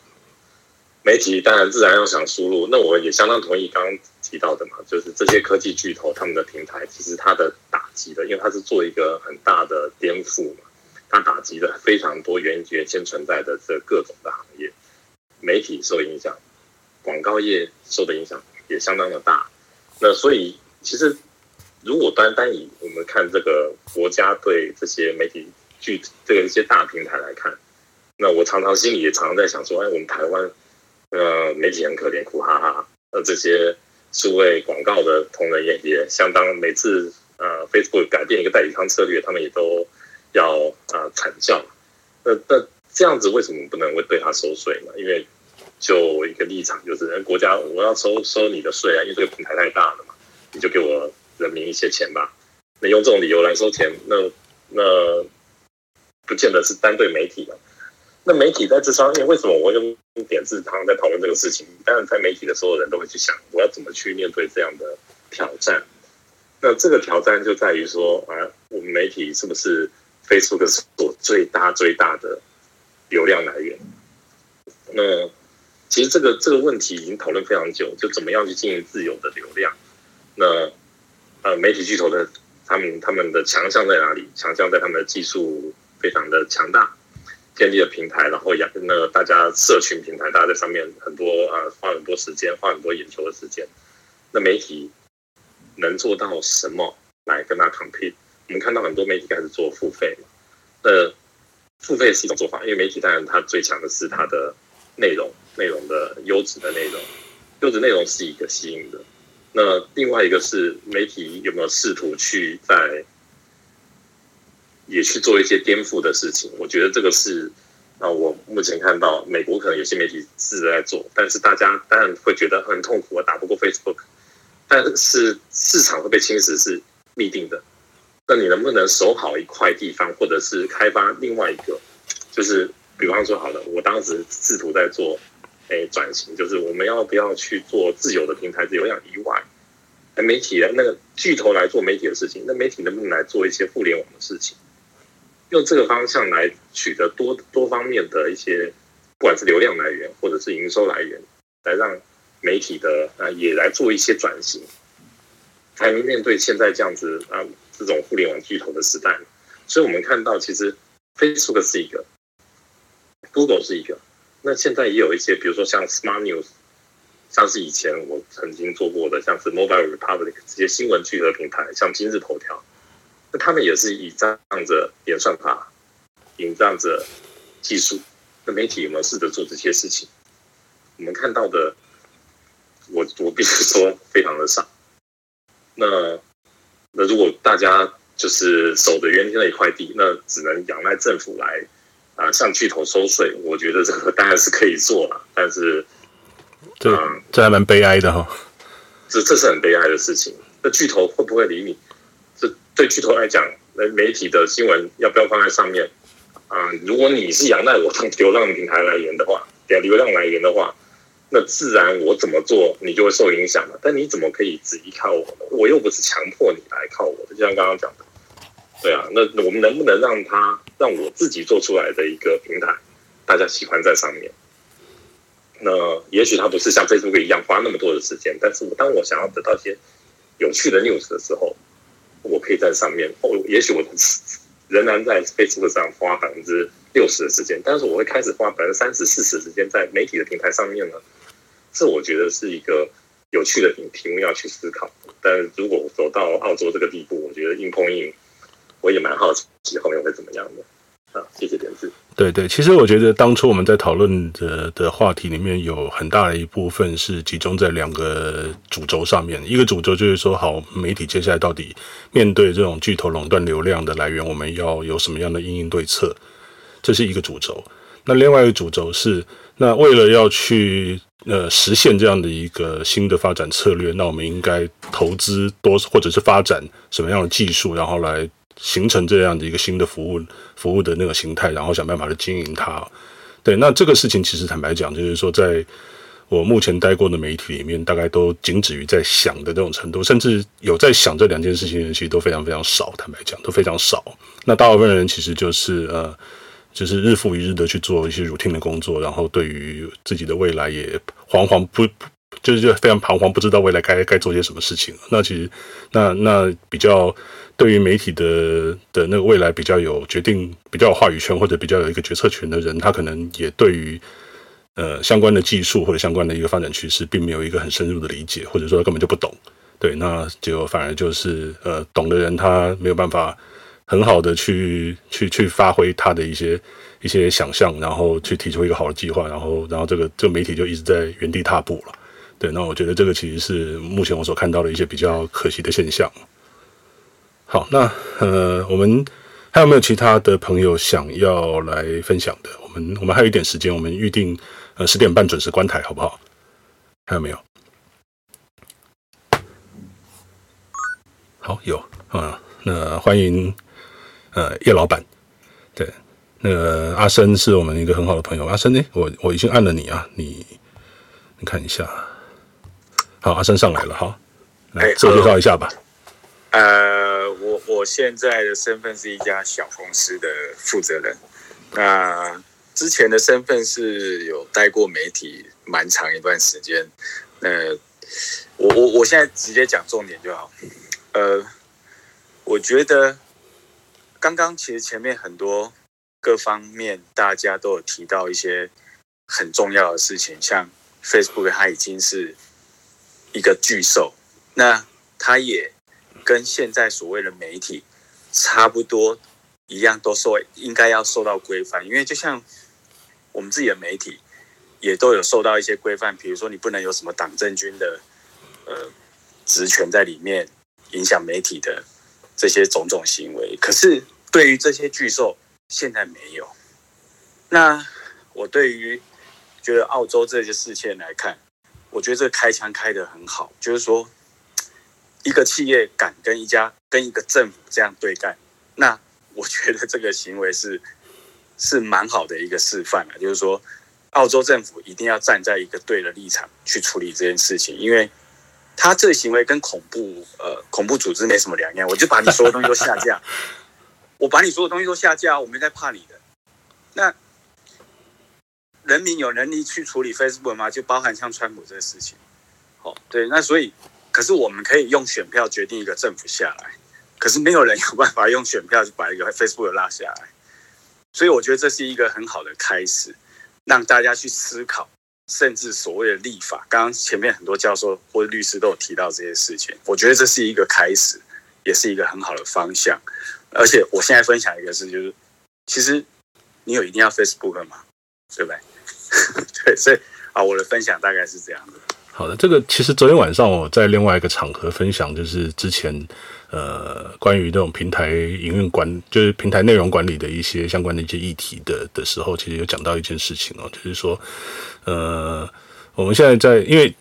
Speaker 10: 媒体当然自然要想输入，那我也相当同意刚刚提到的嘛，就是这些科技巨头他们的平台，其实它的打击的，因为它是做一个很大的颠覆嘛，它打击了非常多原原先存在的这各种的行业。媒体受影响，广告业受的影响也相当的大。那所以，其实如果单单以我们看这个国家对这些媒体巨这个一些大平台来看，那我常常心里也常常在想说，哎，我们台湾呃媒体很可怜，苦哈哈。那这些数位广告的同仁也也相当，每次呃 Facebook 改变一个代理商策略，他们也都要啊惨叫。那那。这样子为什么不能会对他收税呢？因为就一个立场就是，国家我要收收你的税啊，因为这个平台太大了嘛，你就给我人民一些钱吧。那用这种理由来收钱，那那不见得是单对媒体的。那媒体在这上面，为什么我用点字常常在讨论这个事情？当然，在媒体的所有人都会去想，我要怎么去面对这样的挑战？那这个挑战就在于说，啊，我们媒体是不是 Facebook 所最大最大的？流量来源，那其实这个这个问题已经讨论非常久，就怎么样去经营自由的流量？那呃，媒体巨头的他们他们的强项在哪里？强项在他们的技术非常的强大，建立了平台，然后养那大家社群平台，大家在上面很多啊、呃，花很多时间，花很多眼球的时间。那媒体能做到什么来跟他 compete？我们看到很多媒体开始做付费嘛，那。付费是一种做法，因为媒体当然它最强的是它的内容，内容的优质的内容，优质内容是一个吸引的。那另外一个是媒体有没有试图去在也去做一些颠覆的事情？我觉得这个是啊，我目前看到美国可能有些媒体试着在做，但是大家当然会觉得很痛苦，我打不过 Facebook，但是市场会被侵蚀是必定的。那你能不能守好一块地方，或者是开发另外一个？就是比方说，好了，我当时试图在做，诶转型，就是我们要不要去做自有的平台，流量以外，媒体的那个巨头来做媒体的事情，那媒体能不能来做一些互联网的事情？用这个方向来取得多多方面的一些，不管是流量来源或者是营收来源，来让媒体的啊也来做一些转型，才能面对现在这样子啊。这种互联网巨头的时代，所以我们看到，其实 Facebook 是一个，Google 是一个，那现在也有一些，比如说像 Smart News，像是以前我曾经做过的，像是 Mobile Republic 这些新闻聚合平台，像今日头条，那他们也是倚仗着演算法，倚仗着技术。那媒体有没有试着做这些事情？我们看到的，我我必须说非常的少。那那如果大家就是守着原先的一块地，那只能仰赖政府来啊向巨头收税。我觉得这个当然是可以做了，但是
Speaker 1: 这嗯，这还蛮悲哀的哈、哦。
Speaker 10: 这这是很悲哀的事情。那巨头会不会理你？这对巨头来讲，那媒体的新闻要不要放在上面啊？如果你是仰赖我当流量平台来源的话，流量来源的话。那自然我怎么做，你就会受影响了。但你怎么可以只依靠我呢？我又不是强迫你来靠我的，就像刚刚讲的，对啊。那我们能不能让他让我自己做出来的一个平台，大家喜欢在上面？那也许他不是像 Facebook 一样花那么多的时间，但是我当我想要得到一些有趣的 news 的时候，我可以在上面。哦，也许我仍然在 Facebook 上花百分之六十的时间，但是我会开始花百分之三十、四十的时间在媒体的平台上面呢。这我觉得是一个有趣的题目要去思考，但如果走到澳洲这个地步，我觉得硬碰硬，我也蛮好奇后面会怎么样的。啊，谢谢点子。
Speaker 1: 对对，其实我觉得当初我们在讨论的的话题里面，有很大的一部分是集中在两个主轴上面。一个主轴就是说，好，媒体接下来到底面对这种巨头垄断流量的来源，我们要有什么样的因应对策？这是一个主轴。那另外一个主轴是，那为了要去呃实现这样的一个新的发展策略，那我们应该投资多或者是发展什么样的技术，然后来形成这样的一个新的服务服务的那个形态，然后想办法去经营它。对，那这个事情其实坦白讲，就是说在我目前待过的媒体里面，大概都仅止于在想的这种程度，甚至有在想这两件事情的人，其实都非常非常少。坦白讲，都非常少。那大部分人其实就是呃。就是日复一日的去做一些 routine 的工作，然后对于自己的未来也惶惶不，就是就非常彷徨，不知道未来该该做些什么事情。那其实，那那比较对于媒体的的那个未来比较有决定、比较有话语权或者比较有一个决策权的人，他可能也对于呃相关的技术或者相关的一个发展趋势，并没有一个很深入的理解，或者说他根本就不懂。对，那结果反而就是呃懂的人他没有办法。很好的去去去发挥他的一些一些想象，然后去提出一个好的计划，然后然后这个这个媒体就一直在原地踏步了。对，那我觉得这个其实是目前我所看到的一些比较可惜的现象。好，那呃，我们还有没有其他的朋友想要来分享的？我们我们还有一点时间，我们预定呃十点半准时关台，好不好？还有没有？好，有啊，那欢迎。呃，叶老板，对，那个阿生是我们一个很好的朋友。阿生呢，我我已经按了你啊，你你看一下。好，阿生上来了，哈，来自我介绍一下吧。
Speaker 11: 呃，我我现在的身份是一家小公司的负责人。那之前的身份是有待过媒体蛮长一段时间。呃，我我我现在直接讲重点就好。呃，我觉得。刚刚其实前面很多各方面大家都有提到一些很重要的事情，像 Facebook 它已经是一个巨兽，那它也跟现在所谓的媒体差不多一样，都受应该要受到规范，因为就像我们自己的媒体也都有受到一些规范，比如说你不能有什么党政军的呃职权在里面影响媒体的。这些种种行为，可是对于这些巨兽现在没有。那我对于觉得澳洲这些事情来看，我觉得这开枪开得很好，就是说一个企业敢跟一家跟一个政府这样对干，那我觉得这个行为是是蛮好的一个示范啊，就是说澳洲政府一定要站在一个对的立场去处理这件事情，因为。他这个行为跟恐怖呃恐怖组织没什么两样，我就把你所有东西都下架，我把你所有东西都下架，我没在怕你的。那人民有能力去处理 Facebook 吗？就包含像川普这个事情。哦，对，那所以，可是我们可以用选票决定一个政府下来，可是没有人有办法用选票就把一个 Facebook 拉下来。所以我觉得这是一个很好的开始。让大家去思考，甚至所谓的立法。刚刚前面很多教授或者律师都有提到这些事情，我觉得这是一个开始，也是一个很好的方向。而且我现在分享一个事，就是其实你有一定要 Facebook 吗？对不对？对，所以啊，我的分享大概是这样的。
Speaker 1: 好的，这个其实昨天晚上我在另外一个场合分享，就是之前呃关于这种平台营运管，就是平台内容管理的一些相关的一些议题的的时候，其实有讲到一件事情哦，就是说呃我们现在在，因为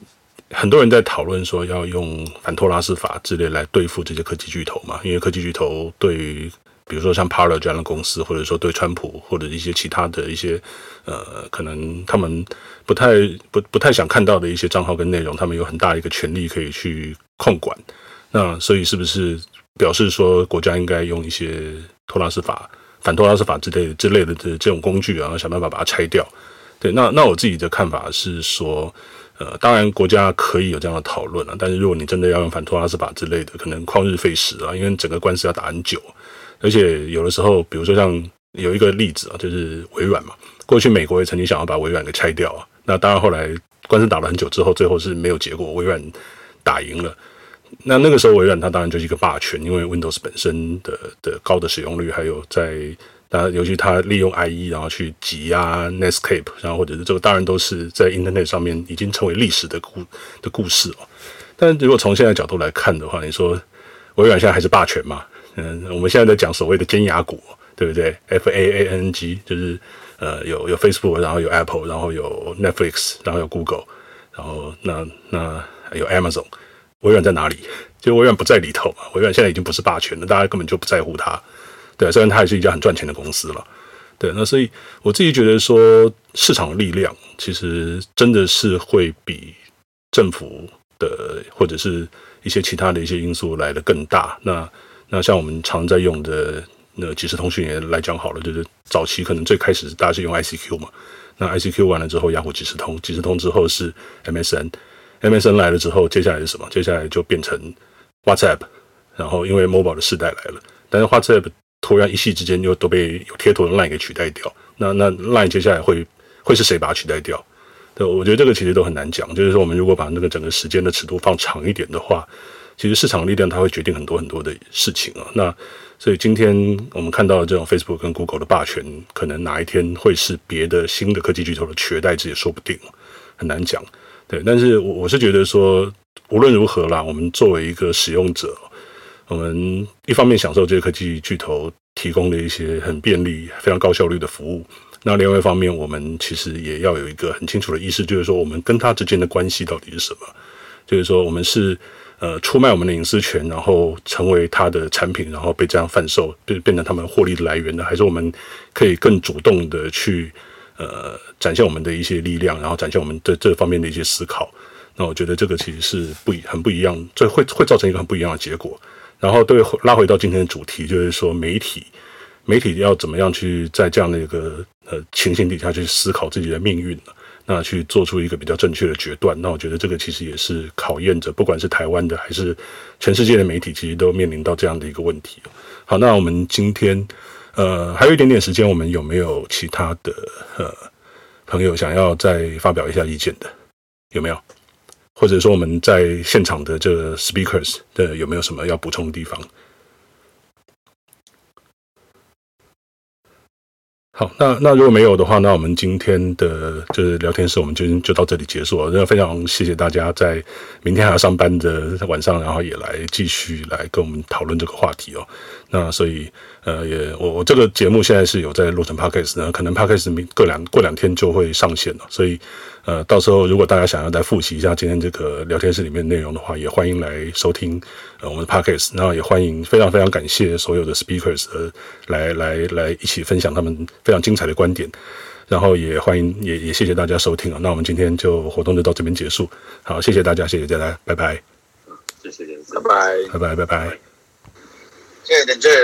Speaker 1: 很多人在讨论说要用反托拉斯法之类来对付这些科技巨头嘛，因为科技巨头对于比如说像 Parler 这样的公司，或者说对川普或者一些其他的一些呃，可能他们不太不不太想看到的一些账号跟内容，他们有很大一个权力可以去控管。那所以是不是表示说国家应该用一些托拉斯法、反托拉斯法之类之类的这这种工具，然后想办法把它拆掉？对，那那我自己的看法是说，呃，当然国家可以有这样的讨论啊，但是如果你真的要用反托拉斯法之类的，可能旷日费时啊，因为整个官司要打很久。而且有的时候，比如说像有一个例子啊，就是微软嘛。过去美国也曾经想要把微软给拆掉啊。那当然后来官司打了很久之后，最后是没有结果，微软打赢了。那那个时候微软它当然就是一个霸权，因为 Windows 本身的的高的使用率，还有在那尤其他利用 IE 然后去挤压 Netscape，然后或者是这个当然都是在 Internet 上面已经成为历史的故的故事哦。但如果从现在角度来看的话，你说微软现在还是霸权吗？嗯，我们现在在讲所谓的尖牙股，对不对？F A A N G 就是呃，有有 Facebook，然后有 Apple，然后有 Netflix，然后有 Google，然后那那有 Amazon，微软在哪里？就微软不在里头嘛。微软现在已经不是霸权了，大家根本就不在乎它。对，虽然它也是一家很赚钱的公司了。对，那所以我自己觉得说，市场力量其实真的是会比政府的或者是一些其他的一些因素来的更大。那那像我们常在用的那即时通讯也来讲好了，就是早期可能最开始大家是用 ICQ 嘛，那 ICQ 完了之后，雅虎即时通，即时通之后是 MSN，MSN 来了之后，接下来是什么？接下来就变成 WhatsApp，然后因为 mobile 的时代来了，但是 WhatsApp 突然一夕之间又都被有贴图的 Line 给取代掉，那那 Line 接下来会会是谁把它取代掉？对，我觉得这个其实都很难讲，就是说我们如果把那个整个时间的尺度放长一点的话。其实市场力量它会决定很多很多的事情啊，那所以今天我们看到的这种 Facebook 跟 Google 的霸权，可能哪一天会是别的新的科技巨头的取代，这也说不定，很难讲。对，但是我我是觉得说，无论如何啦，我们作为一个使用者，我们一方面享受这些科技巨头提供的一些很便利、非常高效率的服务，那另外一方面，我们其实也要有一个很清楚的意识，就是说我们跟它之间的关系到底是什么，就是说我们是。呃，出卖我们的隐私权，然后成为他的产品，然后被这样贩售，变变成他们获利的来源的，还是我们可以更主动的去呃展现我们的一些力量，然后展现我们的这方面的一些思考？那我觉得这个其实是不一很不一样，这会会造成一个很不一样的结果。然后对拉回到今天的主题，就是说媒体媒体要怎么样去在这样的一个呃情形底下去思考自己的命运呢？那去做出一个比较正确的决断，那我觉得这个其实也是考验着，不管是台湾的还是全世界的媒体，其实都面临到这样的一个问题。好，那我们今天呃还有一点点时间，我们有没有其他的呃朋友想要再发表一下意见的？有没有？或者说我们在现场的这个 speakers 的有没有什么要补充的地方？好，那那如果没有的话，那我们今天的就是聊天室，我们就就到这里结束了。那非常谢谢大家在明天还要上班的晚上，然后也来继续来跟我们讨论这个话题哦。那所以呃，也我我这个节目现在是有在录成 Podcast 呢，可能 Podcast 明过两过两天就会上线了，所以。呃，到时候如果大家想要再复习一下今天这个聊天室里面内容的话，也欢迎来收听呃我们的 podcast，然后也欢迎非常非常感谢所有的 speakers 呃来来来一起分享他们非常精彩的观点，然后也欢迎也也谢谢大家收听啊，那我们今天就活动就到这边结束，好，谢谢大家，谢谢大家，拜拜，
Speaker 10: 谢谢点字，
Speaker 2: 拜拜，
Speaker 1: 拜拜拜拜，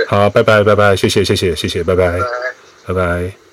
Speaker 1: 好，拜拜拜拜，谢谢谢谢谢谢，拜拜，拜拜。拜拜